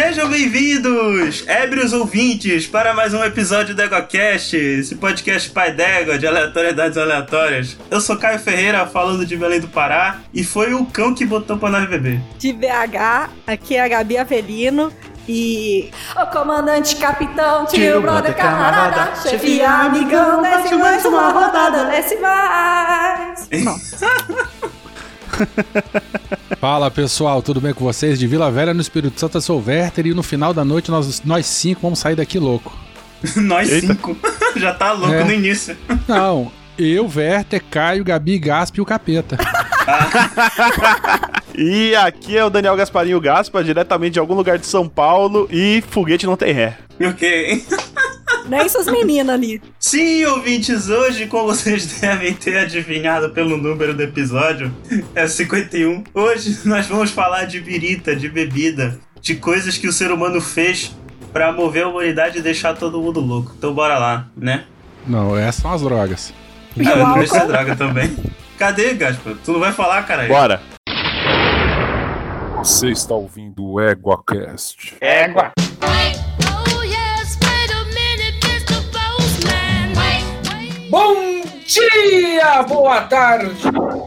Sejam bem-vindos, ébrios ouvintes, para mais um episódio do EgoCast, esse podcast pai d'égua de aleatoriedades aleatórias. Eu sou Caio Ferreira, falando de Belém do Pará, e foi o cão que botou pra nós beber. De BH, aqui é a Gabi Avelino. E o comandante, capitão, tio, brother, camarada, chefe, amigão, desce mais uma rodada, desce mais. Fala pessoal, tudo bem com vocês? De Vila Velha no Espírito Santo, eu sou o Werther e no final da noite nós, nós cinco vamos sair daqui louco. nós Eita. cinco? Já tá louco é. no início. Não, eu, Werther, Caio, Gabi, Gasp e o Capeta. e aqui é o Daniel Gasparinho Gaspa, diretamente de algum lugar de São Paulo e foguete não tem ré. Ok. Nem essas meninas ali. Sim, ouvintes, hoje, como vocês devem ter adivinhado pelo número do episódio, é 51. Hoje nós vamos falar de birita, de bebida, de coisas que o ser humano fez para mover a humanidade e deixar todo mundo louco. Então bora lá, né? Não, essas são as drogas. Ah, não, isso é droga também. Cadê, Gaspar? Tu não vai falar, cara? Bora. Você está ouvindo o EguaCast. Égua. Bom dia, boa tarde,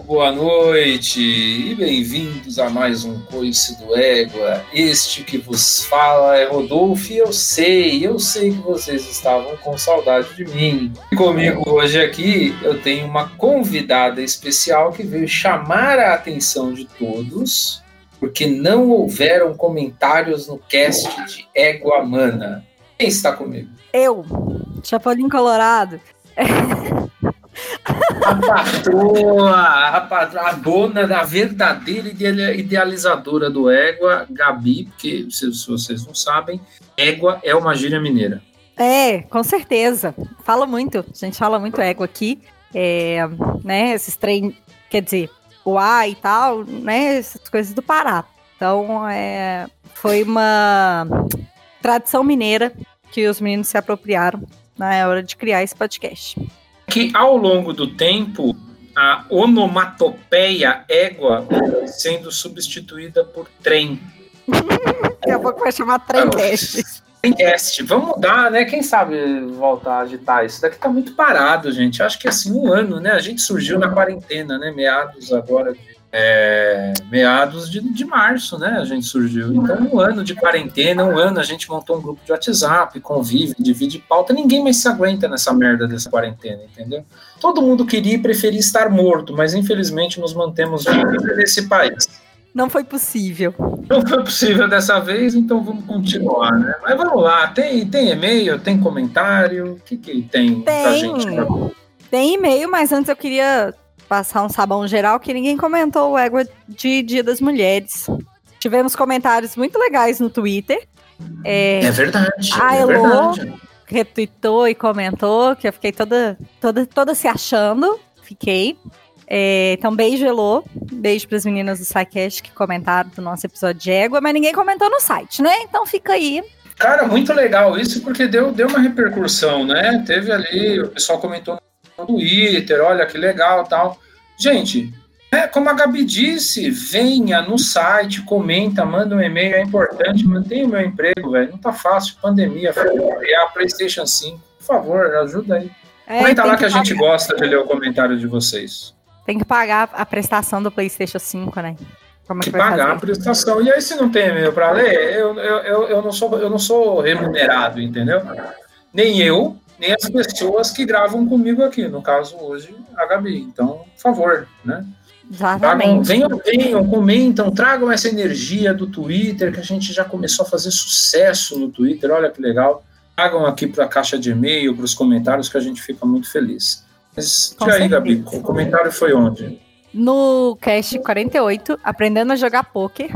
boa noite e bem-vindos a mais um Coice do Égua. Este que vos fala é Rodolfo e eu sei, eu sei que vocês estavam com saudade de mim. E comigo hoje aqui eu tenho uma convidada especial que veio chamar a atenção de todos porque não houveram comentários no cast de Égua Mana. Quem está comigo? Eu, Chapolin Colorado. A patroa, a patroa, a dona da verdadeira idealizadora do Égua, Gabi, porque se, se vocês não sabem, Égua é uma gíria mineira. É, com certeza. Fala muito. A gente fala muito égua aqui. É, né, esses trem, quer dizer, o A e tal, né, essas coisas do Pará. Então, é, foi uma tradição mineira que os meninos se apropriaram na hora de criar esse podcast. Que ao longo do tempo, a onomatopeia égua sendo substituída por trem. Daqui a pouco vai chamar Tremcast. Tremcast. Vamos mudar, né? Quem sabe voltar a agitar isso. Daqui tá muito parado, gente. Acho que assim, um ano, né? A gente surgiu na quarentena, né? Meados agora de é, meados de, de março, né? A gente surgiu. Então, um ano de quarentena, um ano a gente montou um grupo de WhatsApp, convive, divide pauta. Ninguém mais se aguenta nessa merda dessa quarentena, entendeu? Todo mundo queria e preferia estar morto, mas infelizmente nos mantemos vivos nesse país. Não foi possível. Não foi possível dessa vez, então vamos continuar, né? Mas vamos lá, tem, tem e-mail, tem comentário, o que, que tem, tem pra gente? Tem e-mail, mas antes eu queria passar um sabão geral que ninguém comentou o égua de Dia das Mulheres. Tivemos comentários muito legais no Twitter. É, é verdade. A é Elo verdade. retweetou e comentou, que eu fiquei toda, toda, toda se achando. Fiquei. É, então, beijo, Elô. Beijo para as meninas do SciCast que comentaram do nosso episódio de égua, mas ninguém comentou no site, né? Então fica aí. Cara, muito legal isso, porque deu, deu uma repercussão, né? Teve ali, o pessoal comentou no Twitter, olha que legal tal. Gente, é, como a Gabi disse, venha no site, comenta, manda um e-mail, é importante, mantenha o meu emprego, velho. Não tá fácil, pandemia, é a PlayStation 5. Por favor, ajuda aí. É, Comenta lá que, que a gente gosta de ler o comentário de vocês. Tem que pagar a prestação do PlayStation 5, né? Como é que, que pagar fazer? a prestação. E aí, se não tem e-mail para ler, eu, eu, eu, eu, não sou, eu não sou remunerado, entendeu? Nem eu, nem as pessoas que gravam comigo aqui, no caso hoje a Gabi. Então, por favor, né? Exatamente. venham, venham, comentam, tragam essa energia do Twitter, que a gente já começou a fazer sucesso no Twitter, olha que legal. Tragam aqui para a caixa de e-mail, para os comentários, que a gente fica muito feliz. Mas e aí, Gabi, o comentário foi onde? No cast 48, Aprendendo a Jogar Poker,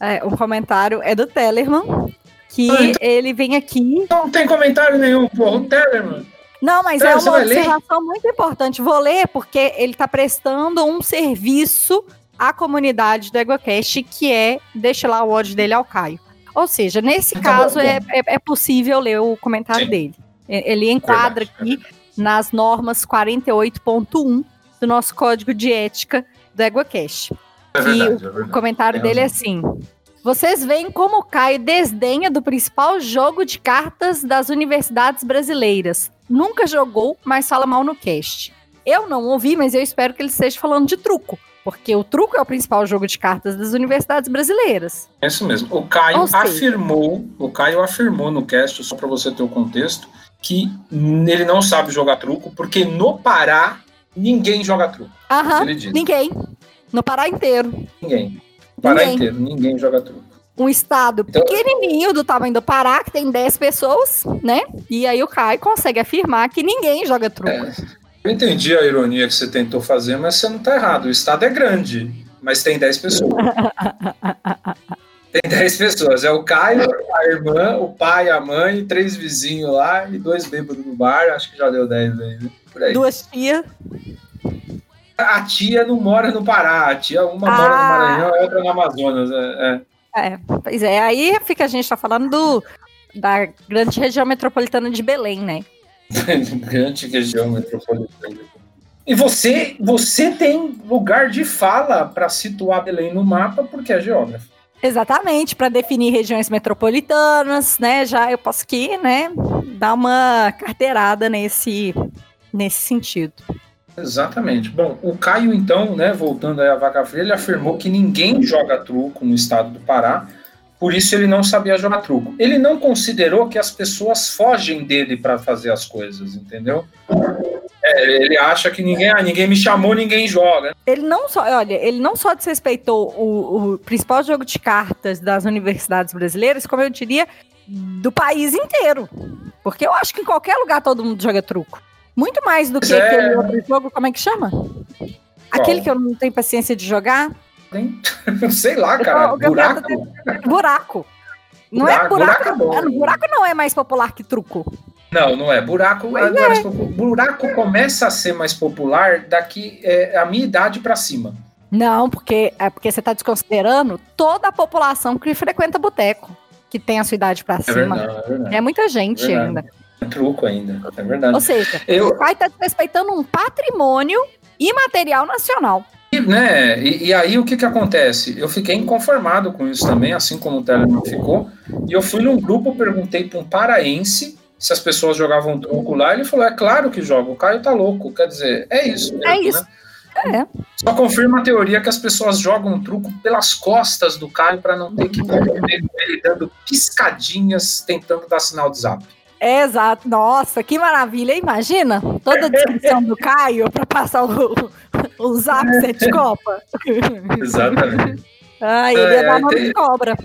é, um comentário é do Tellerman, que então, ele vem aqui. Não tem comentário nenhum, porra. Tellerman. Não, mas é uma observação muito importante. Vou ler porque ele está prestando um serviço à comunidade do EgoCast, que é deixa lá o ódio dele ao Caio. Ou seja, nesse então, caso é, é, é, possível ler o comentário Sim. dele. Ele enquadra verdade, aqui nas normas 48.1 do nosso código de ética do EgoCast. É verdade, é verdade. o comentário dele é assim: Vocês veem como o Caio desdenha do principal jogo de cartas das universidades brasileiras. Nunca jogou, mas fala mal no cast. Eu não ouvi, mas eu espero que ele esteja falando de truco. Porque o truco é o principal jogo de cartas das universidades brasileiras. É isso mesmo. O Caio afirmou, o Caio afirmou no cast, só para você ter o contexto, que ele não sabe jogar truco, porque no Pará ninguém joga truco. Aham, ninguém. No Pará inteiro. Ninguém. No Pará ninguém. inteiro, ninguém joga truco. Um estado então, pequenininho do tamanho do Pará, que tem 10 pessoas, né? E aí o Caio consegue afirmar que ninguém joga truco. É, eu entendi a ironia que você tentou fazer, mas você não tá errado. O estado é grande, mas tem 10 pessoas. tem 10 pessoas. É o Caio, a irmã, o pai, a mãe, três vizinhos lá e dois bêbados no bar. Acho que já deu 10 aí, né? Por aí. Duas tias. A tia não mora no Pará. A tia, uma ah. mora no Maranhão, a outra no Amazonas. É, é. é, pois é. Aí fica a gente tá falando do, da grande região metropolitana de Belém, né? grande região metropolitana. E você, você tem lugar de fala para situar Belém no mapa, porque é geógrafo. Exatamente, para definir regiões metropolitanas, né? Já eu posso aqui, né, dar uma carteirada nesse, nesse sentido. Exatamente. Bom, o Caio, então, né, voltando aí à vaca fria, ele afirmou que ninguém joga truco no estado do Pará, por isso ele não sabia jogar truco. Ele não considerou que as pessoas fogem dele para fazer as coisas, entendeu? É, ele acha que ninguém, ah, ninguém me chamou, ninguém joga. Ele não só, olha, ele não só desrespeitou o, o principal jogo de cartas das universidades brasileiras, como eu diria, do país inteiro. Porque eu acho que em qualquer lugar todo mundo joga truco. Muito mais do que é... aquele outro jogo, como é que chama? Aquele que eu não tenho paciência de jogar. Sei lá, cara. buraco. Buraco. Não buraco, é buraco. Buraco, é buraco não é mais popular que truco. Não, não é. Buraco, é. é buraco começa a ser mais popular daqui é, a minha idade para cima. Não, porque é porque você está desconsiderando toda a população que frequenta boteco, que tem a sua idade para é cima. Verdade, é, verdade. é muita gente ainda. É truco ainda, é verdade. Ou seja, Eu... o pai está respeitando um patrimônio imaterial nacional. E, né, e, e, aí o que que acontece? Eu fiquei inconformado com isso também, assim como o Telemann ficou, e eu fui num grupo, perguntei para um paraense se as pessoas jogavam truco lá, ele falou, é claro que joga, o Caio tá louco, quer dizer, é isso mesmo, É isso. Né? É. Só confirma a teoria que as pessoas jogam truco pelas costas do Caio para não ter que ele dando piscadinhas tentando dar sinal de zap. É, exato. Nossa, que maravilha. Imagina toda a descrição do Caio para passar o, o zap sete copa. Exatamente. Ah, ele ia é, dar nome tem... de cobra.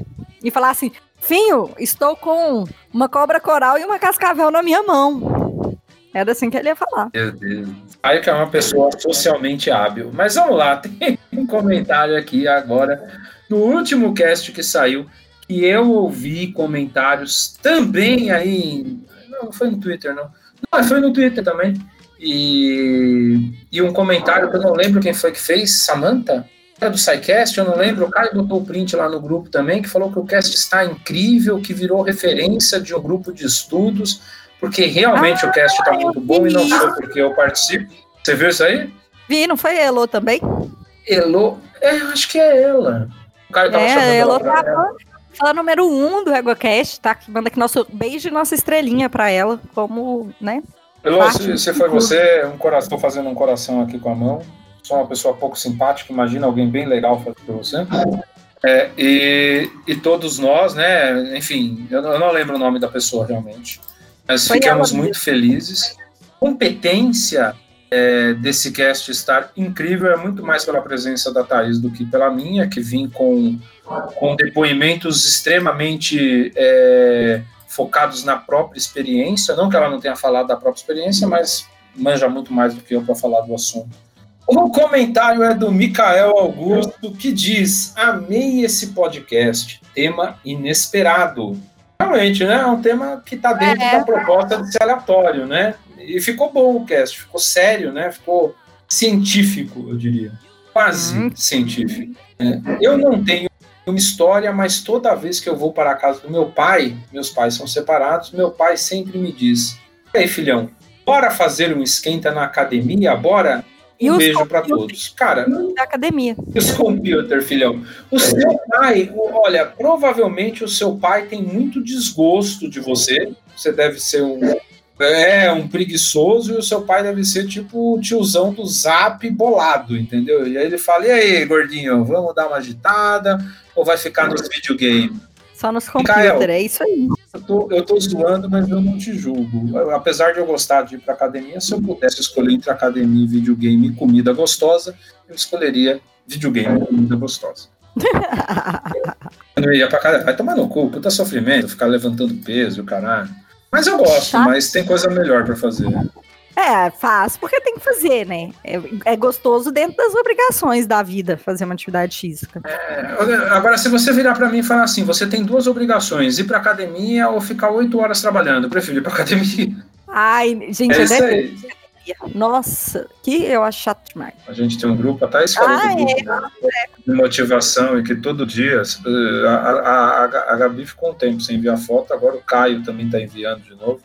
E falar assim: Finho, estou com uma cobra coral e uma cascavel na minha mão. Era assim que ele ia falar. Meu Deus. Aí que é uma pessoa socialmente hábil. Mas vamos lá, tem um comentário aqui agora, no último cast que saiu, que eu ouvi comentários também aí. Não, foi no Twitter, não. Não, foi no Twitter também. E, e um comentário que eu não lembro quem foi que fez, Samantha? Era do SciCast, eu não lembro. O Caio botou o print lá no grupo também, que falou que o cast está incrível, que virou referência de um grupo de estudos, porque realmente ah, o cast está muito bom e não só porque eu participo. Você viu isso aí? Vi, não foi Elo também? Elo, é, acho que é ela. O Caio tava é, Elo tá fã número um do EgoCast, tá? Que manda aqui nosso beijo e nossa estrelinha pra ela, como, né? Elo, se, se foi você, um coração, fazendo um coração aqui com a mão sou uma pessoa pouco simpática, imagina alguém bem legal fazer para você. É, e, e todos nós, né, enfim, eu, eu, não lembro o nome da pessoa realmente, mas Foi ficamos muito felizes. Competência é, desse cast estar incrível é muito mais pela presença da Thaís do que pela minha, que vim com, com depoimentos extremamente é, focados na própria experiência. Não que ela não tenha falado da própria experiência, mas manja muito mais do que eu para falar do assunto. O comentário é do Micael Augusto, que diz: Amei esse podcast, tema inesperado. Realmente, né? É um tema que está dentro é. da proposta de ser aleatório, né? E ficou bom o cast, ficou sério, né? Ficou científico, eu diria. Quase hum. científico. Né? Eu não tenho uma história, mas toda vez que eu vou para a casa do meu pai, meus pais são separados, meu pai sempre me diz: E aí, filhão, bora fazer um esquenta na academia? Bora? E um beijo computer? todos. Cara, Da academia. os computer, filhão. O seu pai, olha, provavelmente o seu pai tem muito desgosto de você. Você deve ser um. É, um preguiçoso e o seu pai deve ser tipo o tiozão do zap bolado, entendeu? E aí ele fala: e aí, gordinho, vamos dar uma agitada ou vai ficar nos videogames? Só nos computers, é isso aí. Eu tô, eu tô zoando, mas eu não te julgo. Eu- Apesar de eu gostar de ir pra academia, se eu pudesse escolher entre academia, videogame e comida gostosa, eu escolheria videogame e comida gostosa. Eu não ia pra academia. Vai tomar no cu, puta sofrimento, ficar levantando peso, e o caralho. Mas eu gosto, mas tem coisa melhor pra fazer. É, faz porque tem que fazer, né? É, é gostoso dentro das obrigações da vida fazer uma atividade física. É, Agora, se você virar pra mim e falar assim, você tem duas obrigações, ir pra academia ou ficar oito horas trabalhando, eu prefiro ir pra academia. Ai, gente, É isso aí. Nossa, que eu acho chato demais. A gente tem um grupo, a Thaís falou Ah, do grupo né, de motivação e que todo dia eh, a, a, a, a Gabi ficou um tempo sem enviar foto, agora o Caio também está enviando de novo.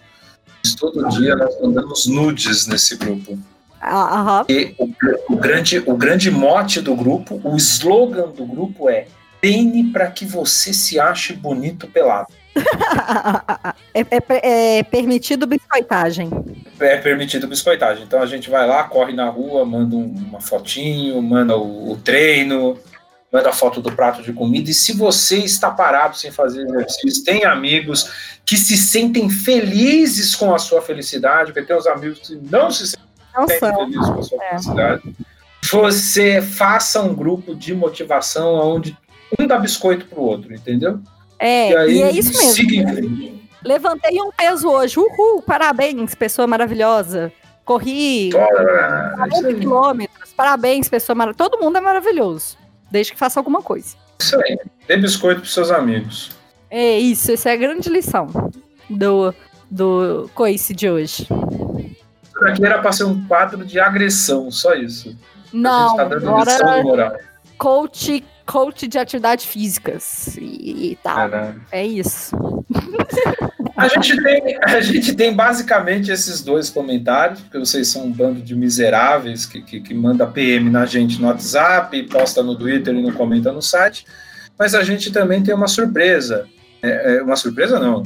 Mas todo dia nós mandamos nudes nesse grupo. Ah. E o, o grande, o grande mote do grupo, o slogan do grupo é treine para que você se ache bonito pelado. É, é- é permitido biscoitagem. É permitido biscoitagem. Então a gente vai lá, corre na rua, manda um- uma fotinho, manda o, o treino, manda a foto do prato de comida. E se você está parado sem fazer exercício, tem amigos que se sentem felizes com a sua felicidade, porque tem os amigos que não se Não sentem são. felizes com a sua É. felicidade. Você faça um grupo de motivação onde um dá biscoito pro outro, entendeu? É, e aí, e é isso mesmo. Levantei um peso hoje. Uhul, parabéns, pessoa maravilhosa. Corri isso 40 aí. quilômetros. Parabéns, pessoa maravilhosa. Todo mundo é maravilhoso. Desde que faça alguma coisa. Isso aí. Dê biscoito pros seus amigos. É isso, essa é a grande lição do, do coice de hoje. Isso daqui era pra ser um quadro de agressão, só isso. a Não, gente tá dando lição agora moral. coach, coach de atividades físicas e, e tal. né? É isso. A gente, tem, a gente tem basicamente esses dois comentários, porque vocês são um bando de miseráveis que, que, que manda PM na gente no WhatsApp, posta no Twitter e não comenta no site. Mas a gente também tem uma surpresa. É, é uma surpresa não.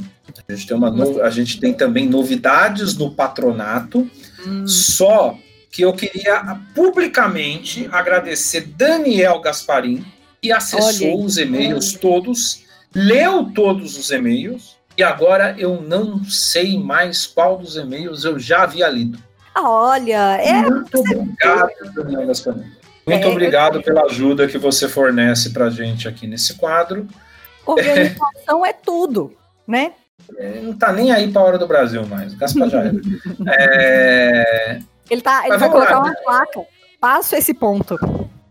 A gente, tem uma no- a gente tem também novidades no patronato. Hum, Só que eu queria publicamente agradecer Daniel Gasparim, Olha acessou os e-mails todos, leu todos os e-mails, e agora eu não sei mais qual dos e-mails eu já havia lido. Olha, é Muito obrigado, Daniel. Muito É, obrigado pela ajuda que você fornece pra gente aqui nesse quadro. organização é tudo, né? Ele não tá nem aí pra hora do Brasil mais. Gaspar já era. É, Ele, tá, ele vai vamos lá, colocar uma placa. Passo esse ponto.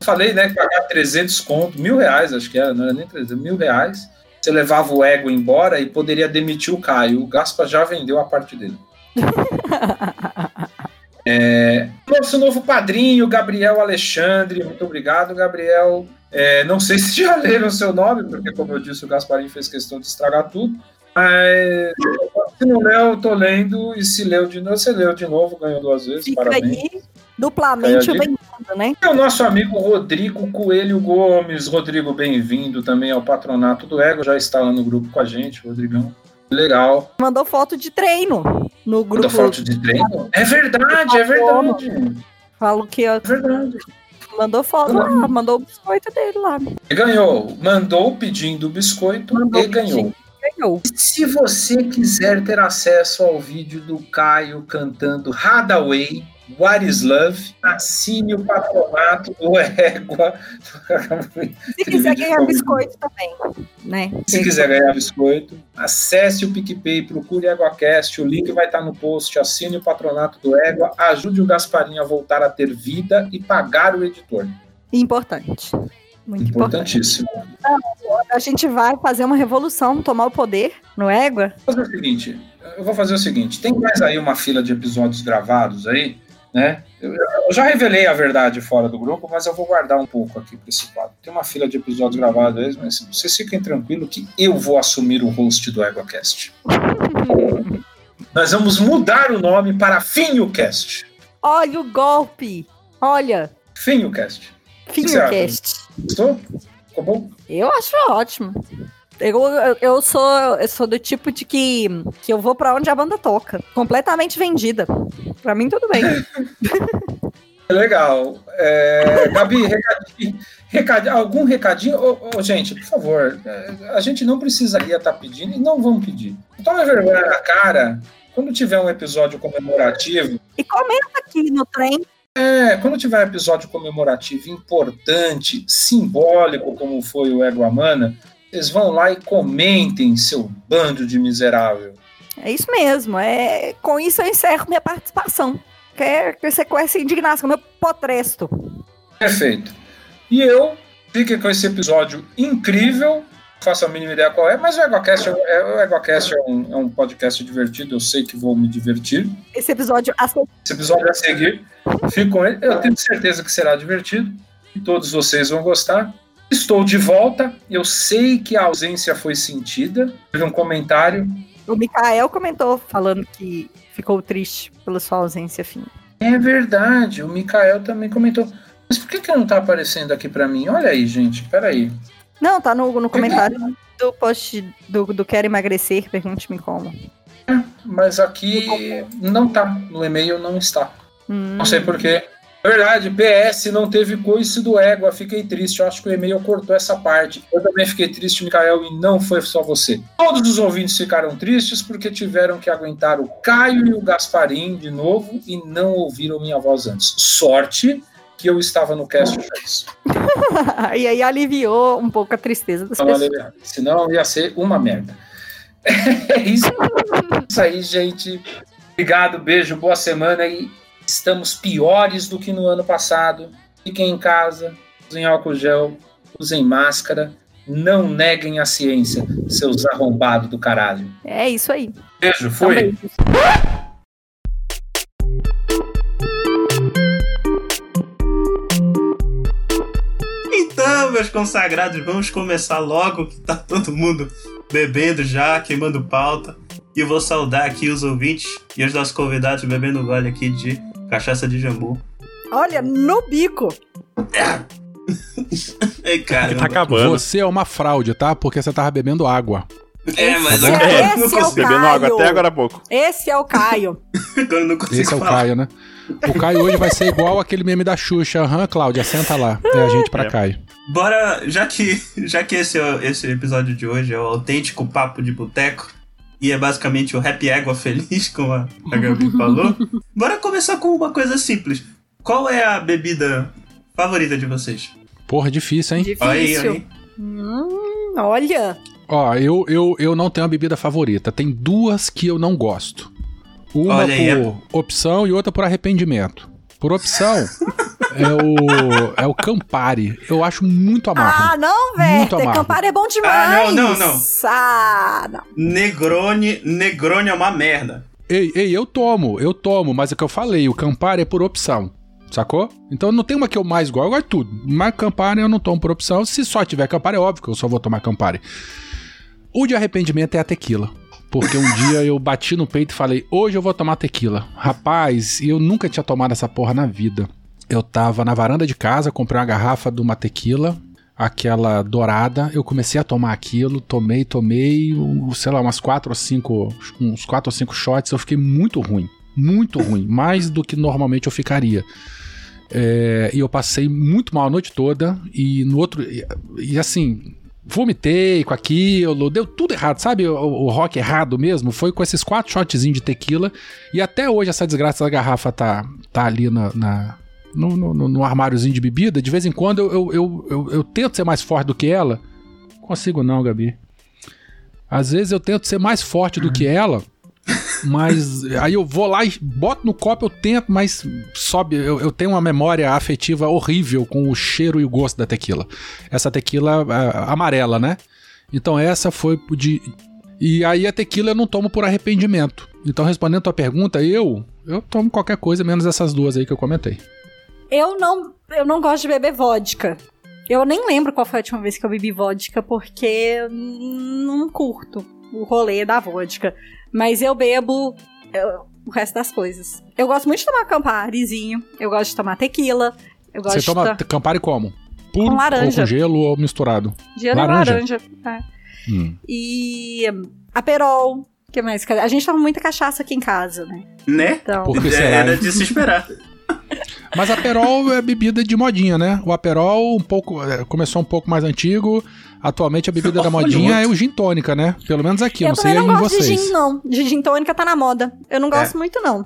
Falei, né, que pagar 300 conto, mil reais, acho que era, não era nem 300, mil reais. Você levava o ego embora e poderia demitir o Caio. O Gaspa já vendeu a parte dele. É, nosso novo padrinho, Gabriel Alexandre. Muito obrigado, Gabriel. É, não sei se já leram o seu nome, porque, como eu disse, o Gasparim fez questão de estragar tudo. Mas se não leu, eu tô lendo. E se leu de novo, você leu de novo, ganhou duas vezes. Fica parabéns. aí duplamente a bem-vindo, né? E o nosso amigo Rodrigo Coelho Gomes. Rodrigo, bem-vindo também ao patronato do Ego. Já está lá no grupo com a gente, Rodrigão. Legal. Mandou foto de treino no grupo. foto de treino. É verdade, é verdade. Falo que É verdade. mandou foto lá, mandou o biscoito dele lá. Ganhou. Mandou pedindo o biscoito Mandou e ganhou. Ganhou. Se você quiser ter acesso ao vídeo do Caio cantando Hadaway, What is Love, assine o patronato do Égua. Se quiser ganhar biscoito também, né? Se quiser ganhar biscoito, acesse o PicPay, procure EguaCast, o link vai estar no post, assine o patronato do Égua, ajude o Gasparinho a voltar a ter vida e pagar o editor. Importante. Muito importante. Importantíssimo. A gente vai fazer uma revolução, tomar o poder no Égua. Vou fazer o seguinte, eu vou fazer o seguinte, tem mais aí uma fila de episódios gravados aí, né? Eu, eu já revelei a verdade fora do grupo, mas eu vou guardar um pouco aqui para esse quadro. Tem uma fila de episódios gravados aí, mas vocês fiquem tranquilos que eu vou assumir o host do EguaCast. Nós vamos mudar o nome para FinhoCast. Olha o golpe! Olha. Finhocast. Finhocast. Gostou? Ficou bom? Eu acho ótimo. Eu, eu, sou, eu sou do tipo de que, que eu vou para onde a banda toca. Completamente vendida. Para mim, tudo bem. Legal. É, Gabi, recadinho, recadinho, algum recadinho? Oh, oh, gente, por favor, é, a gente não precisaria estar tá pedindo e não vamos pedir. Toma vergonha na cara quando tiver um episódio comemorativo. E comenta aqui no trem. É, quando tiver um episódio comemorativo importante, simbólico, como foi o Ego Amana, vocês vão lá e comentem, seu bando de miserável. É isso mesmo. É, com isso eu encerro minha participação. Quer que você com essa indignação, meu potresto. Perfeito. E eu fiquei com esse episódio incrível faço a mínima ideia qual é, mas o EgoCast, é, o EgoCast é, um, é um podcast divertido, eu sei que vou me divertir. Esse episódio a seguir. Esse episódio a seguir. Fico. Eu tenho certeza que será divertido e todos vocês vão gostar. Estou de volta. Eu sei que a ausência foi sentida. Teve um comentário. O Mikael comentou falando que ficou triste pela sua ausência, fim. É verdade. O Mikael também comentou. Mas por que, que não está aparecendo aqui para mim? Olha aí, gente. Peraí. Não, tá no, no comentário do post do, do Quero Emagrecer, pergunte-me como. É, mas aqui não tá. No e-mail não está. Hum. Não sei porquê. Verdade, PS não teve coice do égua, fiquei triste. Eu acho que o e-mail cortou essa parte. Eu também fiquei triste, Mikael, e não foi só você. Todos os ouvintes ficaram tristes porque tiveram que aguentar o Caio e o Gasparim de novo e não ouviram minha voz antes. Sorte que eu estava no cast isso. e aí aliviou um pouco a tristeza das pessoas. Aliviado. Senão ia ser uma merda. É isso. isso aí, gente. Obrigado, beijo, boa semana e estamos piores do que no ano passado. Fiquem em casa, usem álcool gel, usem máscara, não neguem a ciência, seus arrombados do caralho. É isso aí. Beijo, fui. meus consagrados, vamos começar logo que tá todo mundo bebendo já, queimando pauta. E eu vou saudar aqui os ouvintes e os nossos convidados bebendo gole aqui de cachaça de jambu. Olha, no bico! Ei, cara. Tá acabando. Você é uma fraude, tá? Porque você tava bebendo água. É, mas esse, é, é, esse é o bebendo água até agora há pouco. Esse é o Caio. esse é o Caio, né? O Caio hoje vai ser igual aquele meme da Xuxa. Aham, Cláudia, senta lá. É a gente pra é. Caio. Bora, já que, já que esse, esse episódio de hoje é o autêntico papo de boteco, e é basicamente o happy égua feliz, como a, a Gabi falou, bora começar com uma coisa simples. Qual é a bebida favorita de vocês? Porra, difícil, hein? Difícil. Aí, aí. Hum, olha. Ó, eu, eu, eu não tenho uma bebida favorita. Tem duas que eu não gosto. Uma Olha por aí, é... opção e outra por arrependimento. Por opção, é o, é o Campari. Eu acho muito amargo. Ah, não, velho. Campari é bom demais. Ah, não, não, não. Ah, não. Negroni, Negroni é uma merda. Ei, ei, eu tomo, eu tomo, mas é o que eu falei, o Campari é por opção. Sacou? Então não tem uma que eu mais gosto, eu gosto de tudo. Mas Campari eu não tomo por opção. Se só tiver Campari, é óbvio que eu só vou tomar Campari. O de arrependimento é a tequila. Porque um dia eu bati no peito e falei, hoje eu vou tomar tequila. Rapaz, eu nunca tinha tomado essa porra na vida. Eu tava na varanda de casa, comprei uma garrafa de uma tequila, aquela dourada. Eu comecei a tomar aquilo, tomei, tomei, sei lá, umas quatro ou cinco, uns quatro ou cinco shots. Eu fiquei muito ruim, muito ruim, mais do que normalmente eu ficaria. É, e eu passei muito mal a noite toda. E no outro. E, e assim, vomitei com aquilo, deu tudo errado, sabe? O, o, rock errado mesmo. Foi com esses quatro shotzinhos de tequila. E até hoje essa desgraça da garrafa tá, tá ali na, na no, no, no, armáriozinho de bebida. De vez em quando eu, eu, eu, eu, tento ser mais forte do que ela. Consigo não, Gabi. Às vezes eu tento ser mais forte do que ela. Mas aí eu vou lá e boto no copo, eu tento, mas sobe. Eu, eu, tenho uma memória afetiva horrível com o cheiro e o gosto da tequila. Essa tequila é, amarela, né? Então essa foi de. E aí a tequila eu não tomo por arrependimento. Então, respondendo a tua pergunta, eu eu tomo qualquer coisa, menos essas duas aí que eu comentei. Eu não, eu não gosto de beber vodka. Eu nem lembro qual foi a última vez que eu bebi vodka, porque não curto o rolê da vodka. Mas eu bebo. Eu, o resto das coisas. Eu gosto muito de tomar Camparizinho, eu gosto de tomar tequila, eu gosto Você toma de Campari como? Puro Com laranja. ou com gelo ou misturado? gelo laranja. e laranja. é. Hum. E Aperol, que mais? A gente toma muita cachaça aqui em casa, né? Né? Então, Por que É, será? Era de se esperar. Mas Aperol é bebida de modinha, né? O Aperol um pouco, é, começou um pouco mais antigo. Atualmente a bebida da Olha modinha é o gin tônica, né? Pelo menos aqui, eu não sei também aí não em gosto vocês. de gin, não. De gin tônica tá na moda. Eu não gosto muito, não.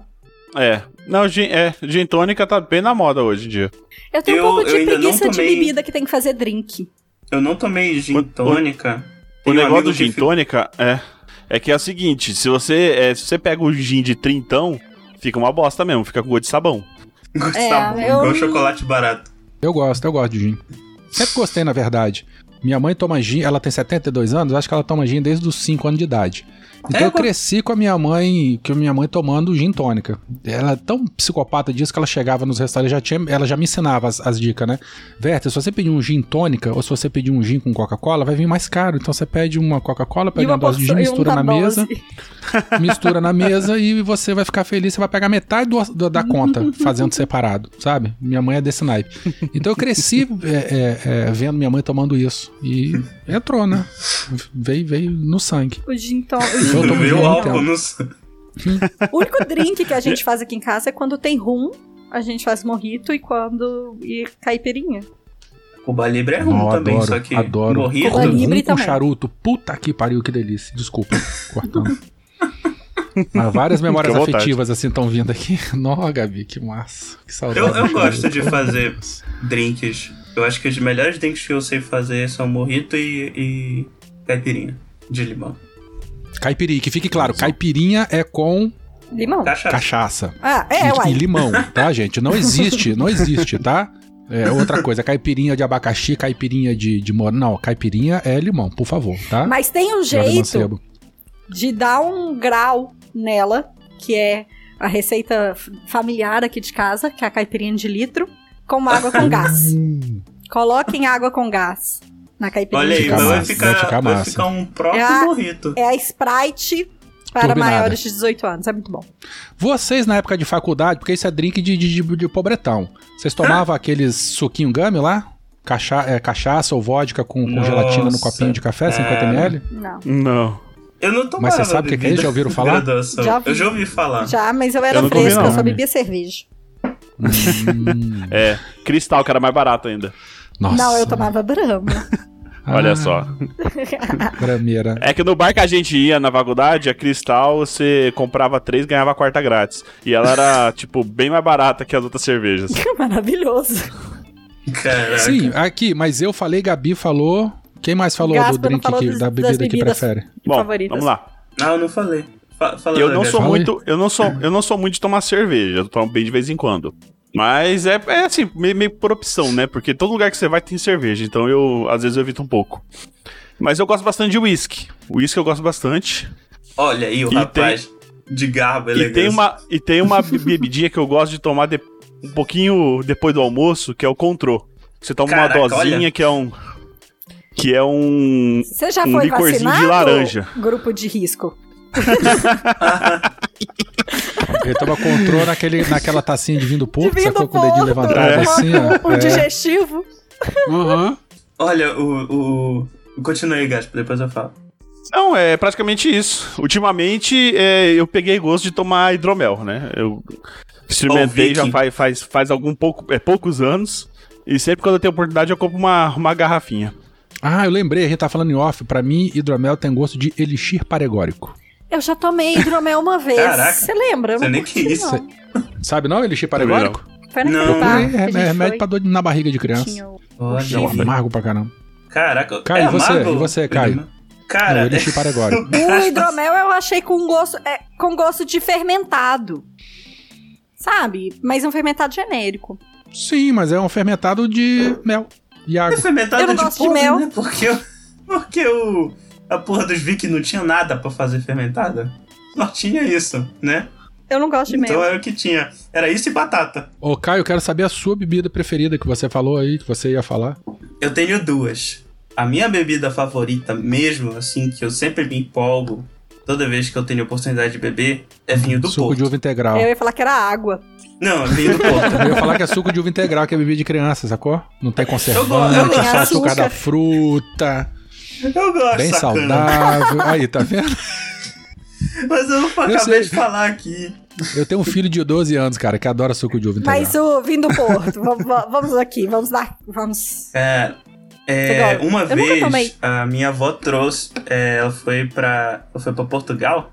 É. Não, gin, é, gin tônica tá bem na moda hoje em dia. Eu tenho Eu- um pouco eu de não preguiça de tomei- bebida que tem que fazer drink. Eu não tomei gin O- tônica. O um negócio do gin que tônica é, é que é o seguinte, se você, é, se você pega o gin de trintão, fica uma bosta mesmo, fica com gosto de sabão. Gosto de É, eu- igual chocolate barato. Eu gosto, eu gosto de gin. Sempre gostei, na verdade. Minha mãe toma gin, ela tem 72 anos, acho que ela toma gin desde os 5 anos de idade. Então É, eu cresci com a minha mãe, com a minha mãe tomando gin tônica. Ela é tão psicopata disso que ela chegava nos restaurantes, já tinha, ela já me ensinava as, as dicas, né? Verta, se você pedir um gin tônica ou se você pedir um gin com Coca-Cola, vai vir mais caro. Então você pede uma Coca-Cola, pede uma, dose de gin, mistura uma na mesa, dose. mistura na mesa e você vai ficar feliz, você vai pegar metade do- do- da conta fazendo separado, sabe? Minha mãe é desse naipe. Então eu cresci é, é, é, vendo minha mãe tomando isso. E entrou, né? Veio, veio no sangue. O gin gin o há muito álcool tempo. no... O único drink que a gente faz aqui em casa é quando tem rum, a gente faz morrito e quando. e caipirinha. Cuba Libre é rum Não, também, adoro, só que adoro. morrito. Cuba Libre Rum com também. charuto. Puta que pariu, que delícia. Desculpa, cortando. Mas várias memórias afetivas assim estão vindo aqui. Nó, Gabi, que massa. Que saudade. Eu, eu gosto de fazer drinks. Eu acho que os melhores drinks que eu sei fazer são morrito e, e caipirinha de limão. Caipirinha, que fique claro, caipirinha é com Limão. Cachaça. cachaça. Ah, é, e, uai. e limão, tá, gente? Não existe, não existe, tá? É outra coisa, caipirinha de abacaxi, caipirinha de, de morango. Não, caipirinha é limão, por favor, tá? Mas tem um jeito de dar um grau nela, que é a receita familiar aqui de casa, que é a caipirinha de litro, com água com gás. Hum, Coloquem água com gás na caipirinha Olha aí, de Fica vai ficar, vai ficar vai ficar um próprio É a-. É a Sprite para Turbinada. maiores de 18 anos. É muito bom. Vocês, na época de faculdade, porque isso é drink de, de, de, de pobretão, vocês tomavam aqueles suquinho gummy lá? Cacha, é, cachaça ou vodka com, com Nossa, gelatina no copinho de café, 50ml? Não. Não. Eu não tomava Mas você sabe o que que é isso? Já ouviram falar? Já vi. Eu já ouvi falar. Já, mas eu era Eu fresca, eu não. só bebia cerveja. Hum, É, cristal, que era mais barato ainda. Nossa. Não, eu tomava Brahma. Olha Ah, só. Grameira. É que no bar que a gente ia na faculdade, a Cristal, você comprava três e ganhava a quarta grátis. E ela era, tipo, bem mais barata que as outras cervejas. Maravilhoso. Caraca. Sim, aqui, mas eu falei, Gabi falou. Quem mais falou Gaspa do drink falou que- das- da bebida que prefere? Bom, favoritas. vamos lá. Não, eu não falei. Fa- fala Eu não sou muito, eu não sou, eu não sou muito de tomar cerveja, eu tomo bem de vez em quando. Mas é, é assim, meio, meio por opção, né? Porque todo lugar que você vai tem cerveja, então eu às vezes eu evito um pouco. Mas eu gosto bastante de whisky. Whisky eu gosto bastante. Olha aí o E rapaz de garbo E elegante. tem uma e tem uma be- bebidinha que eu gosto de tomar de- um pouquinho depois do almoço, que é o Contrô. Você toma Caraca, uma dosinha olha. que é um que é um Você já Um foi licorzinho de vacinado? laranja. Grupo de risco. Ele tava controle naquele, naquela tacinha de vinho do porco, sacou com o dedinho levantado É. assim, ó. um É. digestivo. Uhum. Olha, o. o... Continue aí, Gaspa, depois eu falo. Não, é praticamente isso. Ultimamente, é, eu peguei gosto de tomar hidromel, né? Eu experimentei já faz, faz, faz algum pouco, é, poucos anos. E sempre quando eu tenho oportunidade, eu compro uma, uma garrafinha. Ah, eu lembrei, a gente tá falando em off. Pra mim, hidromel tem gosto de elixir paregórico. Eu já tomei hidromel uma vez. Caraca. Você lembra? Não nem que isso. não. Sabe não, elixir paregórico? Foi na Não. Canadá É, é, é remédio foi. pra dor na barriga de criança. Tinha o- Olha, É amargo pra caramba. Caraca, Caio, é e você? amargo? E você, Caio? Cara, não, elixir paregórico. O hidromel eu achei com gosto, é, com gosto de fermentado. Sabe? Mas um fermentado genérico. Sim, mas é um fermentado de mel e é água. fermentado Eu não de gosto de mel. né? Porque, o- porque o, a porra dos Viking não tinha nada pra fazer fermentada. Só tinha isso, né? Eu não gosto de Então mel. era o que tinha. Era isso e batata. Ô, Caio, eu quero saber a sua bebida preferida que você falou aí, que você ia falar. Eu tenho duas. A minha bebida favorita mesmo, assim, que eu sempre me empolgo toda vez que eu tenho oportunidade de beber, é vinho do Suco Porto. de uva integral. Eu ia falar que era água. Não, é vinho do Porto. Eu ia falar que é suco de uva integral, que é bebida de criança, sacou? Não tem Eu conservante, gosto- eu só gosto. açúcar da fruta, Eu gosto, bem sacana. saudável. Aí, tá vendo? Mas eu acabei sei. de falar aqui. Eu tenho um filho de 12 anos, cara, que adora suco de uva integral. Mas o vinho do Porto, vamos, aqui, vamos dar. Vamos. É, é, uma Eu vez a minha avó trouxe, é, ela foi pra, ela foi pra Portugal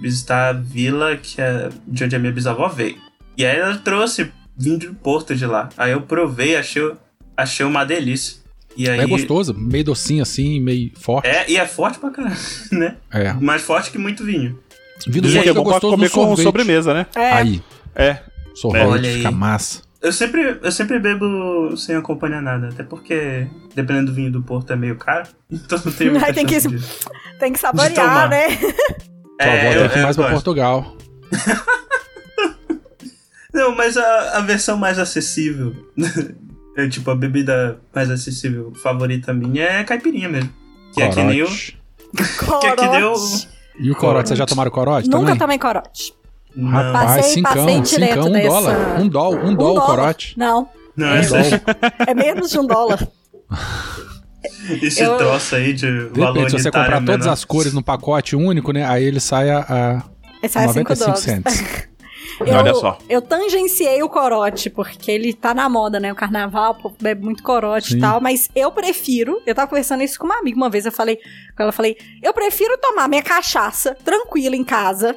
visitar a vila que é de onde a minha bisavó veio. E aí ela trouxe vinho do Porto de lá. Aí eu provei, achei, achei uma delícia. E aí, É gostoso, meio docinho assim, meio forte. É, e é forte pra caralho, né? É. Mais forte que muito vinho. Vinho que é bom pra gostoso comer com sobremesa, né? É, Aí, É. sorvete, aí. fica massa. Eu sempre, eu sempre bebo sem acompanhar nada, até porque, dependendo do vinho do Porto, é meio caro. Então não tem muita tem que- de- tem que saborear, né? Eu- tem que ir eu mais pra gosto. Portugal. Não, mas a, a versão mais acessível, é, tipo, a bebida mais acessível favorita minha é caipirinha mesmo. Que é que nem o. Corote. Que é que deu. Corote. E o corote, vocês já tomaram corote Nunca também? tomei corote. Não, Rapaz, Passei- cincão, cincão, um dessa- dólar. Um dólar, um dólar o corote. Não, não, Um dólar. é menos de um dólar. esse Eu- troço aí de De valor se você comprar todas menor. as cores num pacote único, né? Aí ele sai a, a 5 95 dólares. cents. Eu, Olha só. Eu tangenciei o corote, porque ele tá na moda, né? O carnaval, o povo bebe muito corote Sim. e tal, mas eu prefiro. Eu tava conversando isso com uma amiga uma vez, eu falei, com ela falei, eu prefiro tomar minha cachaça tranquila em casa,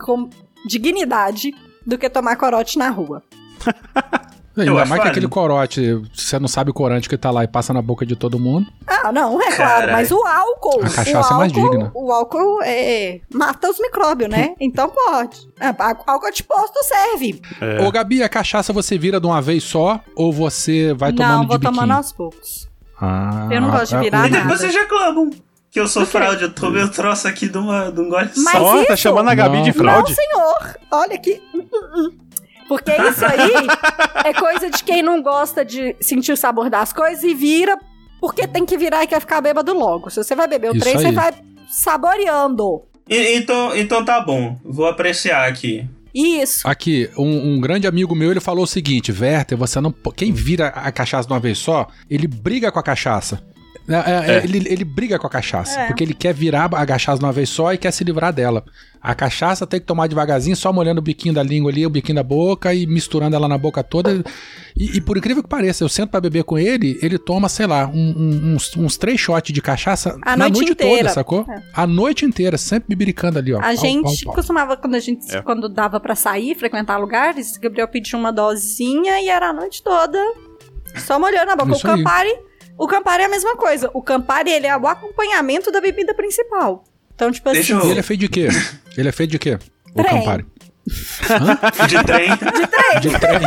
com dignidade, do que tomar corote na rua. Ainda mais que aquele corote, você não sabe o corante que tá lá e passa na boca de todo mundo. Ah, não, é claro, Caralho. mas o álcool. A cachaça o é mais álcool- digna. O álcool é, mata os micróbios, né? Então pode. É, álcool de posto serve. É. Ô, Gabi, a cachaça você vira de uma vez só ou você vai tomando não, de vou biquinho? tomando aos poucos. Ah, Eu não gosto de virar E nada. depois vocês reclamam que eu sou fraude, eu tomei o troço aqui de, uma, de um gole Mas só. Ó, tá isso- chamando a Gabi Não. de fraude. Não, senhor. Olha aqui. Uh, uh, uh. Porque isso aí é coisa de quem não gosta de sentir o sabor das coisas e vira porque tem que virar e quer ficar bêbado logo. Se você vai beber o Isso trem, você aí. vai saboreando. E- então, então tá bom, vou apreciar aqui. Isso. Aqui, um, um grande amigo meu, ele falou o seguinte, Werther, você não... Quem vira a cachaça de uma vez só, ele briga com a cachaça. É, é, É. Ele, ele briga com a cachaça, É. porque ele quer virar a cachaça de uma vez só e quer se livrar dela. A cachaça tem que tomar devagarzinho, só molhando o biquinho da língua ali, o biquinho da boca e misturando ela na boca toda. E, e por incrível que pareça, eu sento pra beber com ele, ele toma, sei lá, um- um- uns, uns três shots de cachaça A na noite noite inteira. toda, sacou? É. A noite inteira, sempre bibiricando ali, ó. A Pau, gente pau, pau. costumava, quando a gente, É. quando dava pra sair, frequentar lugares, Gabriel pedia uma dosinha e era a noite toda só molhando a boca. Isso o aí. Campari, o Campari é a mesma coisa. O Campari, ele é o acompanhamento da bebida principal. Então, tipo Deixa assim, E ele é feito de quê? Ele é feito de quê? O Trem. Campari. De trem. De trem.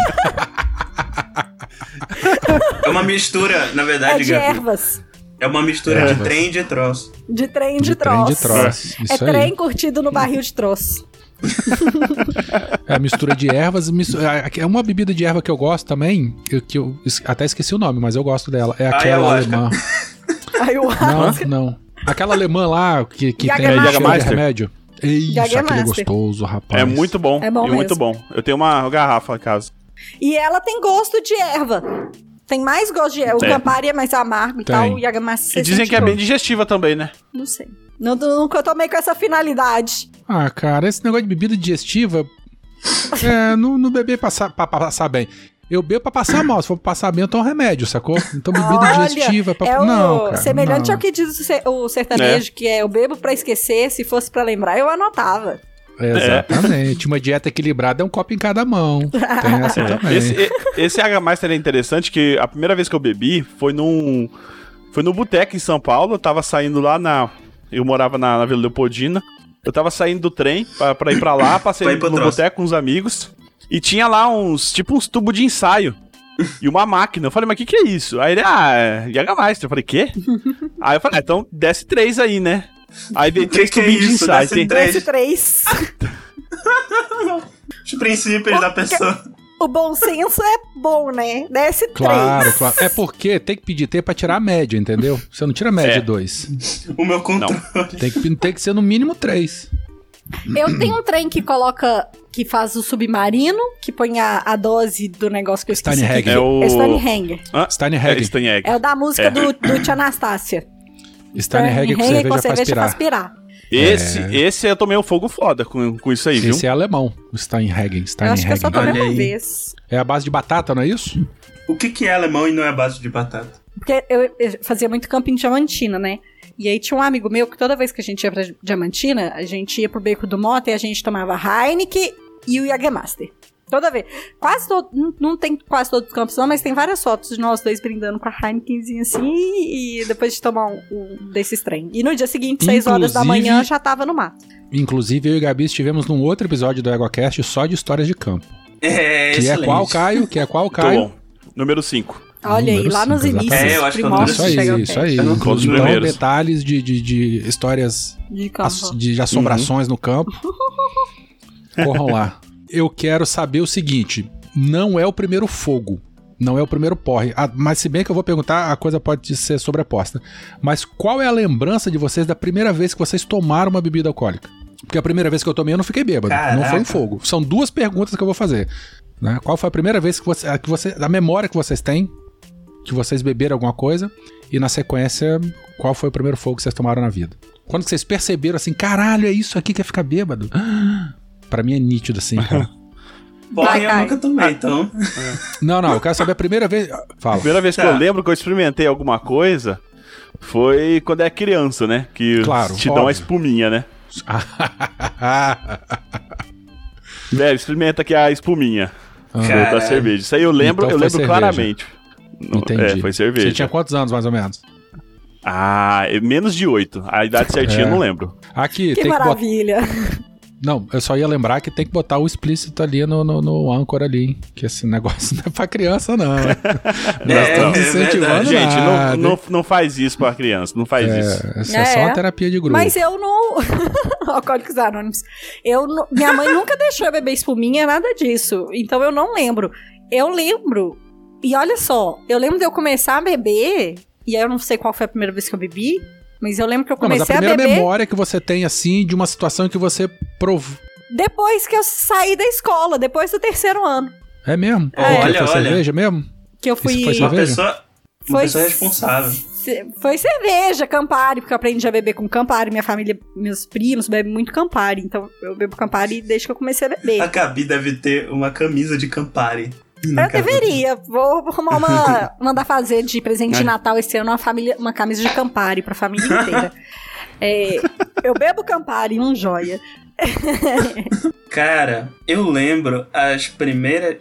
É uma mistura, na é verdade, de Gabi. ervas. É uma mistura Ervas. de trem e de troço. De trem de, De trem troço. de troço. É Isso aí. trem curtido no barril de troço. É a mistura de ervas. mistu- É uma bebida de erva que eu gosto também, que, eu até esqueci o nome, mas eu gosto dela. É aquela Ayahuasca. alemã. Aí o Não, não. Aquela alemã lá que, que tem cheiro de remédio. Isso, aquele é gostoso, rapaz. É muito bom. É bom e muito bom. Eu tenho uma garrafa em casa. E ela tem gosto de erva. Tem mais gosto de erva. O É. Campari é mais amargo e Tem. tal. O E dizem que é bem digestiva também, né? Não sei. Não, nunca tomei com essa finalidade. Ah, cara, esse negócio de bebida digestiva. é, não, não beber passar, pra, pra passar bem. Eu bebo pra passar mal. Se for pra passar bem, eu tomo remédio, sacou? Então bebida Olha, digestiva. Pra... É o não, cara. semelhante não. ao que diz o ser- o sertanejo, que é eu bebo pra esquecer, se fosse pra lembrar, eu anotava. Exatamente. Uma dieta equilibrada é um copo em cada mão. Tem essa também. Esse, esse Hagameister é interessante que a primeira vez que eu bebi foi num. Foi no boteco em São Paulo. Eu tava saindo lá na. Eu morava na, na Vila Leopoldina. Eu tava saindo do trem pra, pra ir pra lá, passei Pra ir pro no boteco com uns amigos. E tinha lá uns. Tipo uns tubos de ensaio. E uma máquina. Eu falei, mas o que, que é isso? Aí ele, ah, é Jägermeister. Eu falei, quê? aí eu falei, ah, então desce três aí, né? Aí veio três Que que é tubinhos de ensaio. Desce Tem- três. Esse três. Os princípios da pessoa. O bom senso é bom, né? Desce Claro, três. claro. É porque tem que pedir T pra tirar a média, entendeu? Você não tira a média É. 2. O meu controle. Tem que, tem que ser no mínimo 3. Eu tenho um trem que coloca, que faz o submarino, que põe a, a dose do negócio que eu esqueci. Steinhagen. É o- É. Ah, Steinhagen. É, Steinhagen. É o da música É. do, do Tia Anastácia. Steinhagen com cerveja pra aspirar. faz pirar. Esse, esse eu tomei um fogo foda com, com isso aí, viu? Esse é alemão, o Steinhagen. Eu acho que eu só Steinhagen. tomei Olha uma aí. vez. É a base de batata, não é isso? O que, que é alemão e não é a base de batata? Porque eu, eu fazia muito camping em Diamantina, né? E aí tinha um amigo meu que toda vez que a gente ia pra Diamantina, a gente ia pro Beco do Mota e a gente tomava Heineken e o Jägermaster. Toda vez. Quase todo. Não, tem quase todos os campos, não, mas tem várias fotos de nós dois brindando com a Heinekenzinha assim e depois de tomar um, um desses trem. E no dia seguinte, 6 horas da Inclusive- manhã, já tava no mato. Inclusive, eu e Gabi estivemos num outro episódio do EgoCast só de histórias de campo. É, que excelente. é qual, Caio? Que é qual, Caio? bom. Número 5. Olha aí, lá nos inícios. É, eu acho que é o Isso aí, isso aí. Então, primeiros. detalhes de, de, de histórias De de assombrações no campo. Corram lá. Eu quero saber o seguinte: não é o primeiro fogo. Não é o primeiro porre. Ah, mas se bem que eu vou perguntar, a coisa pode ser sobreposta. Mas qual é a lembrança de vocês da primeira vez que vocês tomaram uma bebida alcoólica? Porque a primeira vez que eu tomei eu não fiquei bêbado. Não foi um Caraca. fogo. São duas perguntas que eu vou fazer. né? Qual foi a primeira vez que você, a que você. A memória que vocês têm que vocês beberam alguma coisa? E na sequência, qual foi o primeiro fogo que vocês tomaram na vida? Quando vocês perceberam assim, caralho, é isso aqui que é ficar bêbado? Pra mim é nítido assim, cara. Porra, Vai, eu nunca tomei, então. Não, não, eu quero saber a primeira vez. Fala. Primeira vez que Tá. eu lembro que eu experimentei alguma coisa foi quando era criança, né? Que Claro, te dão óbvio. uma espuminha, né? Velho, experimenta aqui a espuminha da cerveja. Isso aí eu lembro, Então eu lembro cerveja. claramente. Entendi. É, foi cerveja. Você tinha quantos anos, mais ou menos? Ah, é menos de oito. A idade certinha É. eu não lembro. Aqui, Que tem que botar. Não, eu só ia lembrar que tem que botar o explícito ali no, no, no âncora ali. hein? Que esse negócio não é pra criança, não. né? Nós É, estamos é incentivando. Gente, não, não, não faz isso pra criança. Não faz isso. É, isso é, só É. uma terapia de grupo. Mas eu não. Alcoólicos Anônimos. Eu não- Minha mãe nunca deixou eu beber espuminha, nada disso. Então eu não lembro. Eu lembro. E olha só, eu lembro de eu começar a beber. E aí eu não sei qual foi a primeira vez que eu bebi. Mas eu lembro que eu Não, mas a comecei a, primeira beber memória que você tem, assim, de uma situação que você provou. depois que eu saí da escola, depois do terceiro ano. É mesmo? É. Porque Olha, foi olha. cerveja mesmo? Que eu fui. Isso foi Uma cerveja? pessoa, uma Foi pessoa responsável. Foi cerveja, Campari, porque eu aprendi a beber com Campari. Minha família, meus primos bebem muito Campari. Então eu bebo Campari desde que eu comecei a beber. A Gabi deve ter uma camisa de Campari. Eu deveria. Vou arrumar uma. mandar fazer de presente de Natal esse ano uma, família, uma camisa de Campari pra família inteira. É, eu bebo Campari, um joia. Cara, eu lembro as primeiras.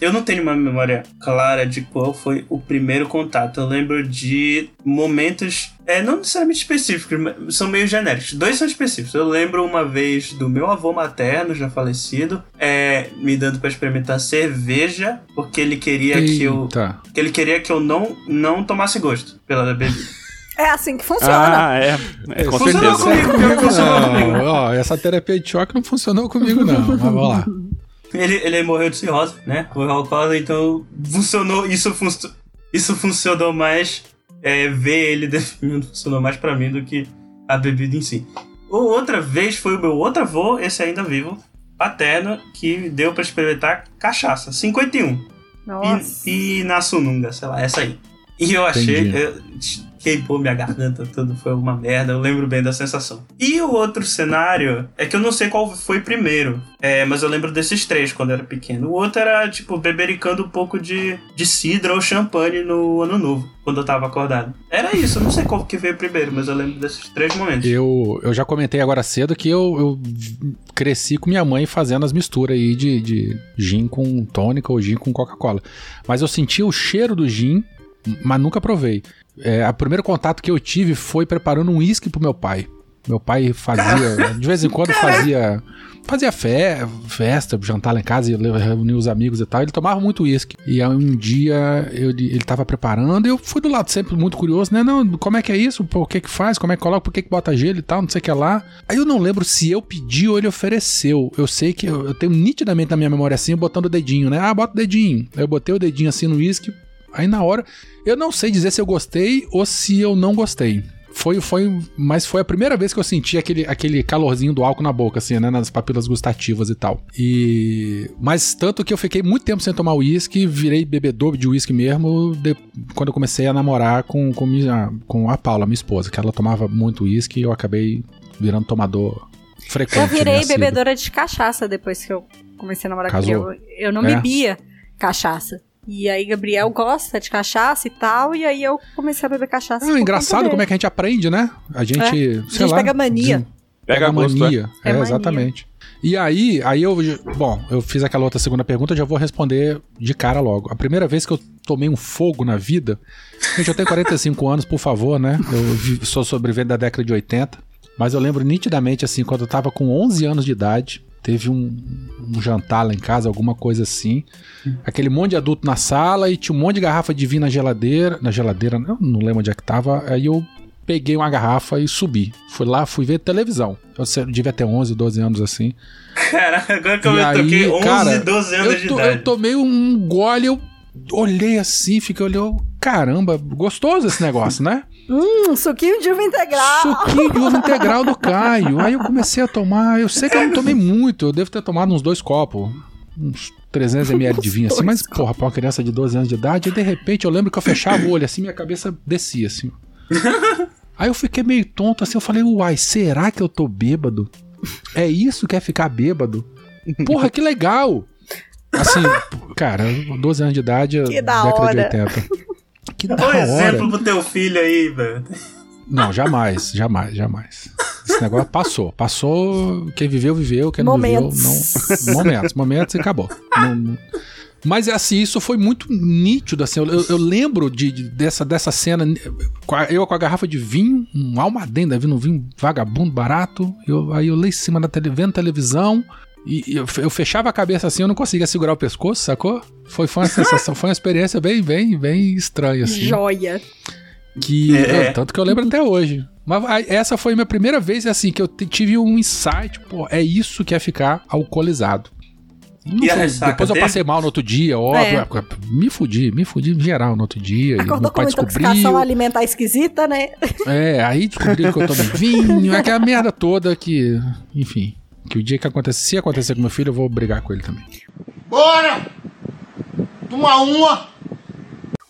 Eu não tenho uma memória clara de qual foi o primeiro contato. Eu lembro de momentos. É, não necessariamente específicos, mas são meio genéricos. Dois são específicos. Eu lembro uma vez do meu avô materno, já falecido, é, me dando pra experimentar cerveja, porque ele queria que eu. Eita. que ele queria que eu não, não tomasse gosto pela bebida. É assim que funciona. Ah, é. É, com Funcionou certeza. comigo, funcionou comigo. Não, ó, essa terapia de choque não funcionou comigo, não. Mas vamos lá. Ele, ele morreu de cirrose, né? Foi alcoólatra, então funcionou. Isso, func- isso funcionou mais. É, ver ele definindo funcionou mais pra mim do que a bebida em si. Outra vez foi o meu outro avô, esse ainda vivo, paterno, que deu pra experimentar cachaça. 51. Nossa. E, e na sununga, sei lá, essa aí. E eu achei. Entendi. eu- queimou minha garganta, tudo foi uma merda. Eu lembro bem da sensação. E o outro cenário é que eu não sei qual foi primeiro. É, mas eu lembro desses três quando eu era pequeno. O outro era, tipo, bebericando um pouco de, de cidra ou champanhe no ano novo, quando eu tava acordado. Era isso, eu não sei qual que veio primeiro, mas eu lembro desses três momentos. Eu, eu já comentei agora cedo que eu, eu cresci com minha mãe fazendo as misturas aí de, de gin com tônica ou gin com Coca-Cola. Mas eu senti o cheiro do gin, mas nunca provei. É, o primeiro contato que eu tive foi preparando um uísque pro meu pai. Meu pai fazia, de vez em quando fazia fazia fe festa, jantar lá em casa e reunir os amigos e tal. Ele tomava muito uísque. E aí um dia eu, ele tava preparando e eu fui do lado sempre muito curioso, né? Não, como é que é isso? Pô, o que que faz? Como é que coloca? Por que que bota gelo e tal? Não sei o que lá. Aí eu não lembro se eu pedi ou ele ofereceu. Eu sei que eu, eu tenho nitidamente na minha memória assim, botando o dedinho, né? Ah, bota o dedinho. Eu botei o dedinho assim no uísque. Aí na hora, eu não sei dizer se eu gostei ou se eu não gostei. Foi, foi, mas foi a primeira vez que eu senti aquele, aquele calorzinho do álcool na boca, assim, né? Nas papilas gustativas e tal. E. Mas tanto que eu fiquei muito tempo sem tomar uísque, virei bebedor de uísque mesmo, de, quando eu comecei a namorar com, com, minha, com a Paula, minha esposa, que ela tomava muito uísque e eu acabei virando tomador frequente. Eu virei bebedora de cachaça depois que eu comecei a namorar Casou. com ele. Eu, eu não é. bebia cachaça. E aí Gabriel gosta de cachaça e tal, e aí eu comecei a beber cachaça. É engraçado como é que a gente aprende, né? A gente, é. sei a gente lá, pega mania. Pega, mania, é, é, é exatamente. E aí, aí eu, bom, eu fiz aquela outra segunda pergunta, já vou responder de cara logo. A primeira vez que eu tomei um fogo na vida, gente, eu tenho 45 anos, por favor, né? Eu sou sobrevivente da década de 80, mas eu lembro nitidamente assim, quando eu tava com 11 anos de idade, teve um, um, jantar lá em casa, alguma coisa assim. Aquele monte de adulto na sala e tinha um monte de garrafa de vinho na geladeira. Na geladeira, eu não lembro onde é que tava. Aí eu peguei uma garrafa e subi. Fui lá, fui ver televisão. Eu devia ter 11, 12 anos assim. Caraca, agora que eu me toquei, 11, cara, 12 anos de idade. Eu tomei um gole, eu olhei assim, fiquei olhando, caramba, gostoso esse negócio, né? Hum, suquinho de uva integral. Suquinho de uva integral do Caio. Aí eu comecei a tomar, eu sei que eu não tomei muito, eu devo ter tomado uns dois copos, uns 300 ml de vinho assim, mas porra, pra uma criança de 12 anos de idade, e de repente eu lembro que eu fechava o olho assim, minha cabeça descia assim. Aí eu fiquei meio tonto assim, eu falei, uai, será que eu tô bêbado? É isso que é ficar bêbado? Porra, que legal! Assim, cara, 12 anos de idade, que década de 80. Que da hora. exemplo pro teu filho aí, velho. Não, jamais, jamais, jamais. Esse negócio passou. Passou, quem viveu, viveu, quem não viveu, não. Momentos, momentos e acabou. Não, não. Mas assim, isso foi muito nítido, assim. Eu, eu lembro de, de, dessa, dessa cena, eu com a garrafa de vinho, um almadenda, vindo um vinho vagabundo, barato. Eu, aí eu lá em cima da tele, vendo televisão. E eu, eu, fechava a cabeça assim, eu não conseguia segurar o pescoço, sacou? Foi, foi uma sensação, foi uma experiência bem, bem, bem estranha, assim. Joia. Que, é. tanto que eu lembro até hoje. Mas essa foi a minha primeira vez, assim, que eu tive um insight, pô, é isso que é ficar alcoolizado. E a depois eu passei mal no outro dia, óbvio. É. Me fudi, me fudi em geral no outro dia. Acordou e meu pai com uma descobriu. alimentar esquisita, né? É, aí descobriu que eu tomei vinho, aquela merda toda que, enfim. Que o dia que acontecer, se acontecer com meu filho, eu vou brigar com ele também. Bora! Toma uma!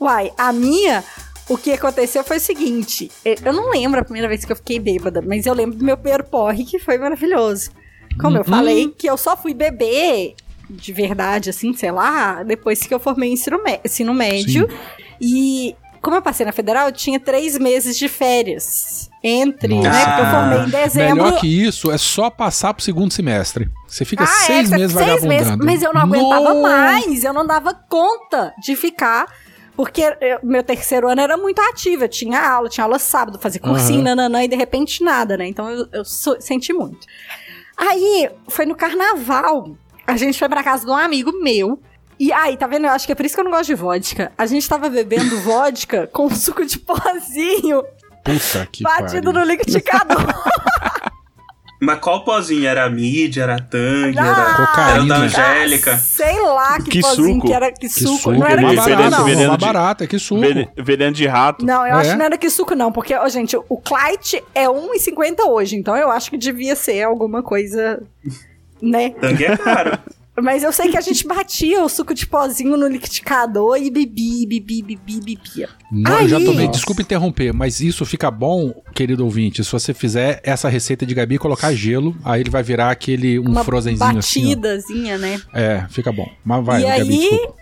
Uai, a minha, o que aconteceu foi o seguinte: eu não lembro a primeira vez que eu fiquei bêbada, mas eu lembro do meu primeiro porre, que foi maravilhoso. Como eu uhum. falei, que eu só fui beber de verdade, assim, sei lá, depois que eu formei ensino, ensino médio. Sim. E como eu passei na federal, eu tinha três meses de férias entre, Nossa. né? Porque eu formei em dezembro. Melhor que isso é só passar pro segundo semestre. Você fica ah, seis é, meses seis vagabundando. Meses, mas eu não aguentava no... mais, eu não dava conta de ficar. Porque eu, meu terceiro ano era muito ativo, eu tinha aula, tinha aula sábado, fazia cursinho, uhum. nananã, e de repente nada, né? Então eu, eu so, senti muito. Aí, foi no carnaval, a gente foi pra casa de um amigo meu, e aí, tá vendo? Eu acho que é por isso que eu não gosto de vodka. A gente tava bebendo vodka com suco de pozinho Puta que Batido pariu. no liquidificador. Mas qual pozinho? Era mídia, era tangue, ah, era cocaína, era da Angélica? Ah, sei lá que, que pozinho suco. que era. Que, que suco. suco. Não era que suco, não. não. Veneno de, barata, que suco. Veneno de rato. Não, eu é. acho que não era que suco, não. Porque, ó, gente, o Clyde é 1,50 hoje. Então eu acho que devia ser alguma coisa, né? Tangue é caro. Mas eu sei que a gente batia o suco de pozinho no liquidificador e bebia, bebia, bebia, bebia. Não, eu já tomei, desculpa interromper, mas isso fica bom, querido ouvinte, se você fizer essa receita de Gabi e colocar gelo, aí ele vai virar aquele, um Uma frozenzinho assim. batidazinha, né? É, fica bom. Mas vai, e Gabi, aí, desculpa.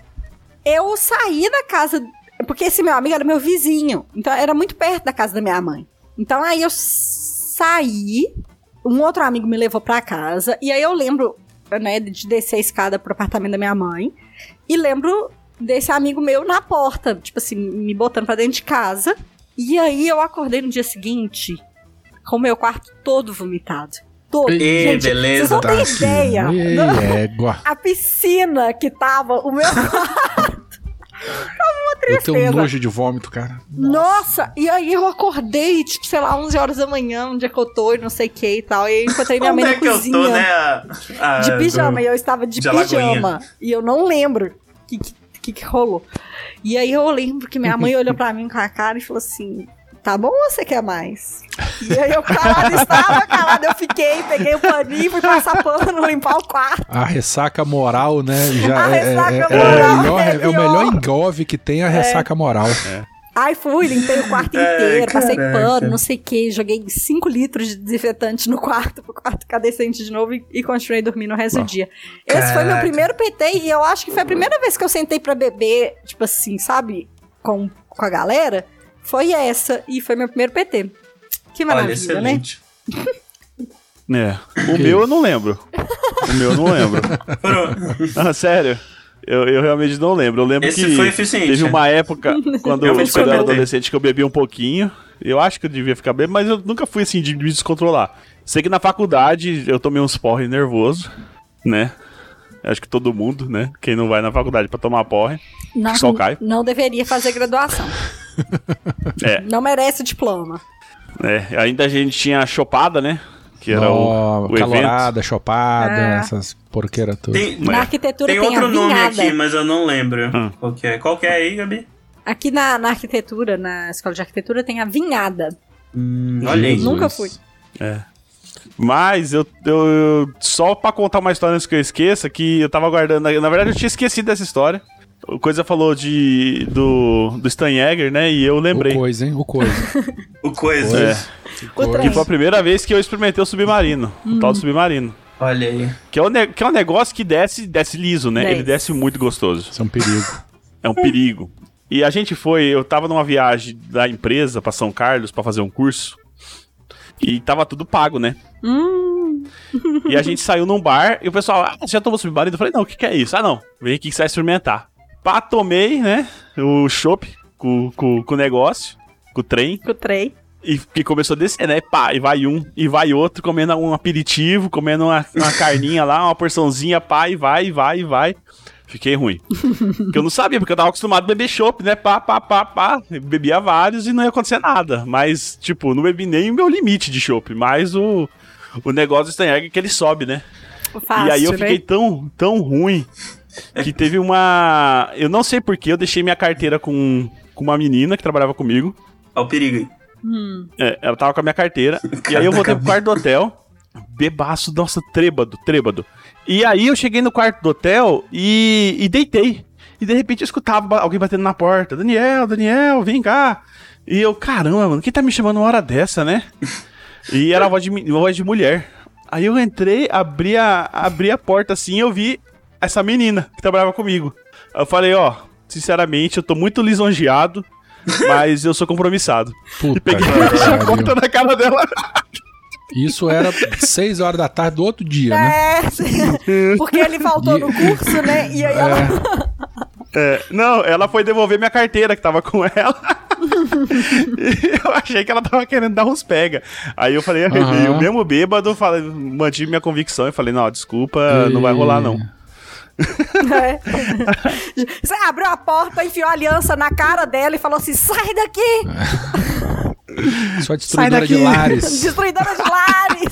eu saí da casa, porque esse meu amigo era meu vizinho, então era muito perto da casa da minha mãe. Então aí eu saí, um outro amigo me levou pra casa, e aí eu lembro, né, de descer a escada pro apartamento da minha mãe. E lembro desse amigo meu na porta, tipo assim, me botando pra dentro de casa. E aí eu acordei no dia seguinte com o meu quarto todo vomitado. Todo. Ih, Gente, beleza. vocês não têm Tá ideia. aqui. Ei, égua. A piscina que tava o meu Eu tenho tristeza. nojo de vômito, cara. Nossa, e aí eu acordei, tipo, sei lá, 11 horas da manhã, onde é que eu tô e não sei o que e tal. E aí eu encontrei minha mãe é na que eu cozinha. tô, né? a- a- De pijama, do- e eu estava de, de pijama. E eu não lembro o que, que, que rolou. E aí eu lembro que minha mãe olhou pra mim com a cara e falou assim: Tá bom ou você quer mais? E aí eu calado, estava calado, eu fiquei, peguei o paninho, fui passar pano, limpar o quarto. A ressaca moral, né? Já A é, é- ressaca é- é moral o melhor, é é o melhor engove que tem a ressaca moral. Aí fui, limpei o quarto Ai, inteiro, passei caraca. pano, não sei o que, joguei 5 litros de desinfetante no quarto, pro quarto ficar decente de novo e, e continuei dormindo o resto do dia. Esse foi meu Caraca. primeiro PT e eu acho que foi a primeira vez que eu sentei pra beber, tipo assim, sabe, com, com a galera. Foi essa e foi meu primeiro PT. Que Olha, maravilha, né? excelente. É. O meu eu não lembro. O meu eu não lembro. Ah, sério. Eu, eu realmente não lembro. Eu lembro Esse que foi eficiente. teve uma época, quando eu, quando eu era adolescente, que eu bebia um pouquinho. Eu acho que eu devia ficar bem, mas eu nunca fui assim de me descontrolar. Sei que na faculdade eu tomei uns porre nervoso, né? Acho que todo mundo, né? Quem não vai na faculdade pra tomar porre. Não, Só cai. não deveria fazer graduação. É. Não merece diploma. É, ainda a gente tinha a chopada, né? Que era Nó, o, o evento. calorada, chopada, É. essas porqueiras tudo. Tem, Na arquitetura tem tem, outro a nome aqui, mas eu não lembro. Hum. Qual que é? Qual que é aí, Gabi? Aqui na, na arquitetura, na escola de arquitetura, tem a vinhada. Hum, olha. Jesus. Nunca fui. Mas eu, eu- eu- Só pra contar uma história antes que eu esqueça, que eu tava guardando. Na verdade, eu tinha esquecido dessa história. O Coisa falou de. do, do Steinjäger, né? E eu lembrei. O coisa, hein? O coisa. O coisa. É, O que trem. foi a primeira vez que eu experimentei o submarino. O tal do submarino. Olha aí. Que é, um ne- que é um negócio que desce, desce liso, né? Desce. Ele desce muito gostoso. Isso é um perigo. É um perigo. E a gente foi, eu tava numa viagem da empresa pra São Carlos pra fazer um curso. E tava tudo pago, né? Hum, E a gente saiu num bar e o pessoal, ah, você já tomou submarino? Eu falei, não, o que, que é isso? Ah, não, vem aqui que você vai experimentar. Pá, tomei, né? O chopp com, com, com o negócio, com o trem. o trem. E que começou a descer, né? Pá, e vai um, e vai outro, comendo um aperitivo, comendo uma, uma carninha lá, uma porçãozinha, pá, e vai, e vai, e vai. Fiquei ruim. Porque eu não sabia, porque eu tava acostumado a beber chopp, né? Pá, pá, pá, pá. Eu bebia vários e não ia acontecer nada. Mas, tipo, não bebi nem o meu limite de chopp, mas o, o negócio do Steinegger que ele sobe, né? Fácil, e aí eu né? fiquei tão, tão ruim que teve uma. Eu não sei porquê, eu deixei minha carteira com, com uma menina que trabalhava comigo. Olha o perigo aí. Hum. É, ela tava com a minha carteira. e aí eu voltei pro quarto do hotel. Bebaço, nossa, trêbado, trêbado. E aí eu cheguei no quarto do hotel e, e deitei. E de repente eu escutava alguém batendo na porta. Daniel, Daniel, vem cá. E eu, caramba, mano, quem tá me chamando uma hora dessa, né? E era uma voz de, uma voz de mulher. Aí eu entrei, abri a, abri a porta assim e eu vi essa menina que trabalhava comigo. Eu falei, ó, sinceramente, eu tô muito lisonjeado, mas eu sou compromissado. Puta E peguei e a porta na cara dela. Isso era 6 horas da tarde do outro dia, né? É, porque ele faltou E- no curso, né? E aí ela. É, não, ela foi devolver minha carteira que tava com ela. E eu achei que ela tava querendo dar uns pega. Aí eu falei, Aham. e o mesmo bêbado, falei, mantive minha convicção e falei, não, desculpa, não vai rolar não. É. Você abriu a porta, enfiou a aliança na cara dela e falou assim: sai daqui! Sua destruidora de lares. Destruidora de lares!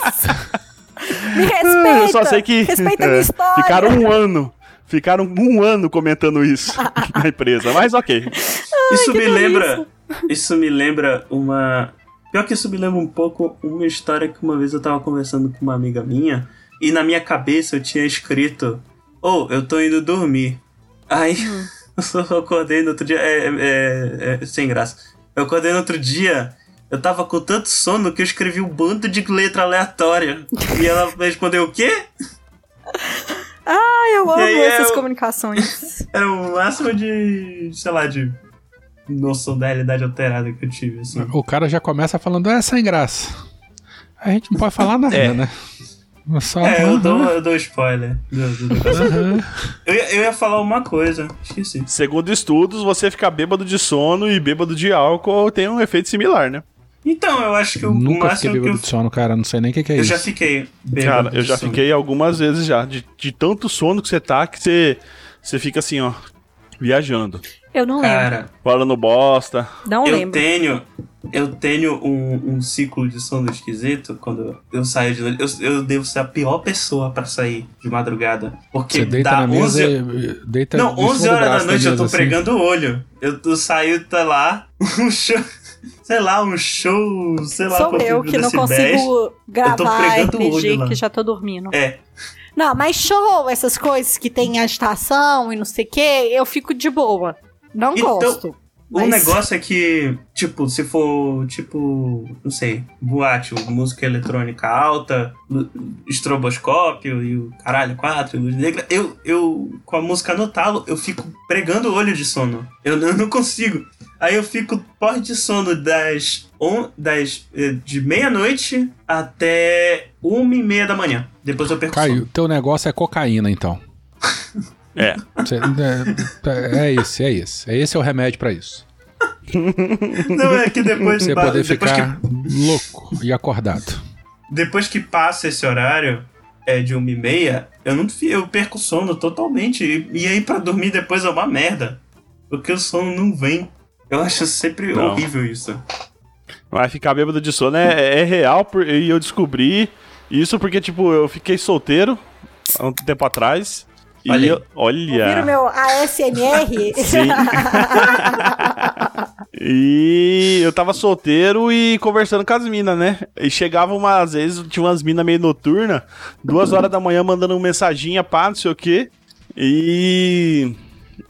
Me respeita! Eu só sei que Respeita a é, minha história! ficaram um ano. Ficaram um ano comentando isso na empresa, mas ok. Isso me lembra. Isso me lembra uma. Pior que isso me lembra um pouco uma história que uma vez eu tava conversando com uma amiga minha e na minha cabeça eu tinha escrito: Oh, eu tô indo dormir. Aí eu só acordei no outro dia. É, é- é- é sem graça. Eu acordei no outro dia. Eu tava com tanto sono que eu escrevi um bando de letra aleatória. E ela respondeu o quê? Ai, eu amo aí essas eu- comunicações. Era o máximo de. sei lá, de noção da realidade alterada que eu tive, assim. O cara já começa falando, é sem graça. A gente não pode falar nada, É. né? Só, É, eu dou, eu dou spoiler. eu, ia, eu ia falar uma coisa, esqueci. Segundo estudos, você ficar bêbado de sono e bêbado de álcool tem um efeito similar, né? Então, eu acho que o Nunca fiquei máximo que bêbado eu, de sono, cara. Não sei nem o que, que é eu isso. já fiquei bêbado. Cara, eu já sono. fiquei algumas vezes já. De, de tanto sono que você tá, que você, você fica assim, ó, viajando. Eu não lembro. Cara, Falando bosta. Não eu lembro. tenho. Eu tenho um, um ciclo de sono esquisito quando eu saio de noite. Eu, eu devo ser a pior pessoa pra sair de madrugada. Porque Você deita dá na mesa 11 e deita Não, em cima 11 do horas da noite eu tô assim. pregando o olho. Eu, eu saio, tá lá, um show. Sei lá, um show. Sei lá Sou eu que não consigo gravar olho lá. que já tô dormindo. É. Não, mas show, essas coisas que tem agitação e não sei o que, eu fico de boa. Não Então, gosto. O Mas- negócio é que, tipo, se for, tipo, não sei, boate, música eletrônica alta, estroboscópio e o caralho, quatro, luz negra, eu, eu, com a música no talo, eu fico pregando o olho de sono. Eu, não- eu não consigo. Aí eu fico porre de sono das, on, das eh, de meia-noite até uma e meia da manhã. Depois eu perco sono. teu negócio é cocaína, então. É. Cê- é, é esse, é esse. É esse é o remédio pra isso. Não, é que depois, Você poder depois que ficar louco e acordado. depois que passa esse horário é, de uma e meia, eu não eu perco o sono totalmente. E, e aí pra dormir depois é uma merda. Porque o sono não vem. Eu acho sempre Não. horrível isso. Mas ficar bêbado de sono é, é real por- e eu descobri isso porque, tipo, eu fiquei solteiro há um tempo atrás. E Olha eu- olha. Ouviram meu ASMR? Sim. e eu tava solteiro e conversando com as minas, né? E chegava umas às vezes, tinha umas minas meio noturna, duas horas da manhã mandando uma mensaginha, pá, não sei o quê. E.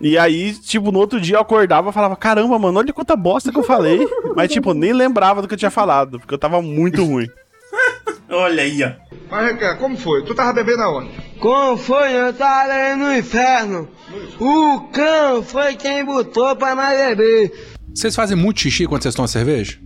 E aí, tipo, no outro dia eu acordava e falava: Caramba, mano, olha quanta bosta que eu falei. Mas, tipo, nem lembrava do que eu tinha falado, porque eu tava muito ruim. Olha aí, ó. Mas, como foi? Tu tava bebendo aonde? Como foi? Eu tava aí no inferno. O cão foi quem botou pra nós beber. Vocês fazem muito xixi quando vocês tomam cerveja?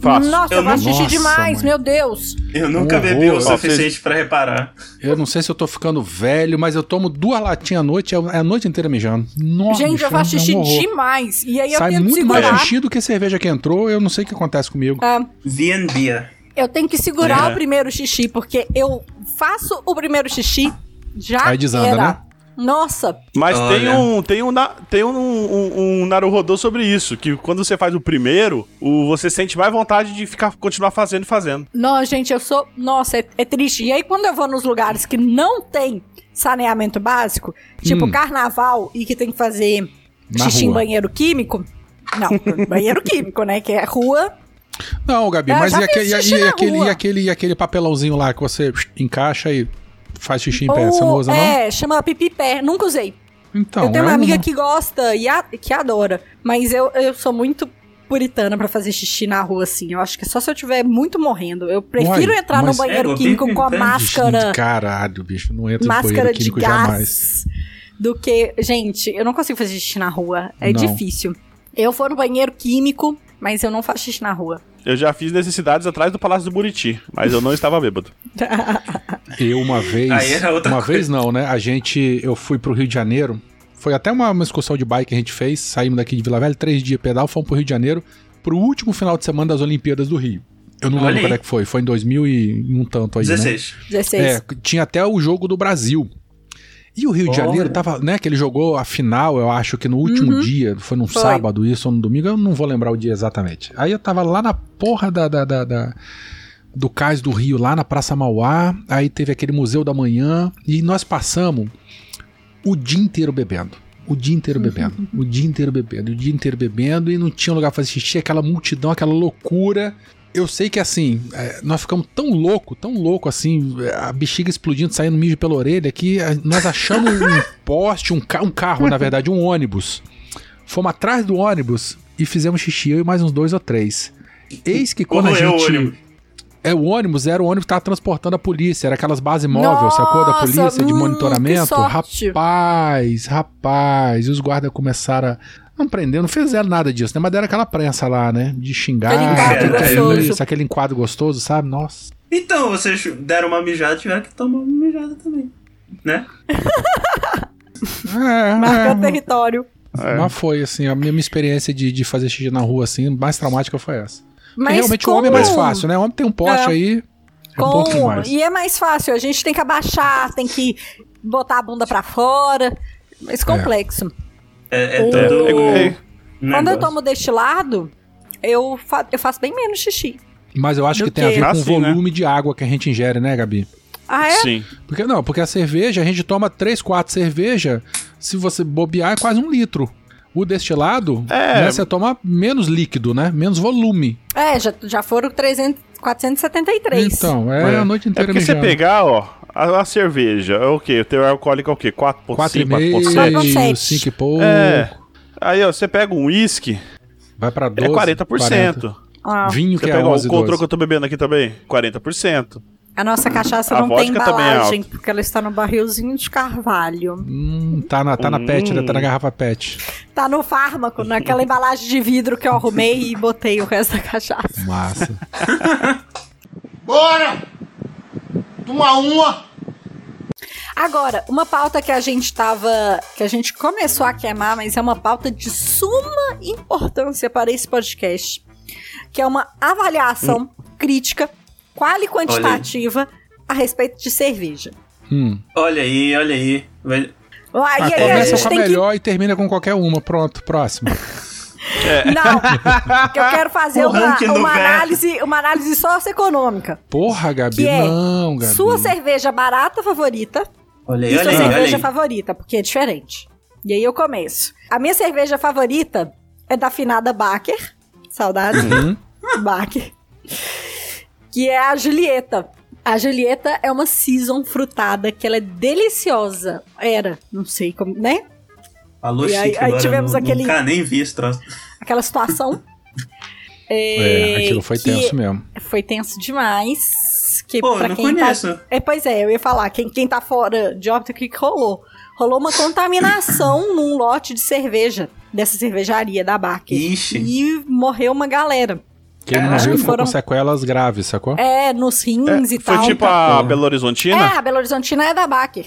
Faço. Nossa, Eu eu faço não- xixi Nossa, demais, mãe. meu Deus. Eu nunca bebi o suficiente pra reparar. Eu não sei se eu tô ficando velho, mas eu tomo duas latinhas à noite, é a noite inteira mijando. Nossa, Gente, bicho, eu faço é um xixi demais. E aí eu Sai tento muito segurar. mais xixi do que cerveja que entrou, eu não sei o que acontece comigo. Ah, V&B. eu tenho que segurar É. o primeiro xixi, porque eu faço o primeiro xixi, já Aí desanda, era. né? Nossa, Mas Olha. tem um tem um, tem um, um, um Naruhodô sobre isso, que quando você faz o primeiro, o, você sente mais vontade de ficar continuar fazendo e fazendo. não, gente, eu sou. Nossa, é, é triste. E aí, quando eu vou nos lugares que não tem saneamento básico, tipo Hum. carnaval, e que tem que fazer Na xixi em rua. banheiro químico. Não, banheiro químico, né? Que é rua. Não, Gabi, Eu mas e, aquele, e- e aquele, e, aquele, e aquele papelãozinho lá que você encaixa e faz xixi em pé? Ou- Você não usa, não? é, chama pipi pé. Nunca usei. Então, eu tenho uma é amiga que gosta e a- que adora. Mas eu, eu sou muito puritana pra fazer xixi na rua, assim. Eu acho que é só se eu estiver muito morrendo. Eu prefiro Uai, entrar no banheiro É, químico com a máscara. Caralho, bicho, não entra máscara banheiro de químico gás. jamais. Do que. Gente, eu não consigo fazer xixi na rua. É Não. difícil. Eu vou no banheiro químico, mas eu não faço xixi na rua. Eu já fiz necessidades atrás do Palácio do Buriti, mas eu não estava bêbado. Eu uma vez. Aí era outra uma coisa. vez não, né? A gente. Eu fui pro Rio de Janeiro. Foi até uma, uma excursão de bike que a gente fez. Saímos daqui de Vila Velha, três dias pedal, fomos pro Rio de Janeiro pro último final de semana das Olimpíadas do Rio. Eu não Olha lembro aí. quando é que foi. Foi em 2000 e um tanto aí, né? 16. 16. É, tinha até o jogo do Brasil. E o Rio de. Janeiro tava, né, que ele jogou a final, eu acho que no último Uhum. dia, foi num Foi. sábado isso ou no domingo, eu não vou lembrar o dia exatamente. Aí eu tava lá na porra da, da, da- da- do cais do Rio, lá na Praça Mauá, aí teve aquele Museu da Manhã, e nós passamos o dia inteiro bebendo. O dia inteiro bebendo, o dia inteiro bebendo, o dia inteiro bebendo, e não tinha lugar pra fazer xixi, aquela multidão, aquela loucura. Eu sei que assim, é, nós ficamos tão louco, tão louco assim, a bexiga explodindo, saindo mijo pela orelha, que é, nós achamos um poste, um, ca um carro, na verdade, um ônibus. Fomos atrás do ônibus e fizemos xixi, eu e mais uns dois ou três. Eis que quando a Corroeu o gente. ônibus. É, o ônibus era o ônibus que tava transportando a polícia, era aquelas bases móveis, sacou? Da polícia, de hum, monitoramento. que sorte. Rapaz, rapaz. E os guardas começaram a. Não prenderam, não fizeram nada disso, né? Mas deram aquela prensa lá, né? De xingar, Aquele enquadro é gostoso. isso, aquele enquadro gostoso, sabe? Nossa. Então, vocês deram uma mijada, tiveram que tomar uma mijada também. Né? É, Marcando é, território. É. mas foi assim, a minha, experiência de, de fazer xixi na rua assim, mais traumática foi essa. Mas realmente com... o homem é mais fácil, né? O homem tem um pote É. aí. É Com... demais. E é mais fácil, a gente tem que abaixar, tem que botar a bunda pra fora. Mais complexo. É, é O- todo. É, é, Quando eu tomo destilado, eu, fa eu faço bem menos xixi. Mas eu acho Do que tem a ver Ah, com o sim, né? volume de água que a gente ingere, né, Gabi? Ah, é? Sim. Porque não, porque a cerveja, a gente toma 3, 4 cerveja, se você bobear é quase um litro. O destilado, É. né, você toma menos líquido, né? Menos volume. É, já, já foram 300, 473. Então, é, a noite É inteira porque você mijando. pegar, ó, a, a cerveja, é o quê? O teu alcoólico é o quê? 4,5, 4,7? 4,5, 5 e pouco. É. Aí, ó, você pega um uísque, Vai pra 12, é 40%. 40. Ah, Vinho Você que é pega ó, 11, o controle 12. que eu tô bebendo aqui também, 40%. a nossa cachaça A não tem é embalagem, porque ela está no barrilzinho de carvalho. Hum, tá na, tá na Hum. pet, né? Tá na garrafa pet. Tá no fármaco, naquela embalagem de vidro que eu arrumei e botei o resto da cachaça. Massa. Bora! Toma uma! Agora, uma pauta que a gente tava. que a gente começou a queimar, mas é uma pauta de suma importância para esse podcast. Que é uma avaliação crítica, qual e quantitativa a respeito de cerveja. Hum. Olha aí, olha aí. Vai- Ah, aí começa com a tem que. melhor e termina com qualquer uma. Pronto, próximo. Não, que eu quero fazer O uma, uma análise, uma análise socioeconômica. Porra, Gabi, Que é não, Gabi. Sua cerveja barata favorita Olha aí, e olha sua aí, olha cerveja aí. favorita, porque é diferente. E aí eu começo. A minha cerveja favorita é da finada Baker. Saudades. Uhum. Baker. Que é a Julieta. A Julieta é uma season frutada que ela é deliciosa. Era, não sei como, né? Falou E aí- chique aí tivemos não- aquele- Nunca nem vi esse troço. Aquela situação. É, aquilo foi tenso mesmo. Foi tenso demais. Que Pô, pra não quem conheço. tá. É, pois é, eu ia falar, quem, quem tá fora de óbito, o que que rolou? Rolou uma contaminação num lote de cerveja dessa cervejaria da Baker. Ixi. E morreu uma galera. Quem Acho morreu que ficou foram- com sequelas graves, sacou? É, nos rins e Foi tal. tipo tá, a. Belo É, Horizontina? a Belo Horizontina é da Baker.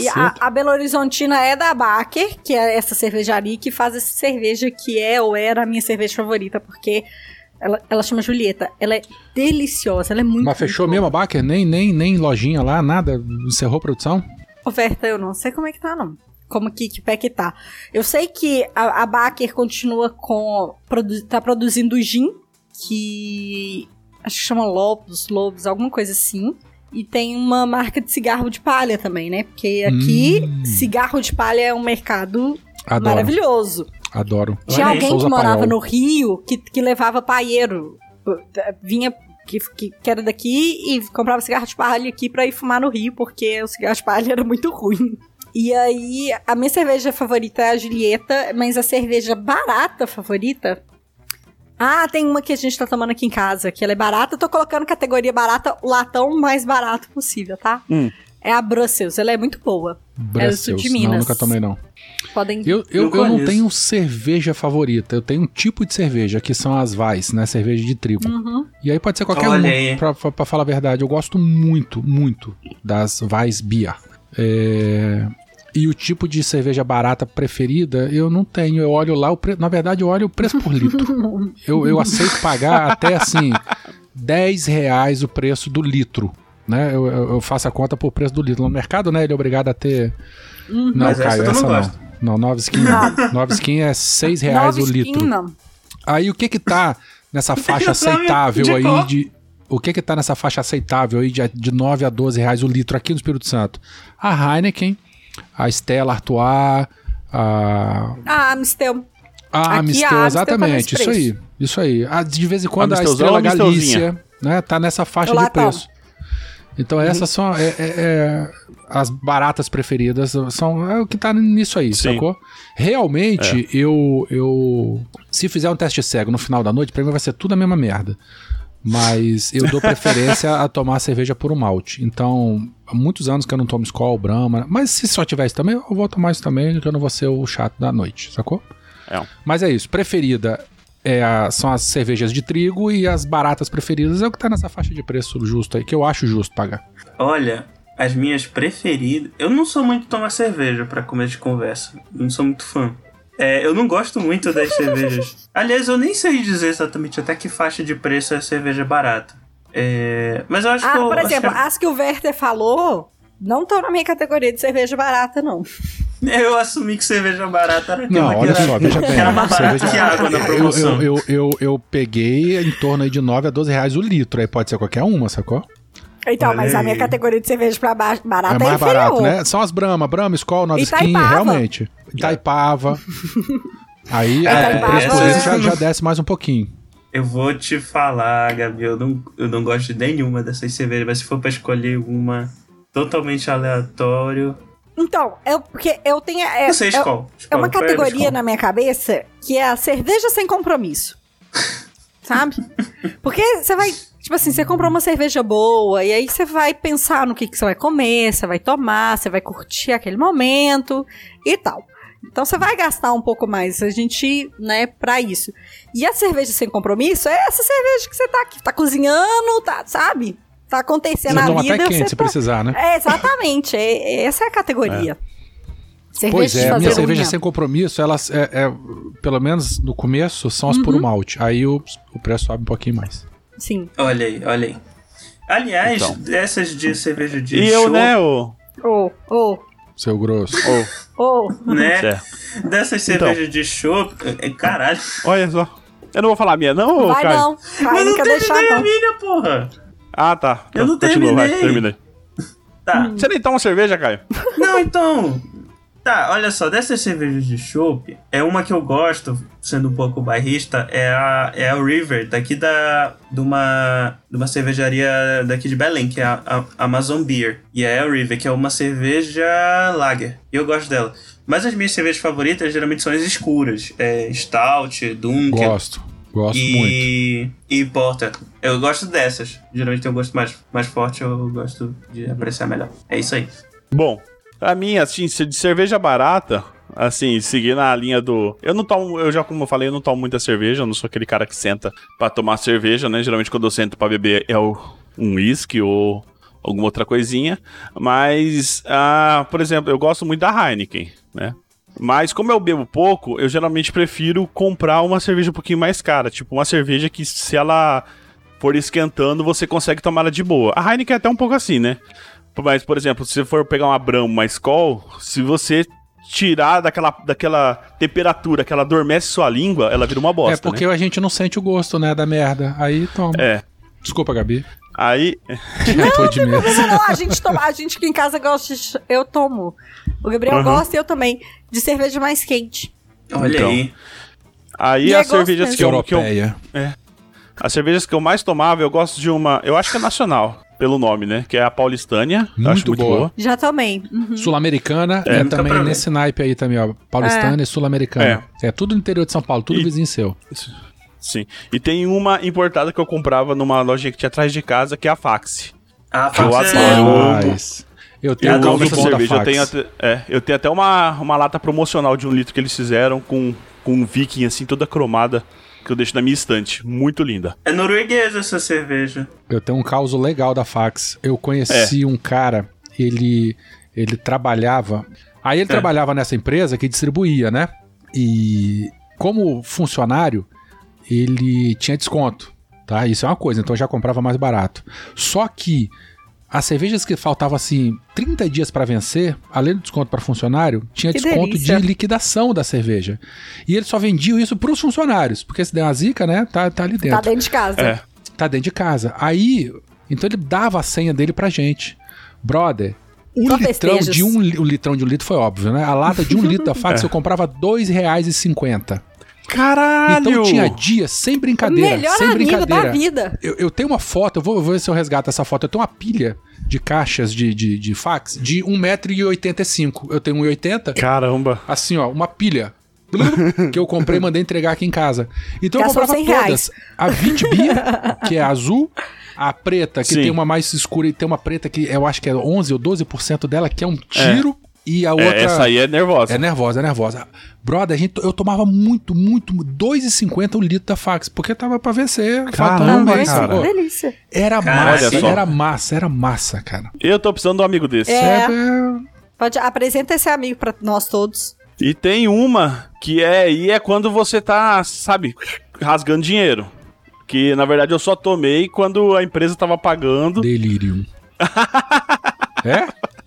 E a, a Belo Horizontina é da Baker, que é essa cervejaria que faz essa cerveja que é ou era a minha cerveja favorita, porque ela, ela chama Julieta. Ela é deliciosa, ela é muito Mas fechou muito mesmo a Baker? Nem, nem, nem lojinha lá, nada? Encerrou a produção? Oferta eu não sei como é que tá, não. Como que, que pé que tá. Eu sei que a, a Baker continua com. Produ, tá produzindo gin, que. Acho que chama Lobos, Lobos, alguma coisa assim. E tem uma marca de cigarro de palha também, né? Porque aqui, Hum. cigarro de palha é um mercado Adoro, maravilhoso. adoro. Tinha alguém Souza que morava Paiol. no Rio que, que levava paieiro. Vinha. Que, que, que era daqui e comprava cigarro de palha aqui pra ir fumar no Rio, porque o cigarro de palha era muito ruim. E aí, a minha cerveja favorita é a Julieta, mas a cerveja barata favorita. Ah, tem uma que a gente tá tomando aqui em casa, que ela é barata. Eu tô colocando categoria barata, o latão mais barato possível, tá? Hum. É a Brussels, ela é muito boa. Brussels. de Não, Minas. nunca tomei não. Podem. Eu, eu, Não eu não tenho cerveja favorita, eu tenho um tipo de cerveja, que são as Weiss, né? Cerveja de trigo. Uhum. E aí pode ser qualquer Olha uma, aí. pra, pra, pra falar a verdade. Eu gosto muito, muito das Weiss Beer. É, E o tipo de cerveja barata preferida, eu não tenho. Eu olho lá, o pre... na verdade, eu olho o preço por litro. eu, eu aceito pagar até assim, 10 reais o preço do litro. Né? Eu, eu faço a conta por preço do litro. No mercado, né? Ele é obrigado a ter. Não, Mas essa Caio, não essa não. Não, 9 skin não. 9 skin é 6 reais o skin, litro. não. Aí o que que tá nessa faixa aceitável de aí qual? de. O que que tá nessa faixa aceitável aí de, de 9 a 12 reais o litro aqui no Espírito Santo? A Heineken, a Stella Artois, a. Ah, Amistel. A Aqui Amistel, a Amistel tá exatamente, nesse isso preço. aí. Isso aí. A, de vez em quando a, Estrela? Galícia, né? Tá nessa faixa de latão. preço. Então essas são é, é- é, as baratas preferidas, são é o que tá nisso aí, Sim. sacou? Realmente, eu, eu. Se fizer um teste cego no final da noite, pra mim vai ser tudo a mesma merda. Mas eu dou preferência a tomar cerveja por um malte. Então, há muitos anos que eu não tomo Skol, Brahma. Mas se só tiver isso também, eu vou tomar isso também, que eu não vou ser o chato da noite, sacou? É. Mas é isso. Preferida é a- são as cervejas de trigo e as baratas preferidas é o que tá nessa faixa de preço justo aí, que eu acho justo pagar. Olha, as minhas preferidas. Eu não sou muito de tomar cerveja pra comer de conversa. Não sou muito fã. É, eu não gosto muito das cervejas. Aliás, eu nem sei dizer exatamente até que faixa de preço é cerveja barata. É, mas eu acho ah, que. Eu, por exemplo, que... as que o Werther falou não estão na minha categoria de cerveja barata, não. Eu assumi que cerveja barata era Não, olha era, só, veja bem. Era mais barata que água na promoção. Eu, eu, eu, eu, peguei em torno aí de 9 a 12 reais o litro. Aí pode ser qualquer uma, sacou? Então, Olha mas aí. a minha categoria de cerveja pra baixo, barata é, é mais inferior. barato, né? São as Brahma, Brahma, Skol, Nova Skin, realmente. Itaipava. aí é, o preço por já, já desce mais um pouquinho. Eu vou te falar, Gabi, eu não, eu não gosto de nenhuma dessas cervejas, mas se for pra escolher uma totalmente aleatório, então, eu, porque eu tenho. É, Você é, é uma categoria na minha cabeça que é a cerveja sem compromisso. sabe? Porque você vai. Tipo assim, você comprou uma cerveja boa, e aí você vai pensar no que, que você vai comer, você vai tomar, você vai curtir aquele momento e tal. Então você vai gastar um pouco mais a gente, né, pra isso. E a cerveja sem compromisso é essa cerveja que você tá aqui, tá cozinhando, tá, sabe? tá acontecendo na vida. Até quente, se tá... precisar, né? É, exatamente. É, essa é a categoria. É. Cerveja pois é, a minha cerveja sem compromisso, elas, é, é, pelo menos no começo, são as uhum. puro malte. Aí o, o preço sobe um pouquinho mais. Sim. Olha aí, olha aí. Aliás, então. essas de cerveja de E show, eu, né, ô? Ô, ô. Seu grosso. Ô. Ô. Né? Certo. Dessas então. cervejas então. de chopp, é, caralho. Olha só. Eu não vou falar a minha, não, Vai Caio? não. Caio, Mas não quer deixar, nem não. a minha, porra. Ah, tá. Eu não Continua, terminei. Vai, terminei. Tá. Você nem toma cerveja, Caio? Não, então. Tá, olha só, dessas cervejas de chopp, é uma que eu gosto, sendo um pouco bairrista, é a, é a River, daqui da, de, uma, de uma cervejaria daqui de Belém, que é a, a Amazon Beer. E é a River, que é uma cerveja lager. E eu gosto dela. Mas as minhas cervejas favoritas geralmente são as escuras. É Stout, Dunkel. Gosto. Gosto e... muito. E Porter. Eu gosto dessas. Geralmente tem um gosto mais, mais forte, eu gosto de apreciar melhor. É isso aí. Bom, pra mim, assim, de cerveja barata, assim, seguir na linha do. Eu não tomo, eu já, como eu falei, eu não tomo muita cerveja, eu não sou aquele cara que senta para tomar cerveja, né? Geralmente quando eu sento para beber é o, um whisky ou alguma outra coisinha. Mas, ah, por exemplo, eu gosto muito da Heineken, né? Mas como eu bebo pouco, eu geralmente prefiro comprar uma cerveja um pouquinho mais cara. Tipo, uma cerveja que se ela for esquentando, você consegue tomar ela de boa. A Heineken é até um pouco assim, né? Mas, por exemplo, se você for pegar uma Brahma, uma Skol, se você tirar daquela, daquela temperatura que ela adormece sua língua, ela vira uma bosta. É porque né? a gente não sente o gosto, né, da merda. Aí toma. É. Desculpa, Gabi. Aí. Não, não, não, não, a gente toma, a gente aqui em casa gosta de, Eu tomo. O Gabriel uhum. gosta e eu também. De cerveja mais quente. Olha então, aí. Aí e as é cervejas que eu, que eu. É. As cervejas que eu mais tomava, eu gosto de uma. Eu acho que é nacional, pelo nome, né? Que é a Paulistânia. Muito, acho muito boa. boa. Já tomei. Uhum. Sul-Americana é, é também nesse naipe aí também, ó. Paulistânia é. e Sul-Americana. É. é. tudo no interior de São Paulo, tudo e... vizinho seu. Isso. Sim. E tem uma importada que eu comprava numa loja que tinha atrás de casa, que é a Faxi. A Faxi é... Eu tenho eu essa cerveja. Eu tenho, até, é, eu tenho até uma, uma lata promocional de um litro que eles fizeram com, com um viking, assim, toda cromada, que eu deixo na minha estante. Muito linda. É norueguesa essa cerveja. Eu tenho um caos legal da Fax. Eu conheci é. um cara, ele, ele trabalhava... Aí ele é. trabalhava nessa empresa que distribuía, né? E como funcionário, ele tinha desconto, tá? Isso é uma coisa, então eu já comprava mais barato. Só que as cervejas que faltavam assim 30 dias para vencer, além do desconto para funcionário, tinha que desconto delícia. de liquidação da cerveja. E eles só vendiam isso para os funcionários, porque se der uma zica, né, tá, tá ali dentro. Tá dentro de casa. É. Tá dentro de casa. Aí, então ele dava a senha dele pra gente. Brother, o Só litrão de um, o litrão de um litro foi óbvio, né? A lata de um litro da fax é. eu comprava R$ 2,50. Caralho! Então tinha dia sem brincadeira. Melhor sem amigo brincadeira. da vida. Eu, eu, tenho uma foto, eu vou, eu vou ver se eu resgato essa foto. Eu tenho uma pilha de caixas de, de, de fax de 1,85m. Eu tenho 1,80m. Caramba! Assim, ó, uma pilha. que eu comprei e mandei entregar aqui em casa. Então Gastou eu comprava todas. Reais. A 20 bia, que é azul. A preta, que Sim. tem uma mais escura e tem uma preta que eu acho que é 11 ou 12% dela, que é um tiro. É. E a é, outra. É, essa aí é nervosa. É nervosa, é nervosa. Brother, a gente, eu tomava muito, muito, 2,50 o litro da fax, porque tava pra vencer. Caramba, um mês, cara. Delícia. Era massa, era massa, era massa, cara. Eu tô precisando de um amigo desse. É. é. Pode, apresenta esse amigo pra nós todos. E tem uma que é aí é quando você tá, sabe, rasgando dinheiro. Que na verdade eu só tomei quando a empresa tava pagando. Delírio. é?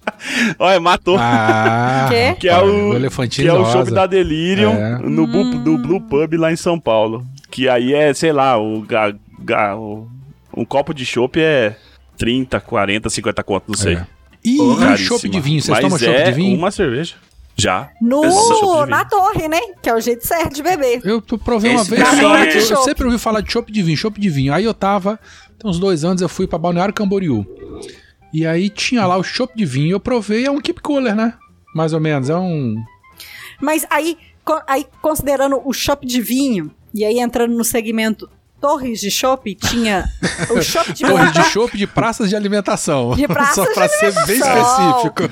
Olha, matou. Ah, Quê? Que é o, o que é o show da Delirium É. no, Bu- do Blue Pub lá em São Paulo. Que aí é, sei lá, o, ga- ga- o- um copo de chopp é 30, 40, 50 conto, não sei. É. E, e Caríssima. chopp de vinho? Vocês tomam chopp é de vinho? uma cerveja. Já. No, vinho. na torre, né? Que é o jeito certo de beber. Eu provei uma Esse vez pra só. mim é- Eu, eu chopp. sempre ouvi falar de chopp de vinho, chopp de vinho. Aí eu tava, tem uns dois anos, eu fui pra Balneário Camboriú. E aí tinha lá o chopp de vinho. Eu provei, é um keep cooler, né? Mais ou menos, é um... Mas aí, aí considerando o shop de vinho, e aí entrando no segmento Torres de Chopp, tinha o shop de Torre vinho. de chopp de praças de alimentação. De praças Só pra de ser bem específico.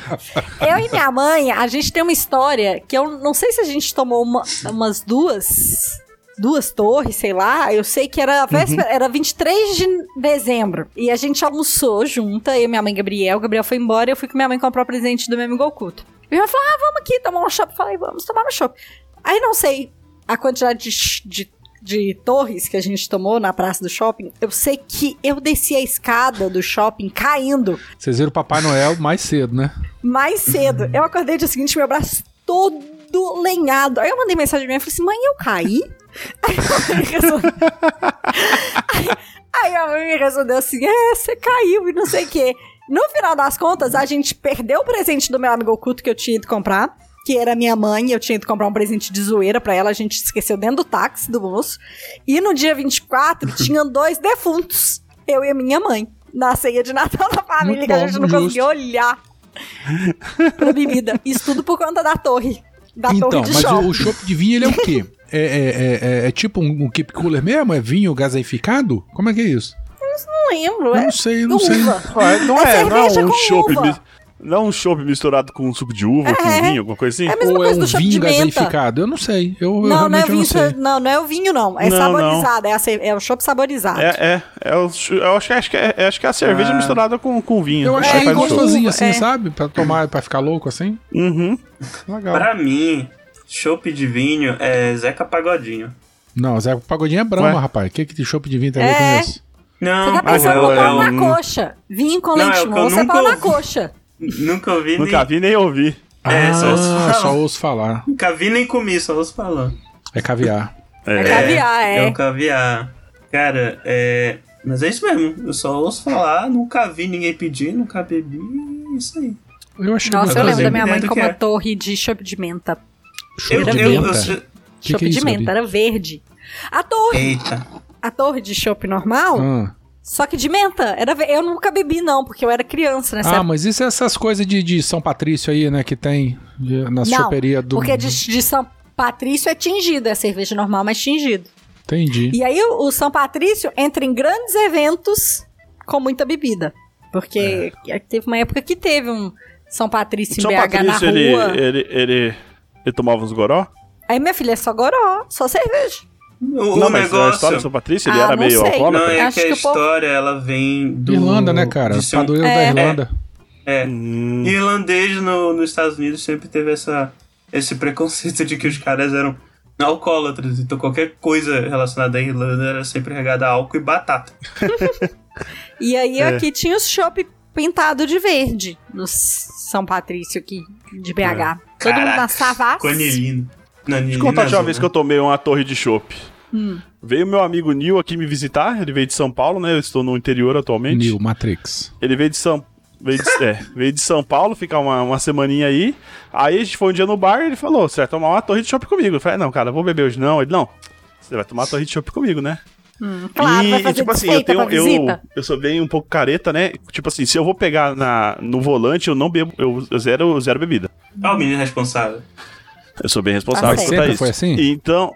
Eu e minha mãe, a gente tem uma história que eu não sei se a gente tomou uma- umas duas. Duas torres, sei lá. Eu sei que era véspera, era 23 de dezembro. E a gente almoçou junta, eu e minha mãe Gabriel. O Gabriel foi embora e eu fui com minha mãe comprar o presente do meu amigo Oculto. E ela falou: ah, vamos aqui tomar um shopping. Falei, vamos tomar um shopping. Aí não sei a quantidade de, de, de torres que a gente tomou na praça do shopping. Eu sei que eu desci a escada do shopping caindo Vocês viram o Papai Noel mais cedo, né? mais cedo. Eu acordei dia seguinte, meu braço todo lenhado. Aí eu mandei mensagem pra minha mãe e falei assim: mãe, eu caí? Aí a mãe me respondeu. aí, aí a mãe me respondeu assim: é, você caiu e não sei o quê. No final das contas, a gente perdeu o presente do meu amigo oculto que eu tinha ido comprar. Que era minha mãe, eu tinha ido comprar um presente de zoeira pra ela, a gente esqueceu dentro do táxi do moço. E no dia 24, tinham dois defuntos, eu e a minha mãe, na ceia de Natal da família, que a gente não justo. conseguia olhar pra bebida. Isso tudo por conta da torre. Da então, torre de mas shopping. o, o chopp de vinho, ele é o quê? É, é, é, é- é tipo um, um keep cooler mesmo? É vinho gaseificado? Como é que é isso? Não lembro, Eu é não sei, não sei. uva. Ué, Não É é, não é um chopp. mis- Não é um chopp misturado com suco de uva, É. com vinho, alguma coisa assim? É a mesma Ou é coisa um do vinho gaseificado? Eu não sei. Eu, eu Não, não é, realmente vinho, não sei. não, não é o vinho, não. É Não, saborizado, É, a ce- é o chopp saborizado. É, é, é o, eu acho que, acho que é, acho que é a cerveja Ah. misturada com, com vinho. Eu achei chopp. gostosinho assim, é. sabe? Pra tomar, pra ficar louco assim. Uhum. Legal. Pra mim, chopp de vinho é Zeca Pagodinho. Não, Zé Pagodinho é Brahma, Ué? rapaz. O que que de chopp de vinho tem a ver É. com isso? Não, Você tá pensando eu, no pau eu na coxa. Vinho com Não, leite é moço é nunca pau na ouvi. coxa. nunca ouvi Nunca nem. vi nem ouvi. É, só ouço ah, falar. só ouço falar. Nunca vi nem comi, só ouço falando. É caviar. É, É. caviar, É é. o caviar. Cara, é. Mas é isso mesmo. Eu só ouço falar, nunca vi ninguém pedir, nunca bebi. É isso aí. Eu achei Nossa, eu lembro da minha mãe com uma é. torre de chopp de menta. Chopp Eu, de eu, menta. eu- que é de menta, Gabi? era verde. A torre, Eita. a torre de chopp normal, Ah. só que de menta. Era, eu nunca bebi, não, porque eu era criança nessa Ah, época. mas isso é essas coisas de, de São Patrício aí, né? Que tem de- na choperia do. Porque de, de São Patrício é tingido, é cerveja normal, mas tingido. Entendi. E aí o, o São Patrício entra em grandes eventos com muita bebida. Porque É. teve uma época que teve um São Patrício em São BH Patrício, na rua. ele, ele, ele tomava uns goró? Aí minha filha é só goró, só cerveja. O, não, o mas a negócio. história do São Patrício, ele Ah, era meio sei. Não, alcoólatra? é Acho que a que o povo- história ela vem do. Irlanda, né, cara? de ser um- Padroeiro É. da Irlanda. É. Hum, Irlandês no, nos Estados Unidos sempre teve essa, esse preconceito de que os caras eram alcoólatras. Então qualquer coisa relacionada à Irlanda era sempre regada a álcool e batata. E aí É. aqui tinha os chopp pintado de verde no São Patrício aqui de BH. Todo mundo na Savassi. Com Deixa eu contar a última azul, vez né? que eu tomei uma torre de chopp. Hum. Veio meu amigo Nil aqui me visitar, ele veio de São Paulo, né? Eu estou no interior atualmente. New Matrix. Ele veio de São veio de, é, veio de São Paulo, ficar uma, uma semaninha aí. Aí a gente foi um dia no bar e ele falou: Você vai tomar uma torre de chopp comigo? Eu falei: Não, cara, eu vou beber hoje não. Ele: Não, você vai tomar uma torre de chopp comigo, né? Hum, claro, e, vai e, fazer tipo assim, eu tenho. Eu, eu sou bem um pouco careta, né? Tipo assim, se eu vou pegar na, no volante, eu não bebo, eu, eu zero, zero bebida. Ó, o menino responsável. Eu sou bem responsável Tá quanto certo. a Sempre isso. foi assim? Então,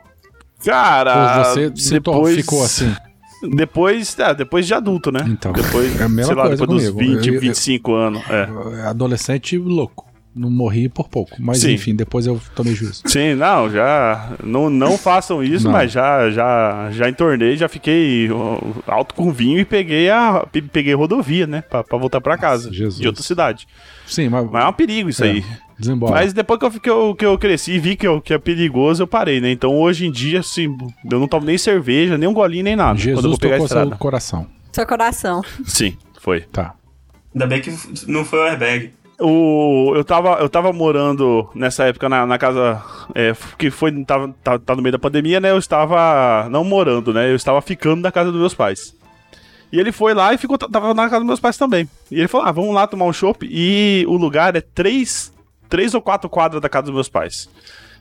cara. Você depois, ficou assim? Depois, é, depois de adulto, né? Então, depois, é a mesma sei lá, depois comigo. dos 20, Eu- eu- 25 anos. É. Adolescente louco. Não morri por pouco. Mas Sim. enfim, depois eu tomei juízo. Sim, não, já. Não, não façam isso, Não. mas já, já, já entornei, já fiquei alto com vinho e peguei a. pe- Peguei rodovia, né? Pra, pra voltar pra casa. Jesus. De outra cidade. Sim, mas. Mas é um perigo isso É. aí. Desembola. Mas depois que eu, que eu, que eu cresci e vi que, eu, que é perigoso, eu parei, né? Então hoje em dia, assim, eu não tomo nem cerveja, nem um golinho, nem nada. quando eu Jesus vou pegar a tocou estrada. seu coração. Seu coração. Sim, foi. Tá. Ainda bem que não foi o airbag. O, eu, tava, eu tava morando nessa época na, na casa é, que foi tava, tá, tá no meio da pandemia, né? Eu estava não morando, né? Eu estava ficando na casa dos meus pais. E ele foi lá e ficou tava na casa dos meus pais também. E ele falou: "Ah, vamos lá tomar um chopp". E o lugar é três, três ou quatro quadras da casa dos meus pais.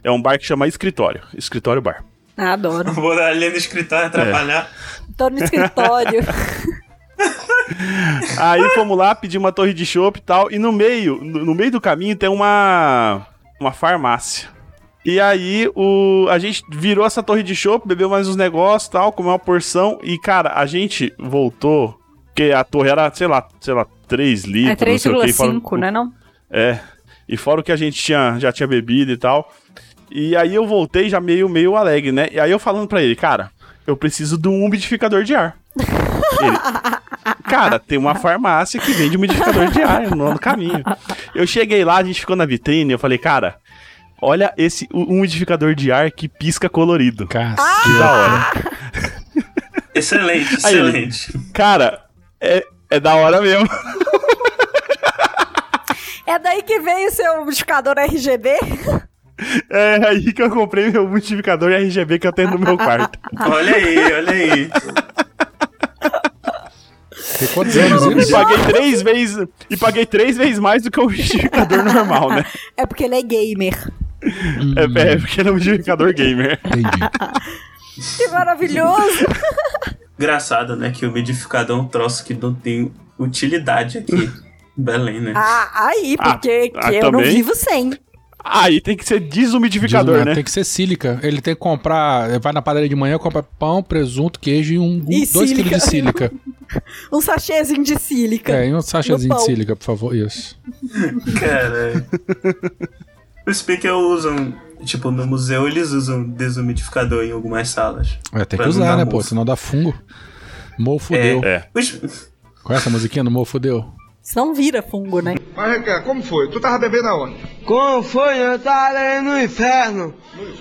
É um bar que chama Escritório, Escritório Bar. Ah, adoro. Vou ali no escritório atrapalhar. Tô no escritório. Aí fomos lá, pedimos uma torre de chopp e tal, e no meio, no, meio do caminho tem uma uma farmácia. E aí o a gente virou essa torre de chopp, bebeu mais uns negócios, tal, comeu uma porção e cara, a gente voltou, porque a torre era, sei lá, sei lá, 3 litros, É não sei o que, fora- 3,5, né não? É. E fora o que a gente tinha, já tinha bebido e tal. E aí eu voltei já meio, meio alegre, né? E aí eu falando pra ele, cara, eu preciso de um umidificador de ar. Ele, cara, tem uma farmácia que vende umidificador de ar no, no caminho. Eu cheguei lá, a gente ficou na vitrine, eu falei, cara, olha esse umidificador de ar que pisca colorido. Caceta. Que da hora. Excelente, Aí excelente. Cara, é, é da hora mesmo. É daí que veio o seu modificador RGB? É aí que eu comprei meu umidificador RGB que eu tenho no meu quarto. Olha aí, olha aí. Tem quantos anos E paguei três vezes. E paguei três vezes mais do que o umidificador normal, né? É porque ele é gamer. É, é porque ele é um umidificador gamer. Entendi. Que maravilhoso! Engraçado, né? Que o umidificador é um troço que não tem utilidade aqui Belém, né? Ah, aí, Ah, porque ah, que eu não também? vivo sem. Aí tem que ser desumidificador, né? Tem que ser sílica. Ele tem que comprar. Vai na padaria de manhã, compra pão, presunto, queijo e um, E 2 kg de sílica. Um sachêzinho de sílica. É, e um sachêzinho de sílica, por favor. Isso. Caralho. Os speakers usam, tipo, no museu eles usam desumidificador em algumas salas. É, tem que usar, né, pô? mofo. Senão dá fungo. Mo fudeu. É. Os- Conhece a musiquinha do Mo fudeu? Senão vira fungo, né? Mas, Requer, como foi? Tu tava bebendo aonde? Como foi? Eu tava ali no inferno.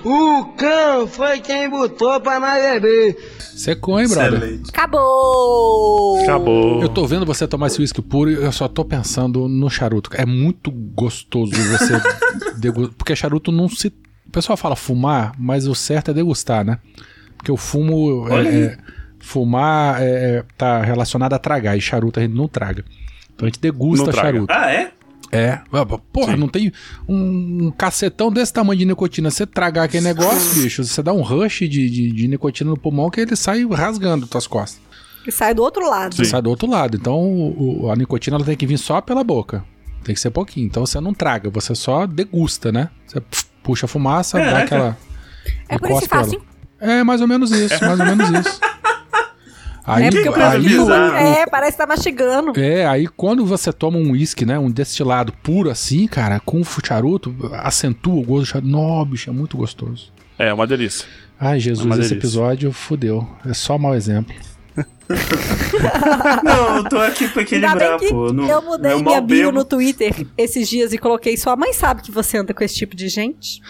O cão foi quem botou pra nós beber. Secou, hein, brother? Excelente. Acabou! Acabou. Eu tô vendo você tomar esse uísque puro e eu só tô pensando no charuto. É muito gostoso você degustar. Porque charuto não se. O pessoal fala fumar, mas o certo é degustar, né? Porque o fumo. é- é- fumar é, tá relacionado a tragar e charuto a gente não traga. Então a gente degusta charuto. Ah, é? É. Porra, não tem um, um cacetão desse tamanho de nicotina. Você tragar aquele negócio, bicho, você dá um rush de, de, de nicotina no pulmão que ele sai rasgando tuas costas. E sai do outro lado. Sai do outro lado. Então o- a nicotina ela tem que vir só pela boca. Tem que ser pouquinho. Então você não traga, você só degusta, né? Você puxa a fumaça, dá Caraca. aquela. É por isso que assim. É mais ou menos isso, mais ou menos isso. Aí, é porque o- bizarra. É, parece que tá mastigando. é, aí quando você toma um uísque, né, um destilado puro assim, cara, com charuto, acentua o gosto do charuto. Nó, bicho, é muito gostoso. É, uma delícia. Ai, Jesus, Uma esse delícia. episódio fudeu. É só mau exemplo. Não, eu tô aqui pra equilibrar, pô. Não, eu mudei minha bio bebo. no Twitter esses dias e coloquei sua mãe sabe que você anda com esse tipo de gente?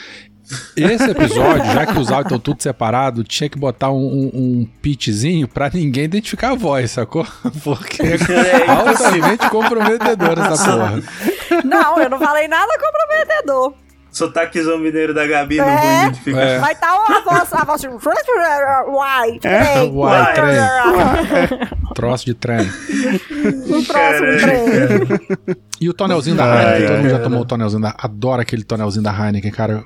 Esse episódio, já que os áudios estão tudo separado, tinha que botar um, um, um pitchzinho pra ninguém identificar a voz, sacou? Porque é altamente comprometedora essa porra. Não, eu não falei nada comprometedor. Sotaquezão mineiro da Gabi, não É. vou identificar. É. Vai estar a voz, a voz tipo, Uai, trem, Uai, trem. Troço de trem. Um próximo trem. E o tonelzinho da Ai, Heineken, todo mundo já tomou o tonelzinho da... Adoro aquele tonelzinho da Heineken, cara.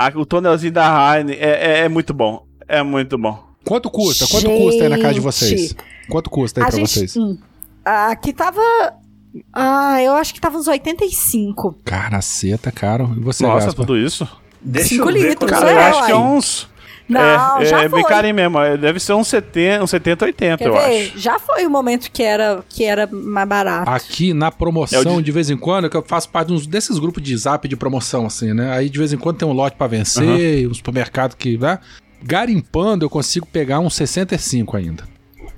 Ah, o tonelzinho da Heine é, é, é muito bom. É muito bom. Quanto custa? Quanto custa aí na casa de vocês? Gente. Quanto custa aí A pra gente. vocês? hum, aqui tava. Ah, eu acho que tava uns 85. Caraceta, caro. E você, Nossa, Gaspa? tudo isso? Deixa Cinco eu ver litros, quanto Cara, eu é, acho que é uns. Não, é, já é bem foi. carinho mesmo. é, Deve ser uns 70, uns 70 80, Quer eu ver? acho. Já foi o momento que era, que era mais barato. Aqui na promoção, É de- de vez em quando, que eu faço parte de uns desses grupos de zap de promoção, assim, né? Aí de vez em quando tem um lote pra vencer, um supermercado que, né? Garimpando, eu consigo pegar uns 65 ainda.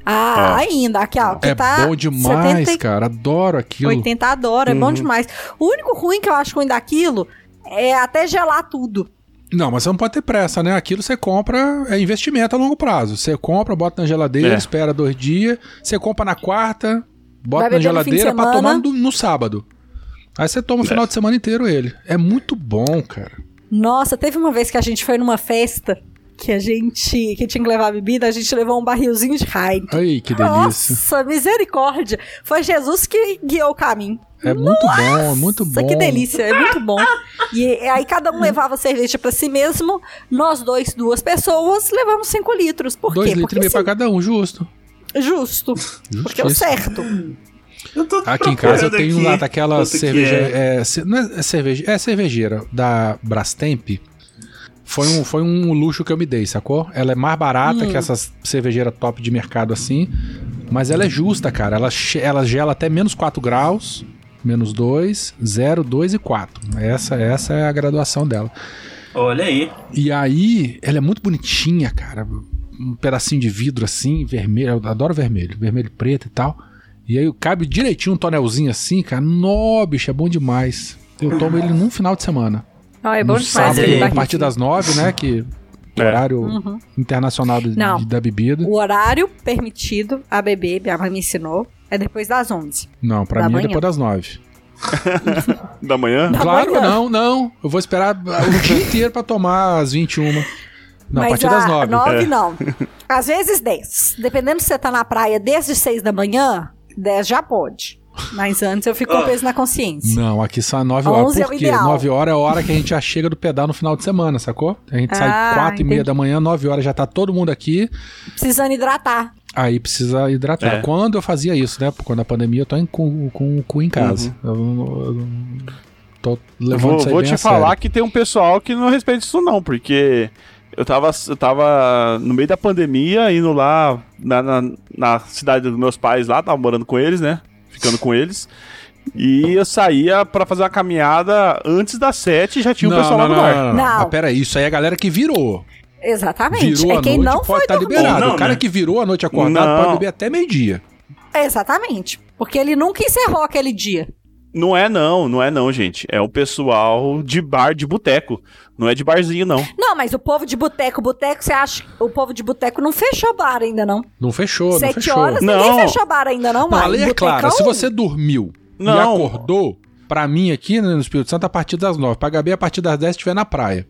Ah, ainda. Aqui, ó. Que É tá bom demais, 70 cara. Adoro aquilo. 80 adoro, é bom demais. O único ruim que eu acho ruim daquilo é até gelar tudo. Não, mas você não pode ter pressa, né? Aquilo você compra, é investimento a longo prazo. Você compra, bota na geladeira, É. espera dois dias. Você compra na quarta, bota Vai na geladeira pra semana. tomar no, no sábado. Aí você toma o final de semana inteiro ele. É muito bom, cara. Nossa, teve uma vez que a gente foi numa festa que a gente que tinha que levar bebida, a gente levou um barrilzinho de Heineken. Ai, que delícia. Nossa, misericórdia. Foi Jesus que guiou o caminho. É muito bom, é muito Nossa, bom. que delícia, é muito bom. E aí cada um levava cerveja pra si mesmo. Nós dois, duas pessoas, levamos cinco litros. Por Dois quê? litros Porque e meio pra sim, cada um, justo. justo. Porque é o certo. Eu tô Aqui em casa eu tenho aqui lá daquela cerveja. é. É, não é, cerveja, é cervejeira da Brastemp. Foi um, foi um luxo que eu me dei, sacou? Ela é mais barata Hum. que essas cervejeiras top de mercado assim. Mas ela é justa, cara. Ela, ela gela até menos 4 graus. Menos 2, 0, 2 e 4. Essa, essa é a graduação dela. Olha aí. E aí, ela é muito bonitinha, cara. Um pedacinho de vidro assim, vermelho. Eu adoro vermelho, vermelho e preto e tal. E aí cabe direitinho um tonelzinho assim, cara. Nó, bicho, é bom demais. Eu tomo ele num final de semana. Não, é bom no demais. sábado, a partir das nove, né? Que É. horário Uhum. internacional de- Não. de- da bebida. O horário permitido a beber, minha mãe me ensinou, é depois das 11. Não, pra da mim é manhã. depois das nove. Da manhã? Da claro, manhã. não, não. Eu vou esperar o dia inteiro pra tomar às 21. Não, a Mas partir das a- nove. nove É. não. Às vezes 10. Dependendo se você tá na praia desde 6 da manhã, 10 já pode. Mas antes eu fico com peso na consciência. Não, aqui são 9 horas. 11 é Por quê? ideal. 9 horas é a hora que a gente já chega do pedal no final de semana, sacou? A gente Ah, sai 4 e meia entendi. da manhã, 9 horas já tá todo mundo aqui. Precisando hidratar. Aí precisa hidratar. É. Quando eu fazia isso, né? Quando a pandemia, eu tô em- com, com o cu em casa. Uhum. Eu, não- eu Eu levando vou, isso aí vou bem te a falar sério. que tem um pessoal que não respeita isso não, porque eu tava, eu tava no meio da pandemia, indo lá na, na, na cidade dos meus pais lá, tava morando com eles, né? Ficando com eles. E eu saía pra fazer uma caminhada antes das sete e já tinha o não, pessoal não, lá no não, bar. não, não, não. Não. Mas peraí, isso aí é a galera que virou. Exatamente. Virou é quem noite, não pode foi estar dormir. liberado. Não, o cara né? que virou a noite acordado Não. pode beber até meio-dia. Exatamente. Porque ele nunca encerrou aquele dia. Não é não, não é não, gente. É o pessoal de bar, de boteco. Não é de barzinho, não. Não, mas o povo de boteco, boteco, você acha que o povo de boteco não fechou bar ainda, não? Não fechou, não Sete fechou. horas, Não. ninguém fechou bar ainda, não, Não, a Mari. lei é clara. Se você dormiu e Não. acordou, pra mim aqui né, no Espírito Santo, a partir das 9. Pra Gabi, a partir das 10 estiver na praia.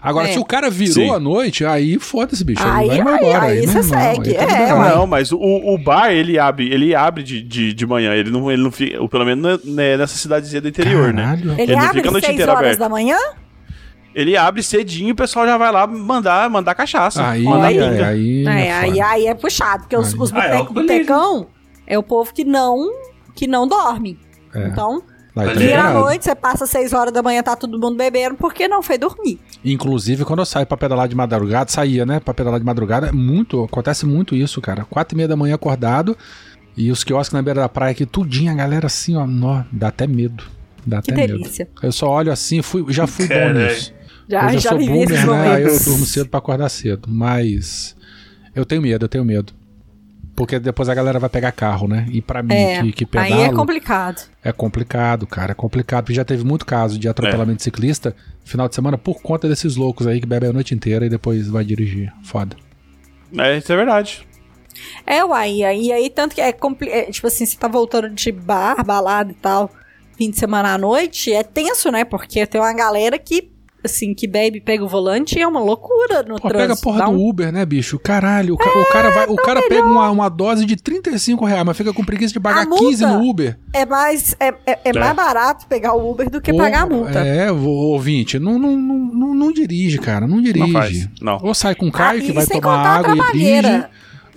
Agora, É. se o cara virou Sim. à noite, aí foda-se, bicho. Aí- Aí, vai aí- embora. aí meu você irmão, segue. aí tá É, liberado. ué. Não, mas o, o bar, ele abre, ele abre de, de, de manhã. Ele não, ele não fica, ou pelo menos não é- né, nessa cidadezinha do interior, né? Caralho. Ele Ele não abre fica a noite 6 inteira horas aberto. da manhã? Ele abre cedinho e o pessoal já vai lá mandar, mandar cachaça. Aí, mandar aí, aí, É, é aí, foda. aí é puxado, porque os, Aí. os Ah, é alcoolismo. botecão é o povo que não, que não dorme. É. Então, Vira vira à noite, você passa 6 horas da manhã, tá todo mundo bebendo, porque não foi dormir. Inclusive, quando eu saio pra pedalar de madrugada, saía, né? Pra pedalar de madrugada, é muito, acontece muito isso, cara. Quatro e meia da manhã acordado e os quiosques na beira da praia aqui, tudinho, a galera assim, ó, nó, dá até medo. Dá Que até medo. delícia. Eu só olho assim, fui, já fui bom Caralho. nisso. Já, eu já sou vivi esses boomer, né? Aí eu durmo cedo pra acordar cedo. Mas eu tenho medo, eu tenho medo. Porque depois a galera vai pegar carro, né? E pra mim, É, que, que aí pedalo, é complicado. é complicado, cara. É complicado. Porque já teve muito caso de atropelamento de ciclista final de semana por conta desses loucos aí que bebem a noite inteira e depois vai dirigir. Foda. É, isso é verdade. É, uai, e aí, e aí tanto que é, compli- é, tipo assim, você tá voltando de bar, balada e tal, fim de semana à noite, é tenso, né? Porque tem uma galera que, assim, que bebe, pega o volante e é uma loucura no Pô, trânsito. pega a porra do Uber, né, bicho? Caralho, o, ca- o cara vai, o cara pega uma, uma dose de 35 reais, mas fica com preguiça de pagar A multa 15 no Uber. É mais, é, é, é mais barato pegar o Uber do que pagar a multa. É, ouvinte, não, não, não, não, não dirige, cara, não dirige. Não faz. Não. Ou sai com o Caio, Ah, que vai tomar água e dirige.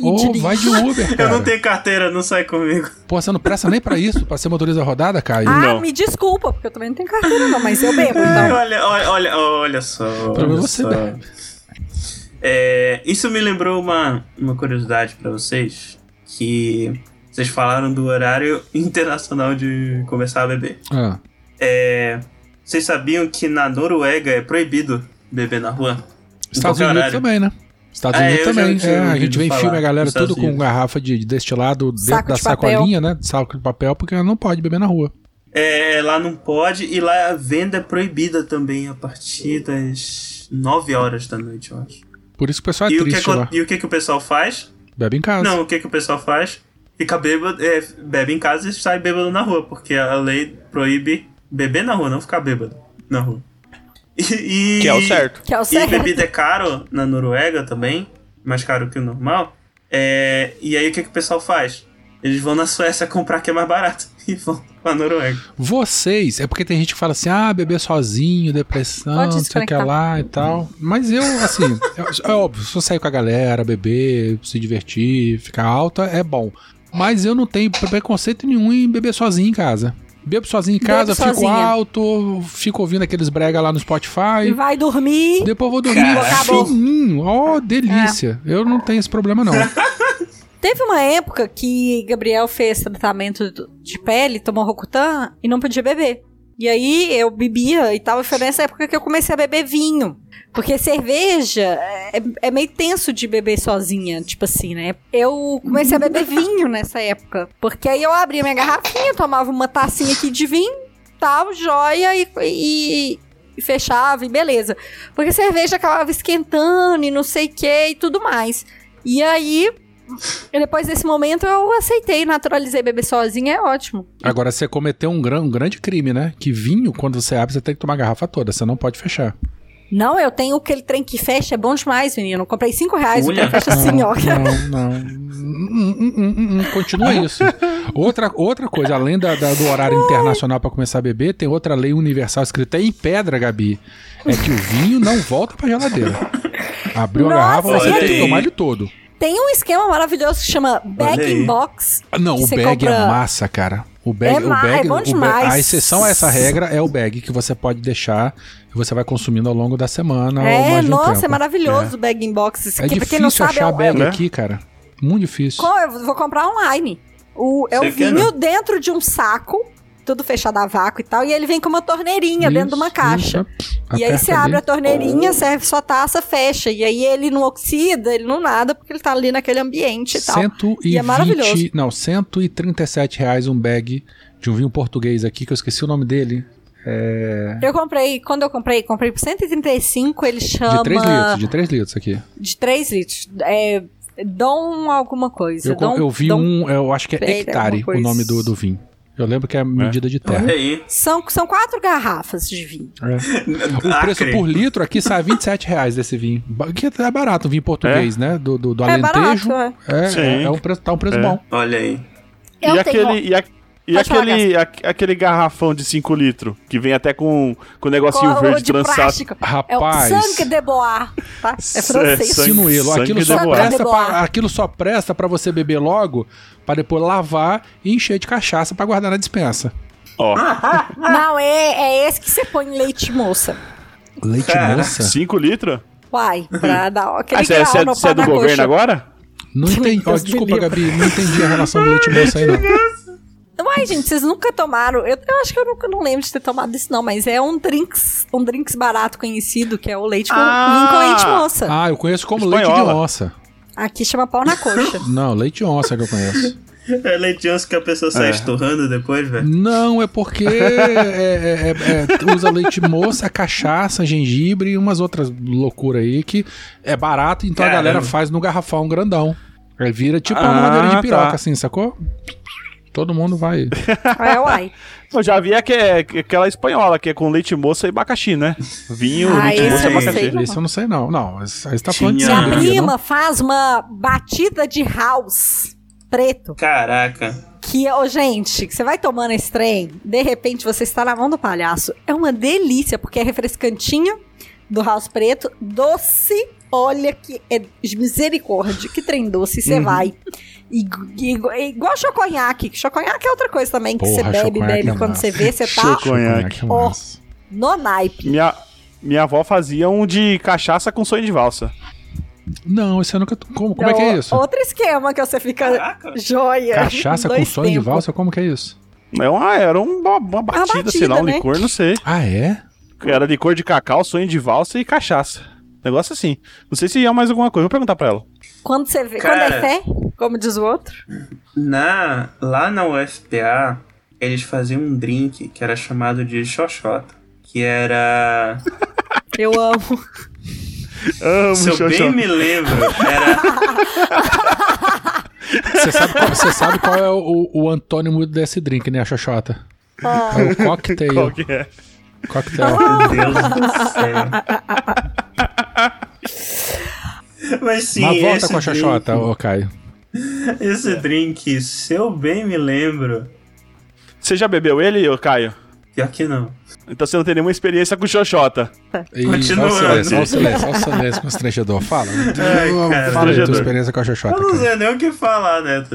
Ou dirige. vai de Uber, cara. Eu não tenho carteira, não sai comigo. Pô, você não presta nem pra isso, pra ser motorista rodada, Caio? Ah, Não. me desculpa, porque eu também não tenho carteira não, mas eu bebo, então. olha, olha, olha, olha só. Olha você só. bebe. É, isso me lembrou uma, uma curiosidade pra vocês. Que vocês falaram do horário internacional de começar a beber. Ah, É, vocês sabiam que na Noruega é proibido beber na rua? Estados Unidos horário. também, né? Estados É, Unidos já também. tinha É, a gente vê em filme a galera tudo com garrafa de, de destilado dentro Saco da de papel. sacolinha, né? De saco de papel, porque não pode beber na rua. É, lá não pode e lá a venda é proibida também a partir das 9 horas da noite, eu acho. Por isso que o pessoal é e, o que, triste lá. e o que, que o pessoal faz? Bebe em casa. Não, o que, que o pessoal faz? Fica bêbado, é, bebe em casa e sai bêbado na rua, porque a lei proíbe beber na rua, não ficar bêbado na rua. E, e- Que é o certo. Que é o E certo. bebida é caro na Noruega também, mais caro que o normal. É, e aí o que, que o pessoal faz? Eles vão na Suécia comprar que é mais barato e vão pra Noruega. Vocês, é porque tem gente que fala assim, ah, beber sozinho, depressão, não sei o que lá e tal. Mas eu, assim, é, é óbvio, se eu sair com a galera, beber, se divertir, ficar alta, é bom. Mas eu não tenho preconceito nenhum em beber sozinho em casa. Bebo sozinho em casa, Bebo fico sozinha. alto, fico ouvindo aqueles brega lá no Spotify. vai dormir. Depois vou dormir Acabou. fininho. Ó, delícia. Eu não tenho esse problema, não. Teve uma época que Gabriel fez tratamento de pele, tomou Rocutan e não podia beber. E aí eu bebia e tal, foi nessa época que eu comecei a beber vinho. Porque cerveja é, é meio tenso de beber sozinha, tipo assim, né? Eu comecei a beber vinho nessa época. Porque aí eu abria minha garrafinha, tomava uma tacinha aqui de vinho, tal, joia e, e- e fechava e beleza. Porque cerveja acabava esquentando e não sei o que e tudo mais. E aí, e depois desse momento, eu aceitei, naturalizei beber sozinha, é ótimo. Agora, você cometeu um, gran- um grande crime, né? Que vinho, quando você abre, você tem que tomar a garrafa toda. Você não pode fechar. Não, eu tenho aquele trem que fecha, é bom demais, menino. Eu comprei 5 reais, o Olha. trem fecha assim, ó. Não, não. Hum, hum, hum, Continua isso. Outra, outra coisa, além da, da- do horário internacional pra começar a beber, tem outra lei universal escrita em pedra, Gabi. É que o vinho não volta pra geladeira. Abriu a Nossa, garrafa, você tem que tomar ele todo. Tem um esquema maravilhoso que chama Bag in Box. Ah, Não, o bag compra- é massa, cara. O bag, É o bag, é bom o bag- demais. a exceção a essa regra é o bag que você pode deixar e você vai consumindo ao longo da semana. ou É, um nossa, tempo. é maravilhoso o Bag in Box. Isso É, é aqui, quem não difícil sabe, é achar um- bag né? aqui, cara. Muito difícil. Eu vou comprar online. O, é o quer, vinho dentro de um saco, tudo fechado a vácuo e tal, e ele vem com uma torneirinha dentro de uma Isso, caixa. isso. E aí você ali. abre a torneirinha, serve sua taça, fecha. E aí ele não oxida, ele não nada, porque ele tá ali naquele ambiente e tal. 120, E é maravilhoso. Não, 137 reais um bag de um vinho português aqui, que eu esqueci o nome dele. É... Eu comprei, quando eu comprei, comprei por 135, ele chama... De 3 litros, de 3 litros aqui. De 3 litros. É, Dom alguma coisa. Eu, Dom, eu vi Dom- um, eu acho que é hectare o nome do, do vinho. Eu lembro que é a medida de terra. Olha aí. São, são quatro garrafas de vinho. É. O preço por litro aqui sai 27 reais desse vinho. Que é barato, um vinho português, né? Do, do, do É Alentejo. barato, É, Sim. é, é um preço, tá um preço É. bom. Olha aí. Eu e tenho- aquele, e, a- e Pode falar, aquele, a- aquele garrafão de 5 litros, que vem até com, com o negocinho Colo verde de trançado. Rapaz. É o sangue de bois, tá? É francês. sangue- Sinuelo. sangue Aquilo de só, presta Sangue pra, aquilo só presta pra você beber logo, pra depois lavar e encher de cachaça pra guardar na dispensa. Ó, Não, é, é esse que você põe em leite moça. Leite Cara, moça? 5 litros? Uai, pra dar aquele Ah, você é, grau é- no é do governo coxa. agora? Não entendi. Me desculpa. Gabi, não entendi a relação do leite moça aí, não. Uai, gente, vocês nunca tomaram. Eu, eu acho que eu nunca não lembro de ter tomado isso, não, mas é um drinks, um drinks barato conhecido, que é o leite com, Ah! com leite moça. Ah, eu conheço como leite de Espanhola. onça. Aqui chama pau na coxa. Não, leite de onça que eu conheço. É leite de onça que a pessoa sai É. esturrando depois, velho. Não, é porque é- é- é- usa leite moça, cachaça, gengibre e umas outras loucuras aí que é barato, então a Caramba. galera faz no garrafão grandão. Aí vira tipo uma Ah, madeira de tá. piroca, assim, sacou? Todo mundo vai. é, uai. Eu já vi que é que- aquela espanhola, que é com leite moça e abacaxi, né? Vinho, Ah, leite moça e eu não abacaxi. sei. Isso eu não sei, não. Não, aí você tá falando de Minha sangria, prima não? faz uma batida de house preto. Caraca. Que, ô, gente, que você vai tomando esse trem, de repente você está na mão do palhaço. É uma delícia, porque é refrescantinho do house preto, doce. Olha que é misericórdia, que trem doce, você vai. E, e- e- igual choconhaque. Choconhaque é outra coisa também, que Porra, você bebe, bebe é quando massa. você vê, você tá Choconhaque. é no naipe. Minha, minha avó fazia um de cachaça com sonho de valsa. Não, isso eu nunca. Como, como é que é isso? Outro esquema que você fica Caraca. joia. Cachaça com sonho de tempos. valsa? Como que é isso? É uma, era uma, uma batida, sei lá, um batida, né? licor, não sei. Ah, é? Era licor de cacau, sonho de valsa e cachaça. Negócio assim. Não sei se é mais alguma coisa. Vou perguntar pra ela. Quando você vê. Cara- Quando é fé, como diz o outro. Na, lá na UFPA, eles faziam um drink que era chamado de xoxota. Que era. Eu amo. Amo Se eu bem me lembro, era. Você sabe, qual, você sabe qual é o, o antônimo desse drink, né, a xoxota? Ah. É o cocktail. Qual que é? Cocktail. Meu Deus do céu. Mas sim, Mas volta esse com a xoxota, ô Caio. esse drink, se eu bem me lembro, Você já bebeu ele, ô Caio? pior que não. Então você não tem nenhuma experiência com xoxota. E Continuando. Olha o silêncio, olha o silêncio, constrangedor. Fala. Ai. Fala aí tua experiência com a xoxota, Eu não sei nem o que falar, né?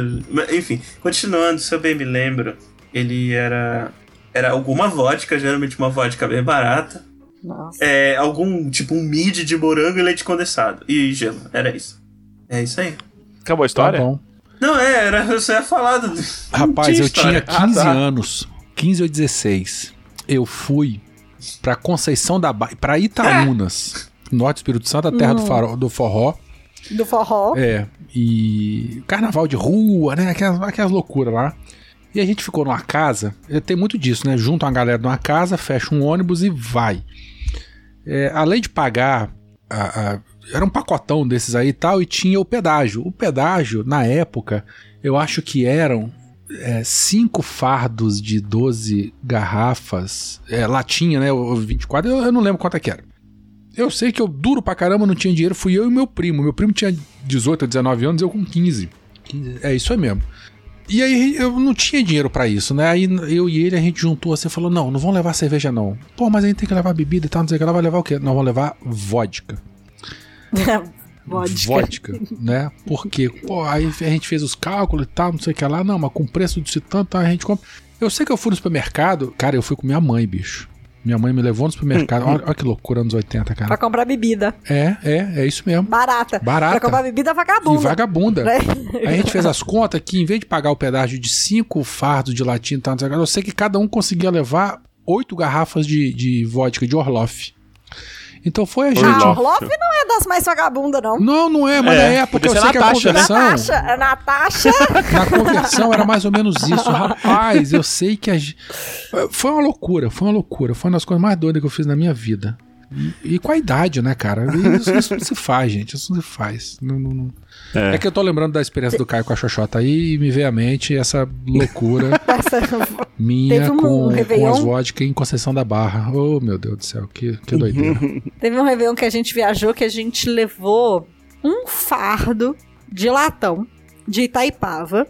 Enfim, continuando, se eu bem me lembro, ele era. Era alguma vodka, geralmente uma vodka bem barata. Nossa. É, algum, tipo, um mid de morango e leite condensado. E gelo, era isso. É isso aí. Acabou a Tá história? bom. Não, é, era, você ia falar do... Rapaz, eu tinha história. 15 Ah, tá. anos, 15 ou 16. Eu fui pra Conceição da Ba... pra Itaúnas, norte do Espírito Santo, a terra do, faro- do forró. Do forró. É, e carnaval de rua, né? Aquelas, aquelas loucuras lá. E a gente ficou numa casa, tem muito disso, né? Junta uma galera numa casa, fecha um ônibus e vai. É, além de pagar, a- a- era um pacotão desses aí e tal, e tinha o pedágio. O pedágio, na época, eu acho que eram é, cinco fardos de 12 garrafas, é, latinha, né? o 24, eu, eu não lembro quanto é que era. Eu sei que eu duro pra caramba, não tinha dinheiro, fui eu e meu primo. Meu primo tinha 18 ou 19 anos, eu com 15. 15, É isso aí mesmo. E aí eu não tinha dinheiro pra isso, né? Aí eu e ele a gente juntou assim e falou: não, não vão levar cerveja não. Pô, mas a gente tem que levar bebida e tal, não sei o que. Ela vai levar o quê? Nós vamos levar vodka. Vodka. Vodka, né? Porque, pô, aí a gente fez os cálculos e tal, não sei o que lá. Não, mas com preço disso tanto, a gente compra. Eu sei que eu fui no supermercado, cara, eu fui com minha mãe, bicho. Minha mãe me levou no supermercado. Olha, olha que loucura, anos 80, Pra cara. comprar bebida. É, é, é isso mesmo. Barata. Barata. Pra comprar bebida E vagabunda. vagabunda. Né? Aí a gente fez as contas que, em vez de pagar o pedágio de cinco fardos de e o que, eu sei que cada um conseguia levar oito garrafas de, de vodka de Orloff. Então foi a gente. Ah, Orloff. Orloff não é das mais vagabundas, não. Não, não é, mas É, na época eu sei que a Natasha, né? conversão. Natasha, Natasha. Na conversão era mais ou menos isso. Rapaz, eu sei que a gente... Foi uma loucura, foi uma loucura. Foi uma das coisas mais doidas que eu fiz na minha vida. E, e com a idade, né, cara? Isso, isso não se faz, gente. Isso não se faz. Não, não- não- É. É que eu tô lembrando da experiência do Caio com a Xoxota aí e me veio à mente essa loucura Essa- minha Teve um com, com as vodka em Conceição da Barra. Oh, meu Deus do céu, que, que doideira. Teve um Réveillon que a gente viajou que a gente levou um fardo de latão de Itaipava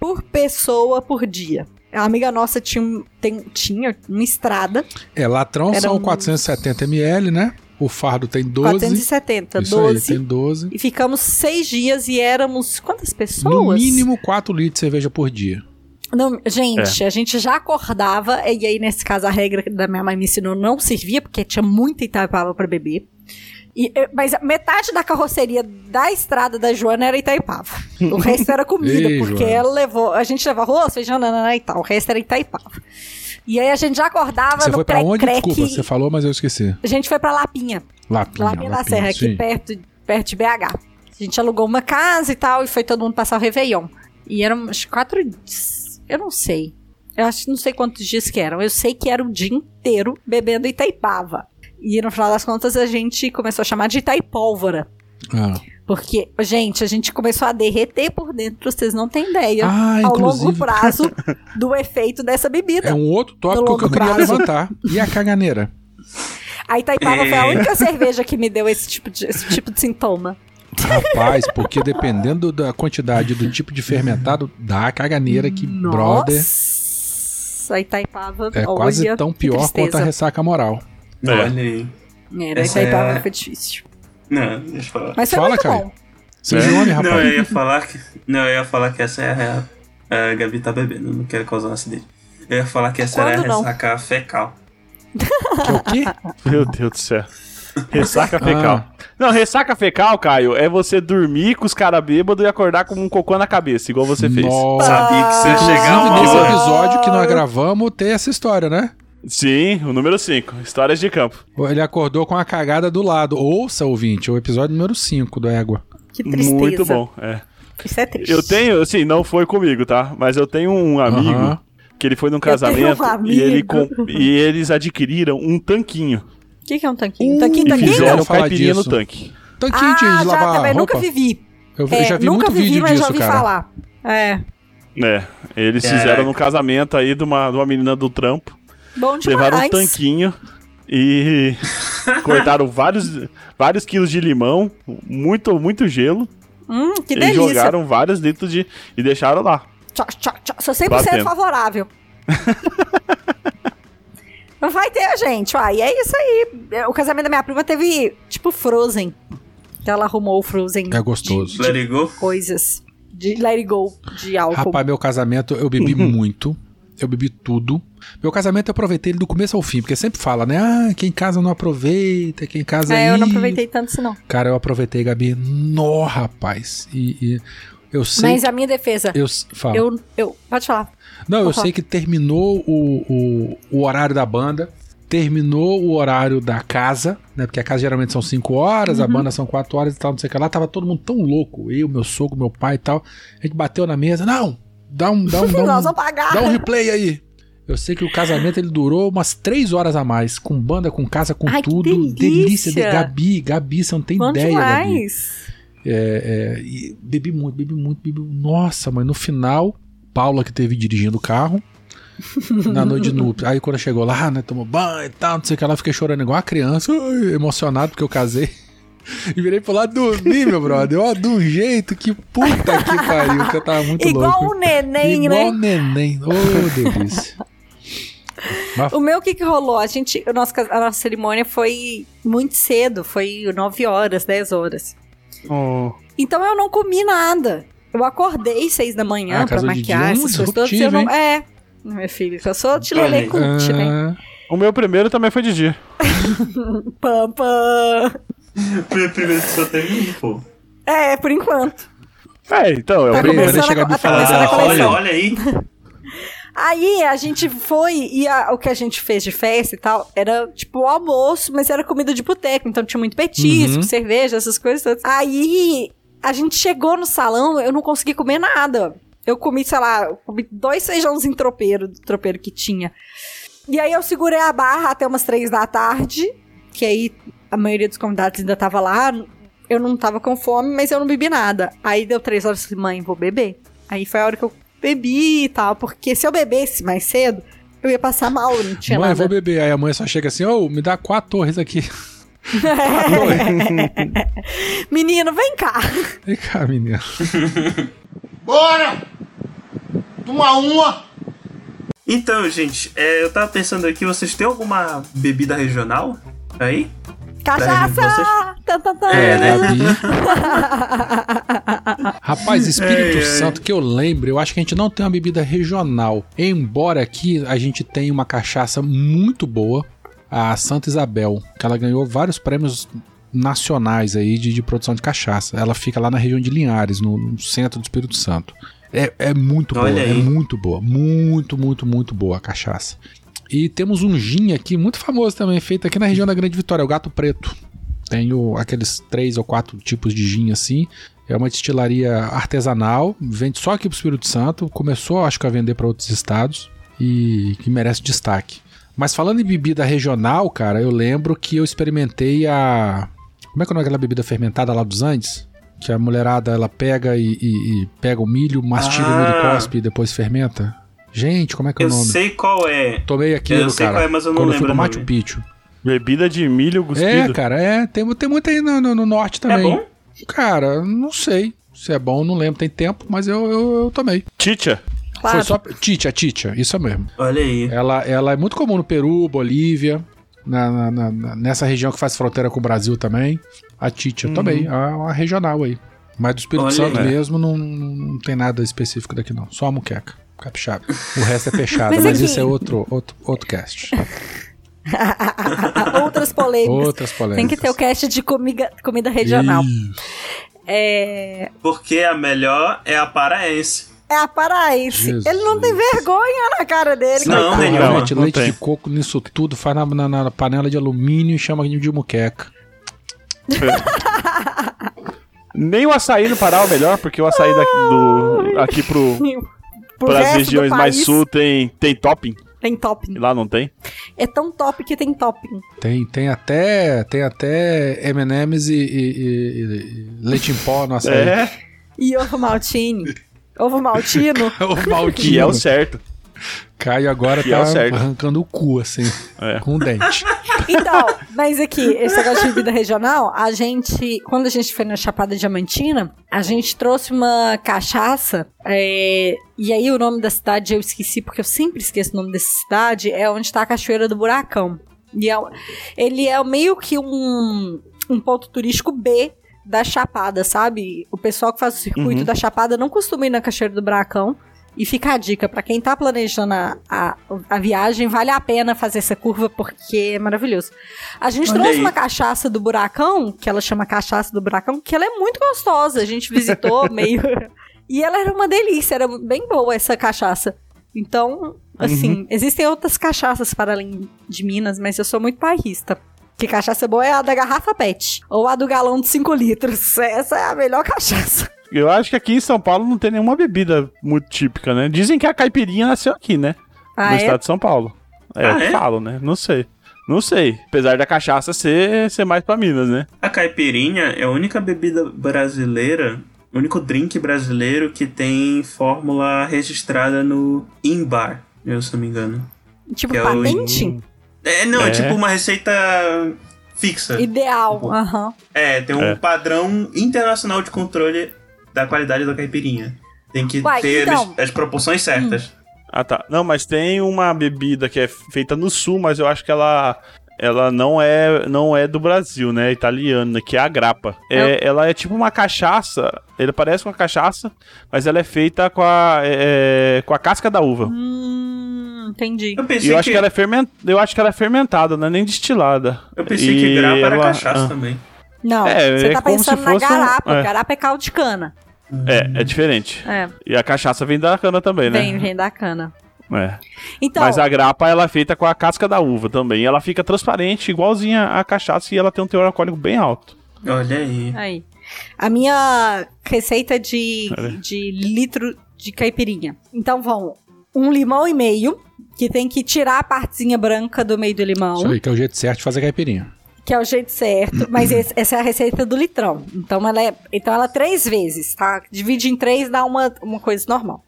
por pessoa por dia. A amiga nossa tinha, tem- tinha uma estrada, É, latrão Era são um- 470 ml, né? O fardo tem 12. 470, Isso aí, 12. tem 12. E ficamos seis dias e éramos quantas pessoas? No mínimo 4 litros de cerveja por dia. Não, gente, a gente já acordava, e aí nesse caso a regra da minha mãe me ensinou não servia, porque tinha muita Itaipava pra beber. E, eh, mas a metade da carroceria da estrada da Joana era Itaipava. O resto era comida, Ei, porque Joana. ela levou. A gente levava arroz, feijão, nanana e tal. O resto era Itaipava. E aí a gente já acordava Você no foi pra onde? pré-creque. Desculpa, você falou, mas eu esqueci. A gente foi pra Lapinha. Lapinha. Lapinha da Serra, aqui sim. perto, perto de BH. A gente alugou uma casa e tal, e foi todo mundo passar o Réveillon. E eram uns quatro dias. Eu não sei. Eu acho que não sei quantos dias que eram. Eu sei que era o dia inteiro bebendo Itaipava. E no final das contas a gente começou a chamar de Itaipólvora. Ah. Porque, gente, a gente começou a derreter por dentro, vocês não têm ideia. Ah, ao longo inclusive- prazo do efeito dessa bebida. É um outro tópico que eu longo queria prazo. levantar. E a caganeira? A Itaipava foi a É. única cerveja que me deu esse tipo de, esse tipo de sintoma. Rapaz, porque dependendo da quantidade do tipo de fermentado, dá a caganeira que, brother, Nossa, a Itaipava. é olha, quase tão pior quanto a ressaca moral. É. Olha aí. Era, a Itaipava é- foi difícil. Não, deixa eu falar. Mas foi Fala, muito Caio. bom. Seja homem, rapaz. Não, eu ia falar que. Não, eu ia falar que essa é a real. A Gabi tá bebendo, não quero causar um acidente. Eu ia falar que essa era a não? ressaca fecal. Que é o quê? Meu Deus do céu. Ressaca fecal. Ah. Não, ressaca fecal, Caio, é você dormir com os caras bêbados e acordar com um cocô na cabeça, igual você fez. Nossa. Sabia que você ia chegar uma nesse hora. episódio que nós gravamos, tem essa história, né? Sim, o número 5, Histórias de Campo. Ele acordou com a cagada do lado. Ouça, ouvinte, o episódio número 5 do Égua. Que tristeza. Muito bom, é. Isso é triste. Eu tenho, assim, não foi comigo, tá? Mas eu tenho um amigo Aham. que ele foi num um casamento amigo. e, ele com- e eles adquiriram um tanquinho. O que, que é um tanquinho? Um tanquinho, E tanquinho? fizeram Fizeram falar caipirinha no disso. tanque. Tanquinho de Ah, já lavar também, roupa. nunca vivi. Eu, É, já vi nunca muito vivi, vídeo mas disso, já ouvi cara. falar. É. É, eles Caraca. fizeram no casamento aí de uma, de uma menina do trampo. Bom demais. Levaram um tanquinho e cortaram vários, vários quilos de limão, muito, muito gelo. Hum, que e delícia. jogaram vários litros de. e deixaram lá. Tchau, tchau, tchau. Sou 100% Batendo. favorável. Não vai ter, gente. Uai, e é isso aí. O casamento da minha prima teve, tipo, Frozen. Que ela arrumou o Frozen. É gostoso. Let it go. Coisas. De Let It Go, de álcool. Rapaz, meu casamento eu bebi muito. Eu bebi tudo. Meu casamento eu aproveitei ele do começo ao fim, porque sempre fala, né? Ah, quem casa não aproveita, quem casa é, eu não aproveitei tanto isso, não. Cara, eu aproveitei, Gabi. Nó, rapaz. E, e eu sei. Mas a minha defesa. Eu fala. Eu, eu. Pode falar. Não, eu falar. sei que terminou o, o, o horário da banda, terminou o horário da casa, né? Porque a casa geralmente são 5 horas, a Uhum. banda são 4 horas e tal, não sei o que lá. Tava todo mundo tão louco, eu, meu sogro, meu pai e tal. A gente bateu na mesa, não, dá um, dá um, dá Nós um, vamos pagar. dá um replay aí. Eu sei que o casamento ele durou umas 3 horas a mais, com banda, com casa, com Ai, que tudo. delícia. de Gabi, Gabi, você não tem Bom ideia, Gabi. demais. É, é, e bebi muito, bebi muito, bebi Nossa, mas no final, Paula que teve dirigindo o carro. na noite de núpcias. Aí quando chegou lá, né, tomou banho e tal, não sei o que lá, fiquei chorando igual uma criança, emocionado porque eu casei. E virei pro lado dormir, meu brother. Ó, de um jeito que puta que pariu, que eu tava muito Igual louco. o neném, Igual né? neném. Ô, delícia. Mas- O meu, o que que rolou? A gente, o nosso, cas- a nossa cerimônia foi muito cedo, foi 9 horas, 10 horas. Então eu não comi nada. Eu acordei 6 da manhã Ah, pra maquiar, essas coisas todas. Eu não, é, meu filho, eu sou Olha cult, né? Ah, O meu primeiro também foi de dia. Pam, pam. Foi primeiro que só teve um, pô. É, por enquanto. É, então, é o Tá Peraí, primeiro. deixa a Gabi a- falar tá dela. começando a olha, olha aí. Aí a gente foi e a- o que a gente fez de festa e tal era tipo o almoço, mas era comida de boteco, então tinha muito petisco, Uhum. cerveja, essas coisas todas. Aí a gente chegou no salão, eu não consegui comer nada. Eu comi, sei lá, comi dois feijãozinhos tropeiro, do tropeiro que tinha. E aí eu segurei a barra até umas três da tarde, que aí a maioria dos convidados ainda tava lá. Eu não tava com fome, mas eu não bebi nada. Aí deu três horas e falei, mãe, vou beber. Aí foi a hora que eu bebi e tal, porque se eu bebesse mais cedo, eu ia passar mal, não tinha Mãe, nada. vou beber. Aí a mãe só chega assim, ô, me dá quatro torres aqui. Menino, vem cá. Vem cá, menina. Bora! Uma uma! Então, gente, é, eu tava pensando aqui, vocês têm alguma bebida regional aí? Cachaça! Vocês- Tan, tan, tan. É, né? Rapaz, Espírito Ei, ei. Santo, que eu lembro, eu acho que a gente não tem uma bebida regional. Embora aqui a gente tenha uma cachaça muito boa, a Santa Isabel, que ela ganhou vários prêmios nacionais aí de, de produção de cachaça. Ela fica lá na região de Linhares, no, no centro do Espírito Santo. É, é muito boa, Olha é aí. muito boa. Muito, muito, muito boa a cachaça. E temos um gin aqui, muito famoso também, feito aqui na região da Grande Vitória, o Gato Preto. Tenho aqueles três ou quatro tipos de gin assim. É uma destilaria artesanal, vende só aqui pro Espírito Santo. Começou, acho que, a vender para outros estados e que merece destaque. Mas falando em bebida regional, cara, eu lembro que eu experimentei a. Como é que é o nome daquela bebida fermentada lá dos Andes? Que a mulherada ela pega e, e- e pega o milho, mastiga o milho e Ah. cospe e depois fermenta. Gente, como é que é Eu o nome? sei qual é. Tomei aquilo, Eu sei cara. qual é, mas eu não quando eu fui lembro pro o Machu. Picchu. Bebida de milho cuspido. É, cara, é. Tem, tem muito aí no, no- no norte também. É bom? Cara, não sei se é bom, não lembro, tem tempo, mas eu, eu, eu tomei. Titia. Claro. Foi só. Titia, Titia, isso mesmo. Olha aí. Ela, ela é muito comum no Peru, Bolívia, na, na- na- nessa região que faz fronteira com o Brasil também. A Titia, tomei. É uma regional aí. Mas do Espírito Olha Santo aí. mesmo não, não tem nada específico daqui, não. Só a muqueca. Capixaba. O resto é peixada, Mas mas, aqui- isso é outro, outro, outro cast. Outras polêmicas. Outras polêmicas. Tem que ter o cast de comida, comida regional. É. Porque a melhor é a paraense. é a paraense. Jesus. Ele não tem vergonha na cara dele. Não. Realmente, não leite tem. de coco nisso tudo, faz na, na- na panela de alumínio e chama de muqueca. Nem o açaí no Pará é o melhor, porque o açaí daqui, do, aqui pro, Resto do regiões mais sul tem, tem topping. Tem E topping. lá não tem. É tão top que tem topping. Tem, tem até tem até M&M's e, e- e- e leite em pó no açaí. É, E ovo maltine. Ovo maltino. o Maltino. que é o certo. Caio agora Que é tá certo. arrancando o cu, assim, É. com o dente. Então, mas aqui, esse negócio de bebida regional, a gente, quando a gente foi na Chapada Diamantina, a gente trouxe uma cachaça, é, e aí o nome da cidade eu esqueci, porque eu sempre esqueço o nome dessa cidade, é onde tá a Cachoeira do Buracão. E é, ele é meio que um, um ponto turístico B da Chapada, sabe? O pessoal que faz o circuito Uhum. da Chapada não costuma ir na Cachoeira do Buracão. E fica a dica, pra quem tá planejando a, a, a viagem, vale a pena fazer essa curva porque é maravilhoso. A gente Olha trouxe aí. uma cachaça do Buracão, que ela chama cachaça do Buracão, que ela é muito gostosa. A gente visitou meio. E ela era uma delícia, era bem boa essa cachaça. Então, assim, existem outras cachaças para além de Minas, mas eu sou muito bairrista. Que cachaça boa é a da garrafa PET. Ou a do galão de 5 litros. Essa é a melhor cachaça. Eu acho que aqui em São Paulo não tem nenhuma bebida muito típica, né? Dizem que a caipirinha nasceu aqui, né? Ah, no é? estado de São Paulo. É, Ah, é? falo, né? Não sei. Não sei. Apesar da cachaça ser, ser mais pra Minas, né? A caipirinha é a única bebida brasileira, o único drink brasileiro que tem fórmula registrada no INBAR, eu se não me engano. Tipo, Que é o- patente? É, não, é É. tipo uma receita fixa. Ideal. Tipo, Aham. É, tem um É. padrão internacional de controle da qualidade da caipirinha. Tem que Uai, ter então- as, as proporções certas. Ah, tá. Não, mas tem uma bebida que é feita no sul, mas eu acho que ela ela não é não é do Brasil, né? É italiana, que é a grappa. É, ela é tipo uma cachaça, ele parece uma cachaça, mas ela é feita com a é, com a casca da uva. Hum, entendi. Eu pensei eu acho que, que ela é ferment... eu acho que ela é fermentada, não é nem destilada. eu pensei E que grapa era ela- cachaça ah. também. Não, É, você é tá como se pensando na fosse um- garapa. é. Garapa é caldo de cana. É, é diferente. É, E a cachaça vem da cana também, né? vem, vem da cana. É. Então, Mas a grapa ela é feita com a casca da uva também. Ela fica transparente, igualzinha a cachaça, e ela tem um teor alcoólico bem alto. Olha aí. aí. A minha receita de, de litro de caipirinha. Então vão um limão e meio, que tem que tirar a partezinha branca do meio do limão. Isso aí, que é o jeito certo de fazer caipirinha. Que é o jeito certo, mas esse- essa é a receita do litrão. Então ela é, então ela é três vezes, tá? Divide em três dá uma, uma coisa normal.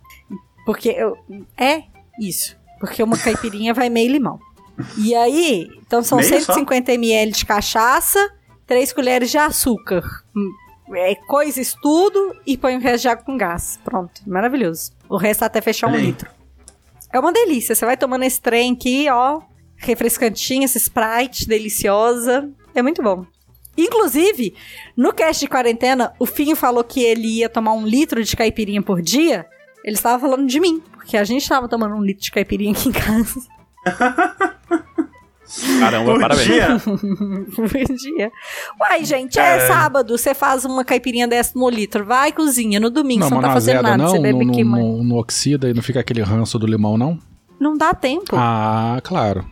Porque eu, é isso. Porque uma caipirinha vai meio limão. E aí, então são Meio só? 150 ml de cachaça, três colheres de açúcar. É, coisa isso tudo e põe o resto de água com gás. Pronto, maravilhoso. O resto até fechar um litro. É uma delícia. Você vai tomando esse trem aqui, ó. Refrescantinha, essa Sprite deliciosa. É muito bom. Inclusive, no cast de quarentena, o Finho falou que ele ia tomar um litro de caipirinha por dia. Ele estava falando de mim, porque a gente estava tomando um litro de caipirinha aqui em casa Caramba, Por parabéns. dia. por dia. Uai, gente, é, É. sábado, você faz uma caipirinha dessa no litro. Vai, cozinha. No domingo, não, você não tá fazendo azeda nada. não, você bebe não, não, não oxida e não fica aquele ranço do limão, não? Não dá tempo. Ah, claro.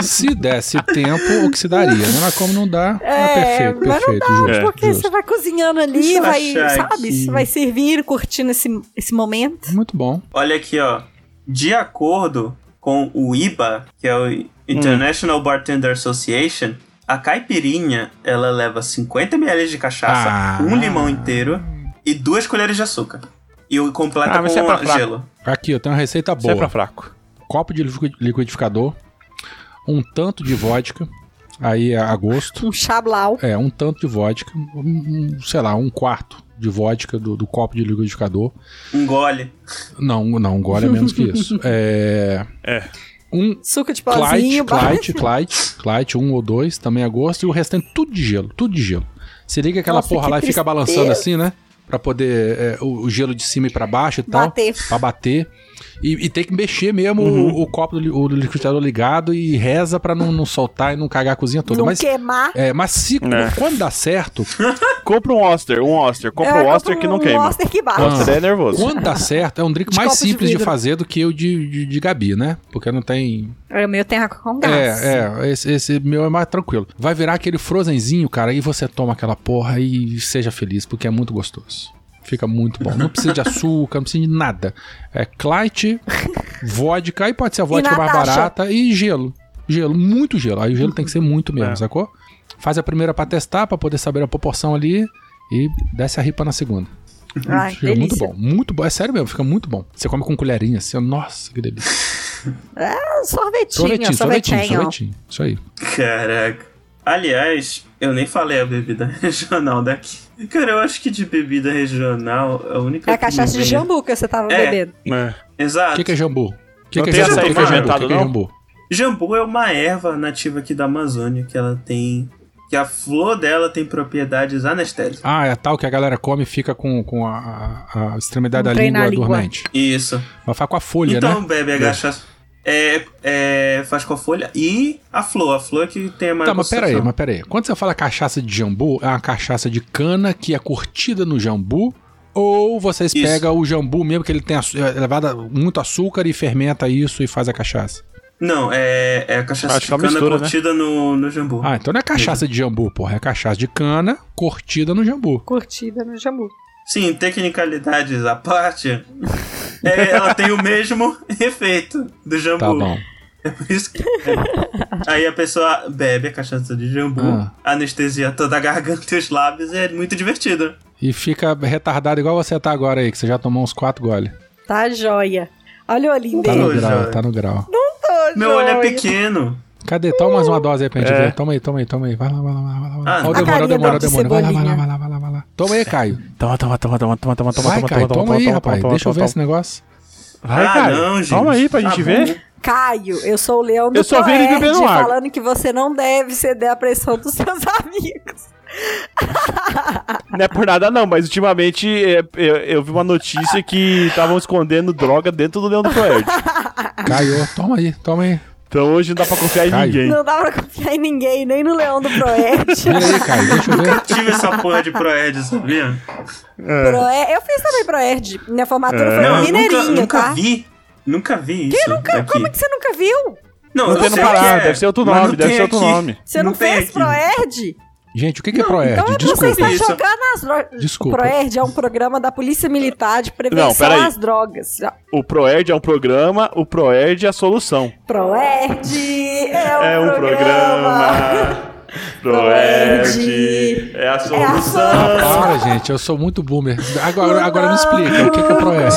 Se desse tempo, oxidaria, né? Mas como não dá, é, É, perfeito, mas não perfeito, dá, justo, porque justo. você vai cozinhando ali, vai, sabe? aqui. Você vai servir, curtindo esse, esse momento. Muito bom. Olha aqui, ó. De acordo com o IBA, que é o International Bartender Association, a caipirinha, ela leva 50 ml de cachaça, Ah. um limão inteiro e duas colheres de açúcar. E o completa Ah, mas é com pra fraco. gelo. Aqui, eu tenho uma receita Isso é boa. pra fraco. Copo de liqui- liquidificador, um tanto de vodka, aí a a gosto. Um chablau. É, um tanto de vodka, um, um, sei lá, um quarto de vodka do, do copo de liquidificador. Um gole. Não, não, um gole é menos que isso. É. É. Um Suco de pozinho. Clyde, Clyde, Clyde, um ou dois, também a gosto, e o restante tudo de gelo, tudo de gelo. Se liga aquela Nossa, porra lá e fica balançando assim, né? Pra poder é, o, o gelo de cima e pra baixo e tal. Pra bater. E, e tem que mexer mesmo Uhum. o, o copo do, o liquidificador ligado e reza pra não, não soltar e não cagar a cozinha toda. Não mas, queimar. é, mas se, É. quando dá certo, Compra um Oster, um Oster. Compra É, um Oster que não um queima. Oster que bate. Oster é nervoso. quando dá certo, é um drink De mais de simples de, vidro. fazer do que o de, de, de Gabi, né? Porque não tem. O meu tem com gás. É, é, esse, esse meu é mais tranquilo. Vai virar aquele frozenzinho, cara, e você toma aquela porra e seja feliz, porque é muito gostoso. Fica muito bom. Não precisa de açúcar, não precisa de nada. É Clyde, vodka, aí pode ser a vodka mais barata e gelo. Gelo, muito gelo. Aí o gelo tem que ser muito mesmo, É. sacou? Faz a primeira pra testar, pra poder saber a proporção ali e desce a ripa na segunda. Ai, Fica muito bom, muito bom. É sério mesmo, fica muito bom. Você come com colherinha assim, ó, nossa, que delícia. É, sorvetinho, Sorvetinho, sorvetinho, sorvetinho. sorvetinho. Isso aí. Caraca. Aliás, eu nem falei a bebida regional daqui. Cara, eu acho que de bebida regional, a única É a que cachaça de jambu que você tava É. bebendo. É. O Exato. que, que é jambu? O que, que é jambu? açaí O que, que é jambu? O fermentado, que, que é jambu? Jambu é uma erva nativa aqui da Amazônia que ela tem. Que a flor dela tem propriedades anestésicas. Ah, é tal que a galera come e fica com, com a, a- a extremidade Um da língua língua. dormente. Isso. Vai ficar com a folha, então, né? bebe a cachaça. É, é, faz com a folha e a flor. A flor que tem a maior Tá, mas pera aí, concentração. mas pera aí. Quando você fala cachaça de jambu, é uma cachaça de cana que é curtida no jambu? Ou vocês Isso. pegam o jambu mesmo, que ele tem é levado muito açúcar e fermenta isso e faz a cachaça? Não, é, é a cachaça Acho de é cana mistura, né? curtida no, no jambu. Ah, então não é cachaça de jambu, porra. É cachaça de cana curtida no jambu. Curtida no jambu. Sim, tecnicalidades à parte, é, ela tem o mesmo efeito do jambu. Tá bom. É por isso que. Aí a pessoa bebe a cachaça de jambu, Ah. anestesia toda a garganta e os lábios e é muito divertido. E fica retardado igual você tá agora aí, que você já tomou uns quatro gole. Tá joia. Olha o olhinho Tá dele. no Ô, grau, joia. tá no grau. Tá Meu olho é joia. pequeno. Cadê? Toma mais uma dose aí pra gente É. ver. Toma aí, toma aí, toma aí. Vai lá, vai lá, vai lá. Vai lá. Ah, Olha o a demônio, olha o carinha demônio, olha o do demônio. Vai lá, vai lá, vai lá, vai lá, vai lá. Toma aí, Caio. Toma, toma, toma, toma, toma, toma, toma, Vai, toma, Caio, toma, toma aí, toma, rapaz. toma, Deixa eu ver toma, esse negócio. Vai, ah, Caio. não, gente. Toma aí pra Tá gente ver. Caio, eu sou o leão do Eu só vi ele Proerd, bebendo água. falando que você não deve ceder à pressão dos seus amigos. Não é por nada não, mas ultimamente é, eu, eu vi uma notícia que estavam escondendo droga dentro do Leão do Proerd. Caio, toma aí, toma aí. Então hoje não dá pra confiar em Caio. ninguém. Não dá pra confiar em ninguém, nem no leão do Proerd. Vira aí, Caio, deixa eu ver. Tive essa porra de Proed, sabia? Proerd- Eu fiz também Proerd. Minha formatura É. foi Não, eu nunca, nunca tá? vi. Nunca vi isso. Nunca, aqui. Como é que você nunca viu? Não, Não eu tem no Pará, que é, deve ser outro nome, não deve ser outro aqui. nome. Você não, tem fez aqui. Proerd? Gente, o que, que é Proerd? Então Desculpa. você está Isso. jogando as drogas. Desculpa. Proerd é um programa da Polícia Militar de prevenção Não, peraí. às drogas. O Proerd é um programa, o Proerd é a solução. Proerd é um, É um programa. Proerd é a solução. Para, gente, eu sou muito boomer. Agora, agora me explica, o que, que é Proerd?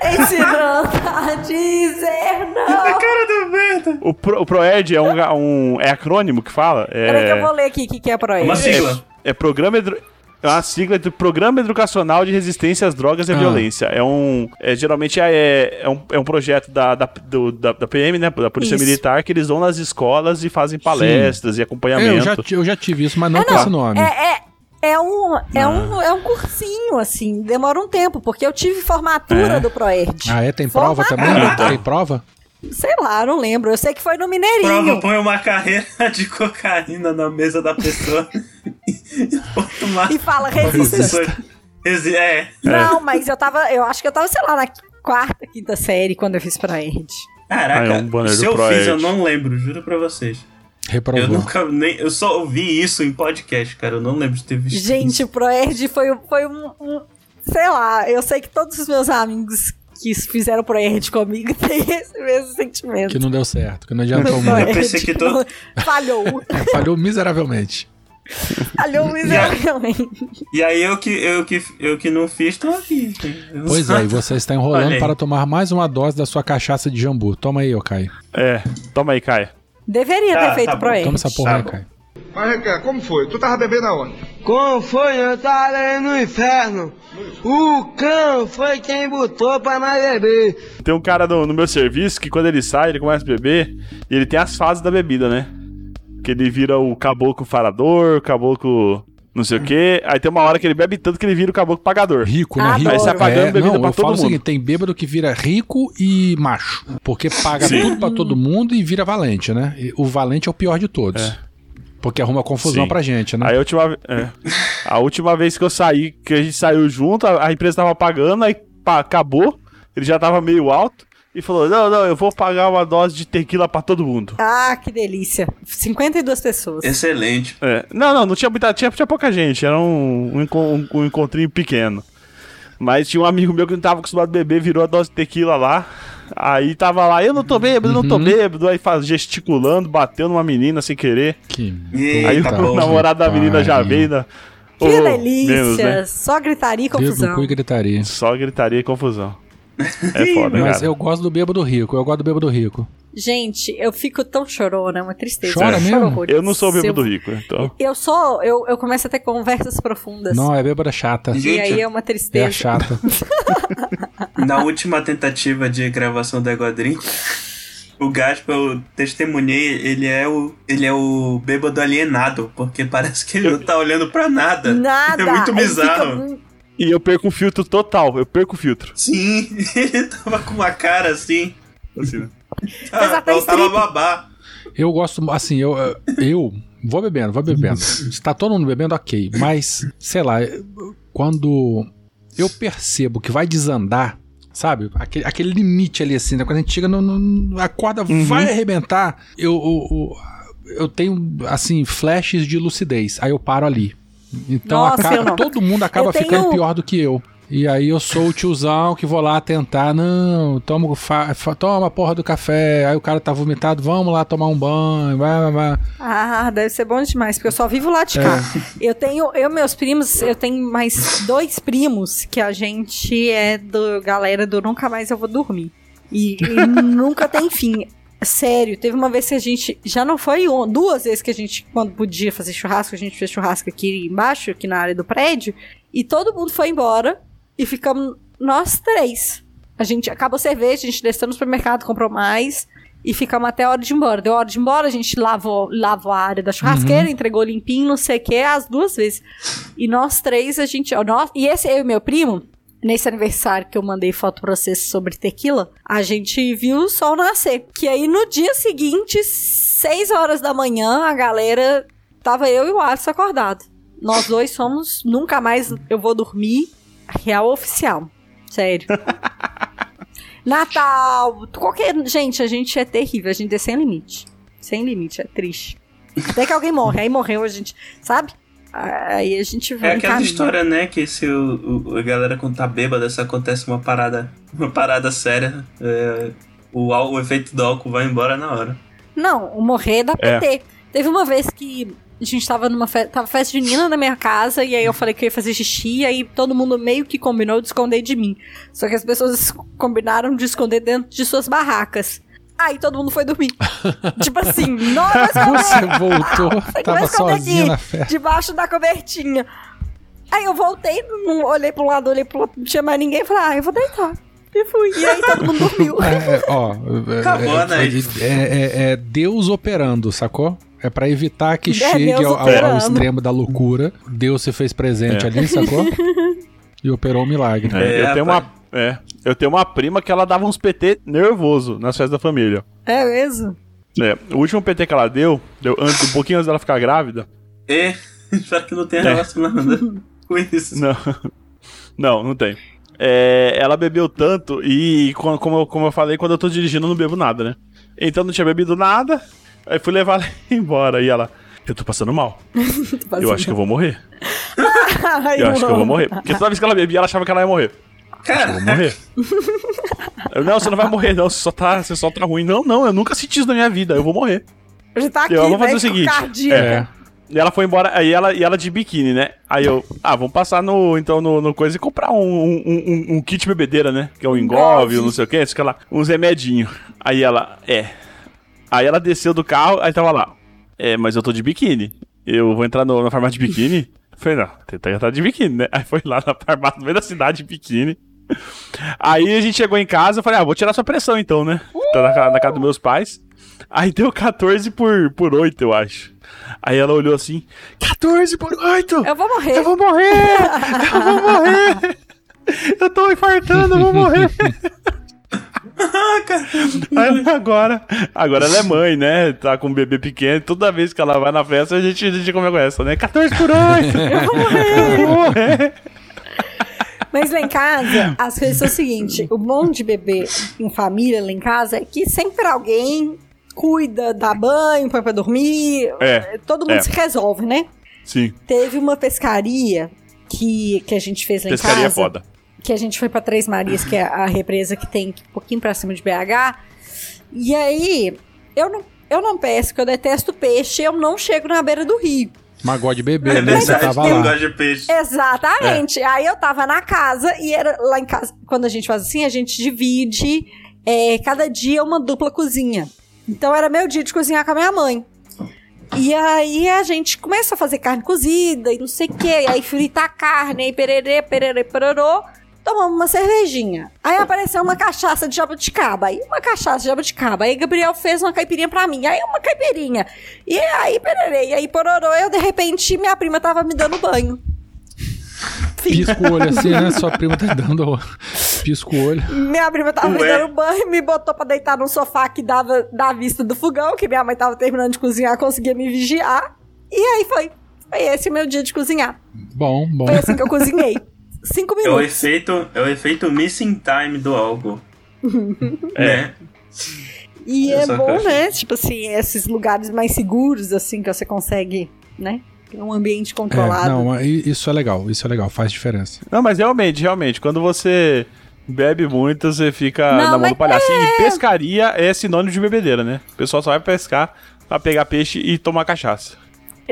Ensinando a dizer não. Cara do vento. O, Pro, o Proerd é um, um- é acrônimo que fala? Peraí que eu É, vou ler aqui o que, que é Proerd. Uma sigla. é programa edu- é uma sigla de Programa Educacional de Resistência às Drogas e à Ah. Violência. É um. É, geralmente é, é, um, é um projeto da, da, do- da, da PM, né? Da Polícia Isso. Militar, que eles vão nas escolas e fazem palestras e É, acompanhamento. eu, já, eu já tive isso, mas não É, com não, esse nome. É, é, é, um, é, um, é um cursinho, assim, demora um tempo, porque eu tive formatura É. do Proerd. Ah, é? Tem prova também? Tem prova? Sei lá, não lembro. Eu sei que foi no Prova Mineirinho. põe uma carreira de cocaína na mesa da pessoa e uma E fala, resista. Resi- É. Não, mas eu tava. Eu acho que eu tava, sei lá, na quarta, quinta série quando eu fiz Proerd. Caraca, Ah, é um se eu fiz, eu não lembro, juro pra vocês. Eu Reprovou. nunca nem. Eu só ouvi isso em podcast, cara. Eu não lembro de ter visto. Gente, isso. o Proerd foi, foi um, um- Sei lá, eu sei que todos os meus amigos que fizeram Proerd comigo têm esse mesmo sentimento. Que não deu certo, que não adiantou muito. Proerd. pensei que todo- Falhou. Falhou miseravelmente. Falhou miseravelmente. E aí eu que, eu que, eu que não fiz, tô aqui. Eu Pois é, e você está enrolando aí. para tomar mais uma dose da sua cachaça de jambu. Toma aí, ô Caio. É, toma aí, Caio. Deveria Tá, ter feito tá bom. Proerd. Toma essa porra Tá. Caio. Mas, Requer, como foi? Tu tava bebendo aonde? Como foi? Eu tava ali no inferno. O cão foi quem botou pra nós beber. Tem um cara no, no meu serviço que quando ele sai, ele começa a beber e ele tem as fases da bebida, né? Que ele vira o caboclo farador, o caboclo não sei o quê. Aí tem uma hora que ele bebe tanto que ele vira o caboclo pagador. Rico, né? Rico. Aí sai pagando É, bebida não, pra eu todo mundo. seguinte, tem bêbado que vira rico e macho. Porque paga Sim. tudo pra todo mundo e vira valente, né? E O valente é o pior de todos. Porque arruma confusão Sim. pra gente, né? Aí a última, é, a última vez que eu saí, que a gente saiu junto, a, a empresa tava pagando, aí pá, acabou, ele já tava meio alto e falou: Não, não, eu vou pagar uma dose de tequila pra todo mundo. Ah, que delícia. 52 pessoas. Excelente. É, não, não, não tinha muita, tinha, tinha pouca gente, era um, um, um- um encontrinho pequeno. Mas tinha um amigo meu que não tava acostumado a beber, virou a dose de tequila lá. Aí tava lá, eu não tô bêbado, eu não tô Uhum. bêbado. Aí faz, gesticulando, bateu numa menina sem querer. Que Eita, Aí o bom. namorado da menina já veio. né? Que Ô, delícia. menos, né? Só gritaria e dedo no confusão. cu e gritaria. Só gritaria e confusão. É foda, Mas cara. eu gosto do bêbado rico, eu gosto do bêbado rico. Gente, eu fico tão chorona, é uma tristeza. Chora Eu mesmo? choro. Eu não sou bêbado Eu- rico, então. Eu sou, eu, eu começo a ter conversas profundas. Não, é bêbada chata. E Gente, aí é uma É tristeza. chata. Na última tentativa de gravação da Eguadrim, o Gaspar, eu testemunhei, ele é o, ele é o bêbado alienado, porque parece que ele não tá olhando pra nada. Nada. É muito bizarro. E eu perco o filtro total, eu perco o filtro. Sim, ele tava com uma cara assim. Assim, né? Eu tava babá. Eu gosto, assim, eu, eu vou bebendo, vou bebendo. Se tá todo mundo bebendo, ok. Mas, sei lá, quando eu percebo que vai desandar, sabe? Aquele, aquele limite ali, assim, né? Quando a gente chega no. no- a corda vai arrebentar, eu, eu, eu, eu tenho, assim, flashes de lucidez. Aí eu paro ali. Então Nossa, acaba- todo mundo acaba tenho- ficando pior do que eu. E aí eu sou o tiozão que vou lá tentar, não, toma, toma a porra do café, aí o cara tá vomitado, vamos lá tomar um banho, vai, vai, vai. Ah, deve ser bom demais, porque eu só vivo lá de cá. É. Eu tenho, eu meus primos, eu tenho mais dois primos que a gente é do galera do nunca mais eu vou dormir. E, e nunca tem fim. Sério, teve uma vez que a gente. Já não foi um, duas vezes que a gente, quando podia fazer churrasco, a gente fez churrasco aqui embaixo, aqui na área do prédio, e todo mundo foi embora e ficamos nós três. A gente acabou a cerveja, a gente desceu no supermercado, comprou mais e ficamos até a hora de ir embora. Deu hora de ir embora, a gente lavou, lavou a área da churrasqueira, entregou limpinho, não sei o que, as duas vezes. E nós três, a gente. ó, nós, e esse eu e meu primo, nesse aniversário que eu mandei foto pra vocês sobre tequila, a gente viu o sol nascer. Que aí no dia seguinte, seis horas da manhã, a galera. Tava eu e o Alisson acordado. Nós dois somos. Nunca mais eu vou dormir. Real oficial. Sério. Natal, qualquer. Gente, a gente é terrível, a gente é sem limite. Sem limite, é triste. Até que alguém morre, aí morreu, a gente. Sabe? Aí a gente vai. É aquela encaminha. história, né, que se o, o- a galera quando tá bêbada, se acontece uma parada, uma parada séria, é, o, o efeito do álcool vai embora na hora. Não, o morrer da É. PT. Teve uma vez que a gente tava numa festa, tava festa junina na minha casa, e aí eu falei que eu ia fazer xixi, e aí todo mundo meio que combinou de esconder de mim. Só que as pessoas combinaram de esconder dentro de suas barracas. Aí todo mundo foi dormir. tipo assim, não vai esconder! Você voltou, Você tava esconder sozinha aqui, na festa. Debaixo da cobertinha. Aí eu voltei, não- olhei pro lado, olhei pro outro, não tinha mais ninguém, falei, ah, eu vou deitar. E fui. E aí todo mundo dormiu. É, é, ó, Acabou, é, né? é, é- é Deus operando, sacou? É pra evitar que É, chegue ao, ao- extremo da loucura. Deus se fez presente É. ali, sacou? E operou um milagre. É, É, eu, tenho uma, é, eu tenho uma prima que ela dava uns PT nervoso nas festas da família. É mesmo? É, o último PT que ela deu, deu antes, um pouquinho antes dela ficar grávida. E espero que não tenha É. relacionado com isso. Não, não, não tem. É, ela bebeu tanto e, co- como, eu- como eu falei, quando eu tô dirigindo eu não bebo nada, né? Então não tinha bebido nada, aí fui levar ela embora. E ela, eu tô passando mal. Eu acho que eu vou morrer. Ai, Eu acho que eu vou morrer. Porque toda vez que ela bebia, ela achava que ela ia morrer. Eu Cara, vou morrer. Eu, não, você não vai morrer, não. Você só, tá, você só tá ruim. Não, não, eu nunca senti isso na minha vida. Eu vou morrer. Já tá aqui, Eu vou fazer né, o seguinte. É. E ela foi embora, aí ela, e ela de biquíni, né? Aí eu, ah, vamos passar no, então, no, no coisa e comprar um, um, um- um kit bebedeira, né? Que é um engove, não sei o que, isso que lá, uns remedinhos. Aí ela, é. Aí ela desceu do carro, aí tava lá, é, mas eu tô de biquíni. Eu vou entrar no- na farmácia de biquíni? Eu Falei, não, tem que entrar de biquíni, né? Aí foi lá na farmácia, no meio da cidade, de biquíni. Aí a gente chegou em casa, eu falei, ah, vou tirar sua pressão então, né? Tá na, na casa dos meus pais. Aí deu 14 por, por 8, eu acho. Aí ela olhou assim: 14 por 8! Eu vou morrer. Eu vou morrer! Eu vou morrer! Eu tô infartando, eu vou morrer! Aí agora, agora ela é mãe, né? Tá com um bebê pequeno. Toda vez que ela vai na festa, a gente, a gente come com essa, né? 14 por 8! Eu vou morrer. Eu vou morrer! Mas lá em casa, as coisas são o seguinte: o bom de bebê em família lá em casa é que sempre alguém cuida, dá banho, põe pra dormir. É, Todo mundo é. se resolve, né? Sim, Teve uma pescaria que, que a gente fez lá pescaria em é casa. foda. Que a gente foi pra Três Marias, que é a represa que tem um pouquinho pra cima de BH. E aí, eu não, eu não pesco, eu detesto peixe, eu não chego na beira do rio. Mas gosta de beber, É né? Você tava lá. gosto de peixe. Exatamente. Aí eu tava na casa e era lá em casa. Quando a gente faz assim, a gente divide é, cada dia uma dupla cozinha. Então era meu dia de cozinhar com a minha mãe. E aí a gente começa a fazer carne cozida e não sei o que. Aí fritar a carne, aí pererê, pererê, perorô. Tomamos uma cervejinha. Aí apareceu uma cachaça de jabuticaba. Aí uma cachaça de jabuticaba. Aí Gabriel fez uma caipirinha pra mim. Aí uma caipirinha. E aí pererê. E aí pororô. Eu, de repente, minha prima tava me dando banho. Pisca o olho assim, né? Sua prima tá dando. Pisca o olho. Minha prima tava me Ué. dando banho, me botou pra deitar num sofá que dava da vista do fogão, que minha mãe tava terminando de cozinhar, conseguia me vigiar. E aí foi. Foi esse o meu dia de cozinhar. Bom, bom. Foi assim que eu cozinhei. Cinco É o minutos. efeito, é o efeito missing time do álcool. é. E Eu é bom, acho. né? Tipo assim, esses lugares mais seguros, assim, que você consegue, né? Ter um ambiente É, controlado. não, mas i- isso é legal, isso é legal, faz diferença. Não, mas realmente, realmente, quando você bebe muito, você fica Não, na mão do palhaço. E pescaria é sinônimo de bebedeira, né? O pessoal só vai pescar pra pegar peixe e tomar cachaça.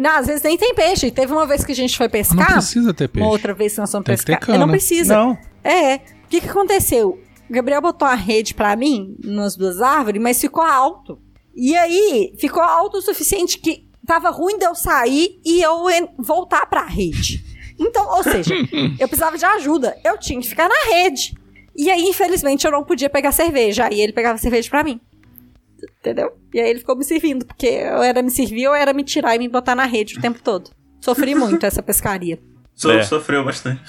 Não, às vezes nem tem peixe. Teve uma vez que a gente foi Não pescar. precisa ter peixe. Uma outra vez que nós fomos Tem pescar. É, Não precisa. Não. É. O que, que aconteceu? O Gabriel botou a rede pra mim nas duas árvores, mas ficou alto. E aí, ficou alto o suficiente que tava ruim de eu sair e eu voltar pra rede. Então, ou seja, eu precisava de ajuda. Eu tinha que ficar na rede. E aí, infelizmente, eu não podia pegar cerveja. Aí ele pegava cerveja pra mim. Entendeu? E aí ele ficou me servindo, porque eu era me servir ou era me tirar e me botar na rede o tempo todo. Sofri muito essa pescaria. So- É. Sofreu bastante.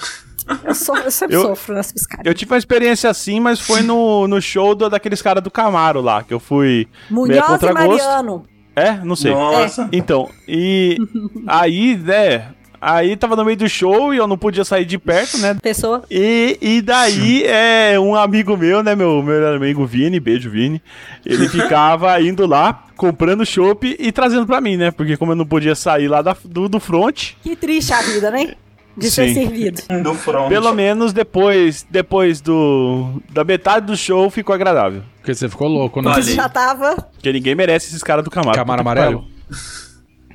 Eu, so- eu sempre Eu- sofro nas pescarias. Eu tive uma experiência assim, mas foi no, no show do- daqueles caras do Camaro lá, que eu fui. Munhoz e. Mariano. É? Não sei. Nossa. Então, e aí, né? Aí tava no meio do show e eu não podia sair de perto, né? Pessoa. E, e daí, é, um amigo meu, né, meu melhor amigo Vini, beijo Vini, ele ficava indo lá, comprando chopp e trazendo pra mim, né? Porque como eu não podia sair lá da- do, do front, Que triste a vida, né? De ser Sim. servido. Do front. pelo menos depois, depois do da metade do show ficou agradável. Porque você ficou louco, né? Aí. já tava. Porque ninguém merece esses caras do Camaro. Camaro amarelo?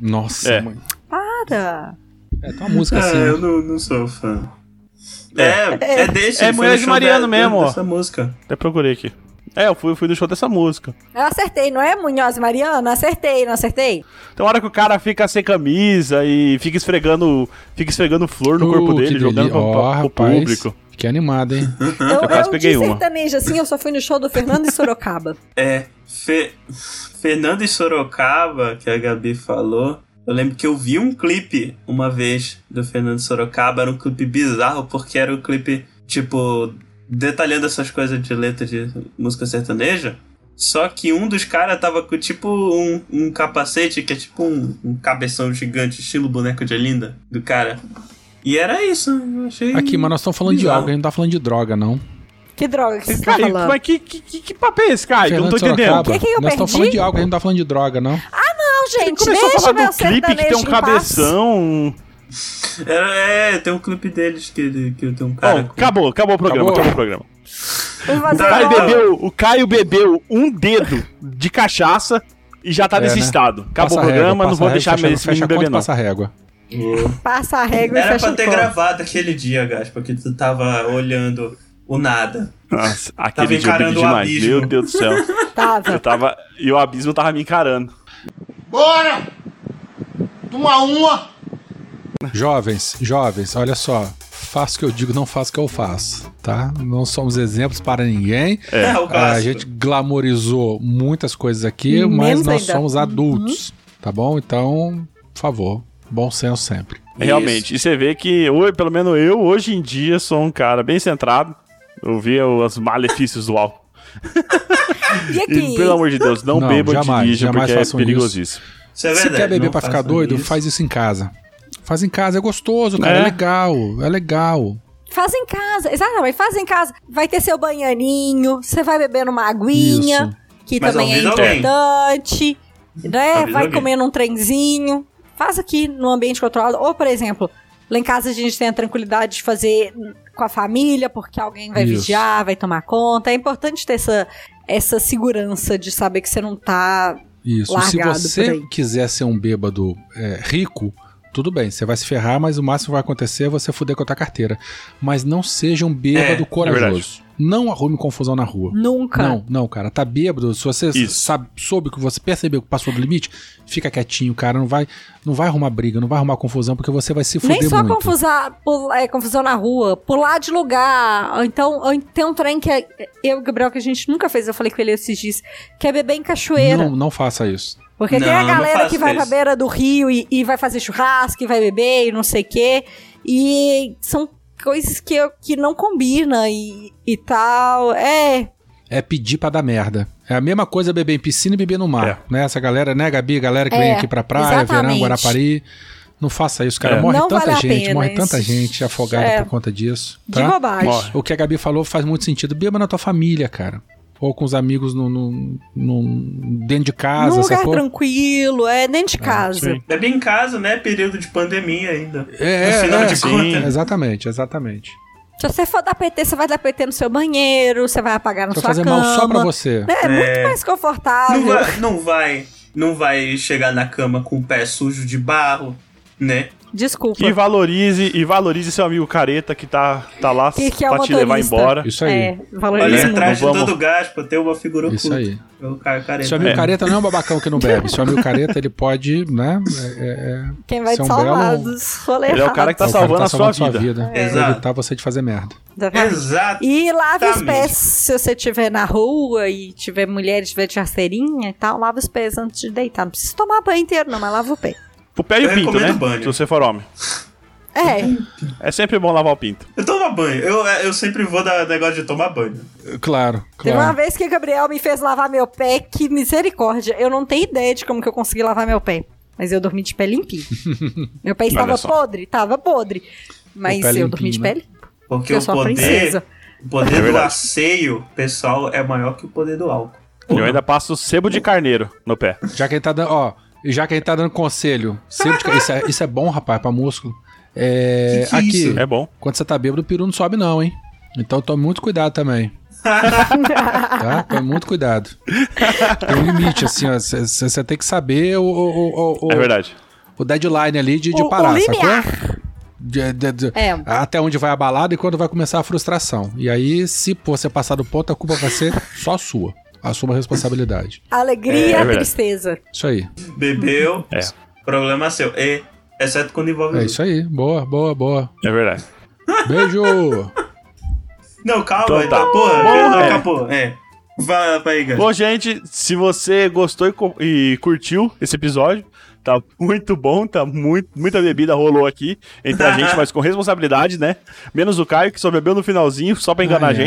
Nossa, É. mãe. Para. É, tem uma música É, assim. eu né? não, não sou fã. É, é, desse. É foi Mulher no de Mariano da- mesmo, ó. Dessa música. Até procurei aqui. É, eu fui, eu fui do show dessa música. Eu acertei, não é, Munhoz e Mariano? Acertei, não acertei? Tem hora que o cara fica sem camisa e fica esfregando, fica esfregando flor no Uh, corpo dele, jogando pra, Ó, pro rapaz, público. Que animado, hein? Eu, quase eu peguei de uma. sertanejo, assim, eu só fui no show do Fernando e Sorocaba. É, Fe- Fernando e Sorocaba, que a Gabi falou. Eu lembro que eu vi um clipe uma vez do Fernando Sorocaba. Era um clipe bizarro, porque era um clipe, tipo, detalhando essas coisas de letra de música sertaneja. Só que um dos caras tava com, tipo, um, um capacete que é tipo um, um cabeção gigante, estilo boneco de Linda, do cara. E era isso, eu achei. Aqui, mas nós estamos falando de bizarro. algo, a gente não tá falando de droga, não. Que droga que você tá Caio, falando? mas que, que, que, que papo é esse, Caio? Eu não tô entendendo. Sorocaba. Que que eu nós estamos falando de algo, a gente não tá falando de droga, não. Não, gente, Começou a deixa falar meu do clipe que tem um cabeção. Era- é, tem um clipe deles que, que tem um cara. Bom, acabou, acabou o programa, Acabou? acabou, o programa. O Caio, bebeu, o Caio bebeu um dedo de cachaça e já tá É, nesse né? estado. Acabou Passa o programa, régua, não vou régua, deixar fecha, esse menino a conta beber, não. passa a régua. Passa a régua e Era fecha pra o ter copo. gravado aquele dia, Gas, porque tu tava olhando o nada. Nossa, Tava aquele dia eu bebi demais. abismo. Meu Deus do céu. Tava. Eu tava. E o abismo tava me encarando. Bora! Toma uma! Jovens, jovens, olha só. faço o que eu digo, não faço o que eu faço, tá? Não somos exemplos para ninguém. É, o a clássico. gente glamorizou muitas coisas aqui, Menos mas nós ainda. somos adultos, tá bom? Então, por favor, bom senso sempre. Realmente. E você vê que, hoje, pelo menos eu, hoje em dia, sou um cara bem centrado. Eu vi os malefícios do álcool. E aqui? E, pelo amor de Deus, não, Não, bebam jamais, e dirija, jamais porque é perigosíssimo. Isso é Se quer beber não pra ficar doido, isso. faz isso em casa. Faz em casa, é gostoso, cara, é, É. legal, é legal. Faz em casa, exatamente, faz em casa. Vai ter seu banhaninho, você vai beber uma aguinha, Isso. que Mas também é alguém. importante, né? Vai alguém. comendo um trenzinho. Faz aqui no ambiente controlado. Ou, por exemplo, lá em casa a gente tem a tranquilidade de fazer com a família, porque alguém vai Isso. vigiar, vai tomar conta. É importante ter essa, essa segurança de saber que você não tá. Isso. Largado Se você quiser ser um bêbado é, rico, tudo bem, você vai se ferrar, mas o máximo que vai acontecer é você fuder com a tua carteira. Mas não seja um bêbado É, corajoso. não arrume confusão na rua. Nunca. Não, não, cara. Tá bêbado. Se você Isso. sabe, soube que você percebeu que passou do limite, fica quietinho, cara. Não vai, não vai arrumar briga, não vai arrumar confusão, porque você vai se fuder Nem só muito. confusar, pul- é, confusão na rua, pular de lugar. Ou então, ou tem um trem que é, eu e o Gabriel que a gente nunca fez, eu falei com ele esses dias, que é beber em cachoeira. Não, não faça isso. Porque tem Não, a não galera que vai pra isso. beira do rio e, e vai fazer churrasco, e vai beber e não sei o quê. E são coisas que, eu- que não combinam e, e tal. É. É pedir pra dar merda. É a mesma coisa beber em piscina e beber no mar. Né? Essa galera, né, Gabi? Galera que É, vem aqui pra praia, exatamente. verão, Guarapari. Não faça isso, cara. É. Morre Não tanta vale a gente, pena morre isso. tanta gente afogada É. por conta disso. De Tá? bobagem. Morre. O que a Gabi falou faz muito sentido. Beba na tua família, cara. Ou com os amigos no, no- no- dentro de casa, Num lugar sacou? tranquilo, é dentro de casa. sim. Bebe em casa, né? Período de pandemia ainda. É, é, de sim. contas. Exatamente, exatamente. Se você for dar PT, você vai dar PT no seu banheiro, você vai apagar na Vai sua fazer cama. mal só pra você. É, muito mais confortável. Não vai, não vai, não vai chegar na cama com o pé sujo de barro, né? Desculpa. E valorize, e valorize seu amigo careta que tá, tá lá Que- que é o pra te levar embora. Isso aí. É, Olha Né? muito. atrás de Vamos. todo gasto, ter uma figura Isso oculta. aí. O cara careta. Seu amigo É. careta não é um babacão que não bebe. Seu amigo careta, ele pode, né? é- é- Quem vai Ser te um salvar belo- Ele é o cara que tá é o cara salvando a sua vida. É. Exato. Evitar você de fazer merda. Exatamente. Exato. E lave os pés se você estiver na rua e tiver mulher, tiver de rasteirinha e tal, lava os pés antes de deitar. Não precisa tomar banho inteiro, não, mas lava o pé. O pé e o pinto, né? banho. Se você for homem. É, É sempre bom lavar o pinto. Eu tomo banho. Eu, eu sempre vou dar negócio de tomar banho. Claro, teve uma claro. vez que o Gabriel me fez lavar meu pé, que misericórdia. Eu não tenho ideia de como que eu consegui lavar meu pé. Mas eu dormi de pé limpinho. meu pé estava podre, estava podre. Mas eu dormi de limpinho, pé né? limpo. Porque Eu o sou poder, princesa. o poder É do asseio, pessoal, é maior que o poder do álcool. Eu ainda passo sebo de carneiro no pé. Já que ele tá dando, ó, já que ele tá dando conselho, sempre de- isso, é, isso é bom, rapaz, pra músculo. É, Que que é aqui, isso? É bom. quando você tá bêbado, o peru não sobe não, hein? Então tome muito cuidado também. tá? Tome muito cuidado. Tem um limite, assim, ó. Você tem que saber o, o, o, o, É verdade. o deadline ali de, de parar, sacou? De- de- de- É. Até onde vai a balada e quando vai começar a frustração. E aí, se você passar do ponto, a culpa vai ser só sua. Assuma a responsabilidade. Alegria É, é e tristeza. Isso aí. Bebeu, É. problema seu. E, exceto quando envolve É isso aí. Boa, boa, boa. É verdade. Beijo! Não, calma, Então então, tá. porra, não é. acabou. É. Vai, vai, Gans. Bom, gente, se você gostou e, e curtiu esse episódio, tá muito bom, tá muito, muita bebida rolou aqui entre a gente, mas com responsabilidade, né? Menos o Caio, que só bebeu no finalzinho, só pra enganar Ai, a ai.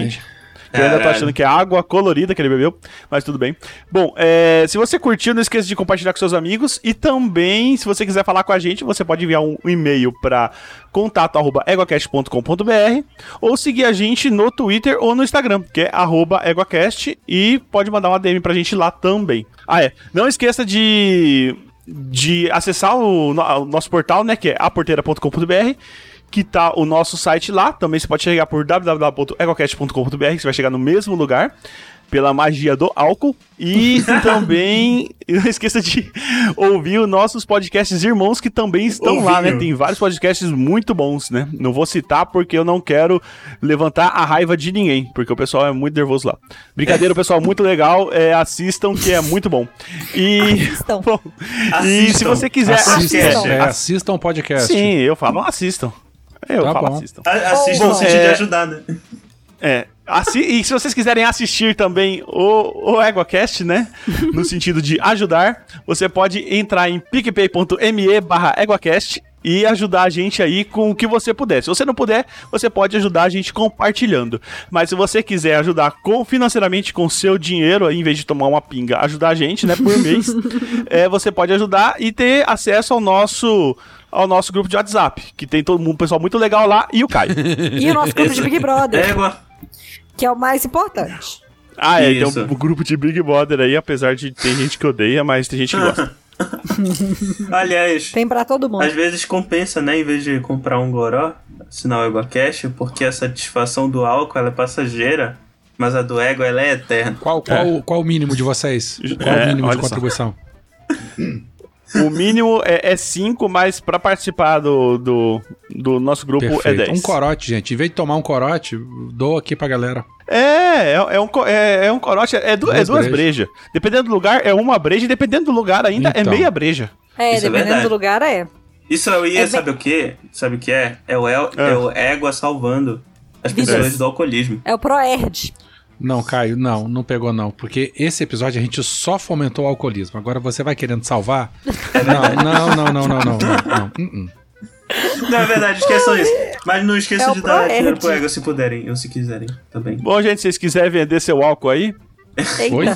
Eu ainda tô achando que é água colorida que ele bebeu, mas tudo bem. Bom, é, se você curtiu, não esqueça de compartilhar com seus amigos e também, se você quiser falar com a gente, você pode enviar um e-mail para contato@eguacast.com.br ou seguir a gente no Twitter ou no Instagram, que é arroba @eguacast e pode mandar uma DM pra gente lá também. Ah, é. Não esqueça de de acessar o, o nosso portal, né, que é aporteira.com.br, que tá o nosso site lá. Também você pode chegar por www.ecocast.com.br, que você vai chegar no mesmo lugar. Pela magia do álcool. E também não esqueça de ouvir os nossos podcasts irmãos que também estão lá, né? Ouvinho. Tem vários podcasts muito bons, né? Não vou citar porque eu não quero levantar a raiva de ninguém, porque o pessoal é muito nervoso lá. Brincadeira, pessoal muito legal. É, assistam, que é muito bom. E. Assistam. Bom, e se Assistam. você quiser. Assistam. Assistam, Assistam. é, assistam o podcast. Sim, eu falo, assistam. Eu Tá falo bom. assistam. A- Assista no sentido é- de ajudar, né? É. Assi e se vocês quiserem assistir também o, o EguaCast, né? No sentido de ajudar, você pode entrar em picpay.me barra EguaCast e ajudar a gente aí com o que você puder. Se você não puder, você pode ajudar a gente compartilhando. Mas se você quiser ajudar com, financeiramente com seu dinheiro, aí, em vez de tomar uma pinga, ajudar a gente, né, por mês, é, você pode ajudar e ter acesso ao nosso ao nosso grupo de WhatsApp, que tem todo mundo, um pessoal muito legal lá, e o Caio. E o nosso grupo de Big Brother, Égua. que é o mais importante. Ah, é, Isso. tem um grupo de Big Brother aí, apesar de ter gente que odeia, mas tem gente que gosta. Aliás, Tem pra todo mundo. às vezes compensa, né? Em vez de comprar um goró, assinar o EguaCast, porque a satisfação do álcool ela é passageira, mas a do ego ela é eterna. Qual, qual, qual o mínimo de vocês? Qual É, o mínimo de contribuição? O mínimo é 5, mas pra participar do, do, do nosso grupo Perfeito. é 10. Um corote, gente. Em vez de tomar um corote, dou aqui pra galera. É, é, é um, é, é um corote, é, du- é Duas duas brejas. brejas. Dependendo do lugar, é uma breja, e dependendo do lugar ainda, Então. é meia breja. É, Isso é dependendo do lugar, é. Isso eu ia, É bem- sabe o que? Sabe o que é? É o, el, é o égua salvando as pessoas do alcoolismo. É o Proerd. Não, Caio, não, não pegou não. Porque esse episódio a gente só fomentou o alcoolismo. Agora você vai querendo salvar? não, não, não, não, não, não, não, não. Uh-uh. Não, é verdade, esqueçam isso. Mas não É esqueçam o de dar dinheiro pro égua se puderem, ou se quiserem também. Bom, gente, se vocês quiserem vender seu álcool aí, Eita. Oi?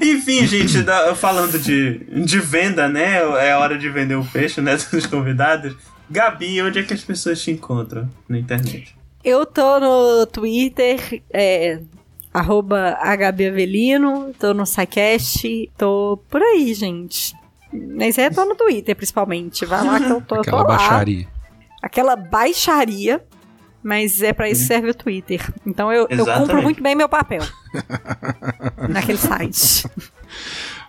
Enfim, gente, da- falando de, de venda, né? É hora de vender o peixe, né? Dos convidados. Gabi, onde é que as pessoas te encontram na internet? Eu tô no Twitter, é, arroba HBAvelino, tô no SciCast, tô por aí, gente. Mas é, tô no Twitter, principalmente. Vai lá que eu tô, eu tô Aquela lá. baixaria. Aquela baixaria, mas é pra isso que serve o Twitter. Então eu, eu cumpro muito bem meu papel. naquele site.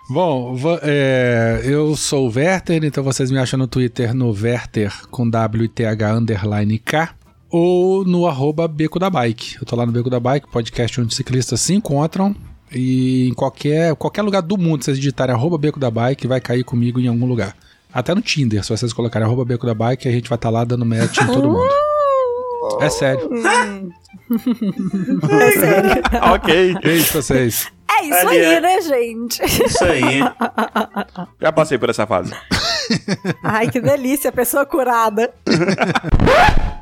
Bom, é, eu sou o Werther, então vocês me acham no Twitter no Werther com W e TH underline K ou no arroba Beco da Bike. Eu tô lá no Beco da Bike, podcast onde ciclistas se encontram e em qualquer, qualquer lugar do mundo, se vocês digitarem arroba Beco da Bike, vai cair comigo em algum lugar. Até no Tinder, se vocês colocarem arroba Beco da Bike, a gente vai estar lá dando match em todo mundo. É sério. É sério. ok. Beijo pra vocês. É isso Ali aí, é. né, gente? Isso aí. Já passei por essa fase. Ai, que delícia, pessoa curada.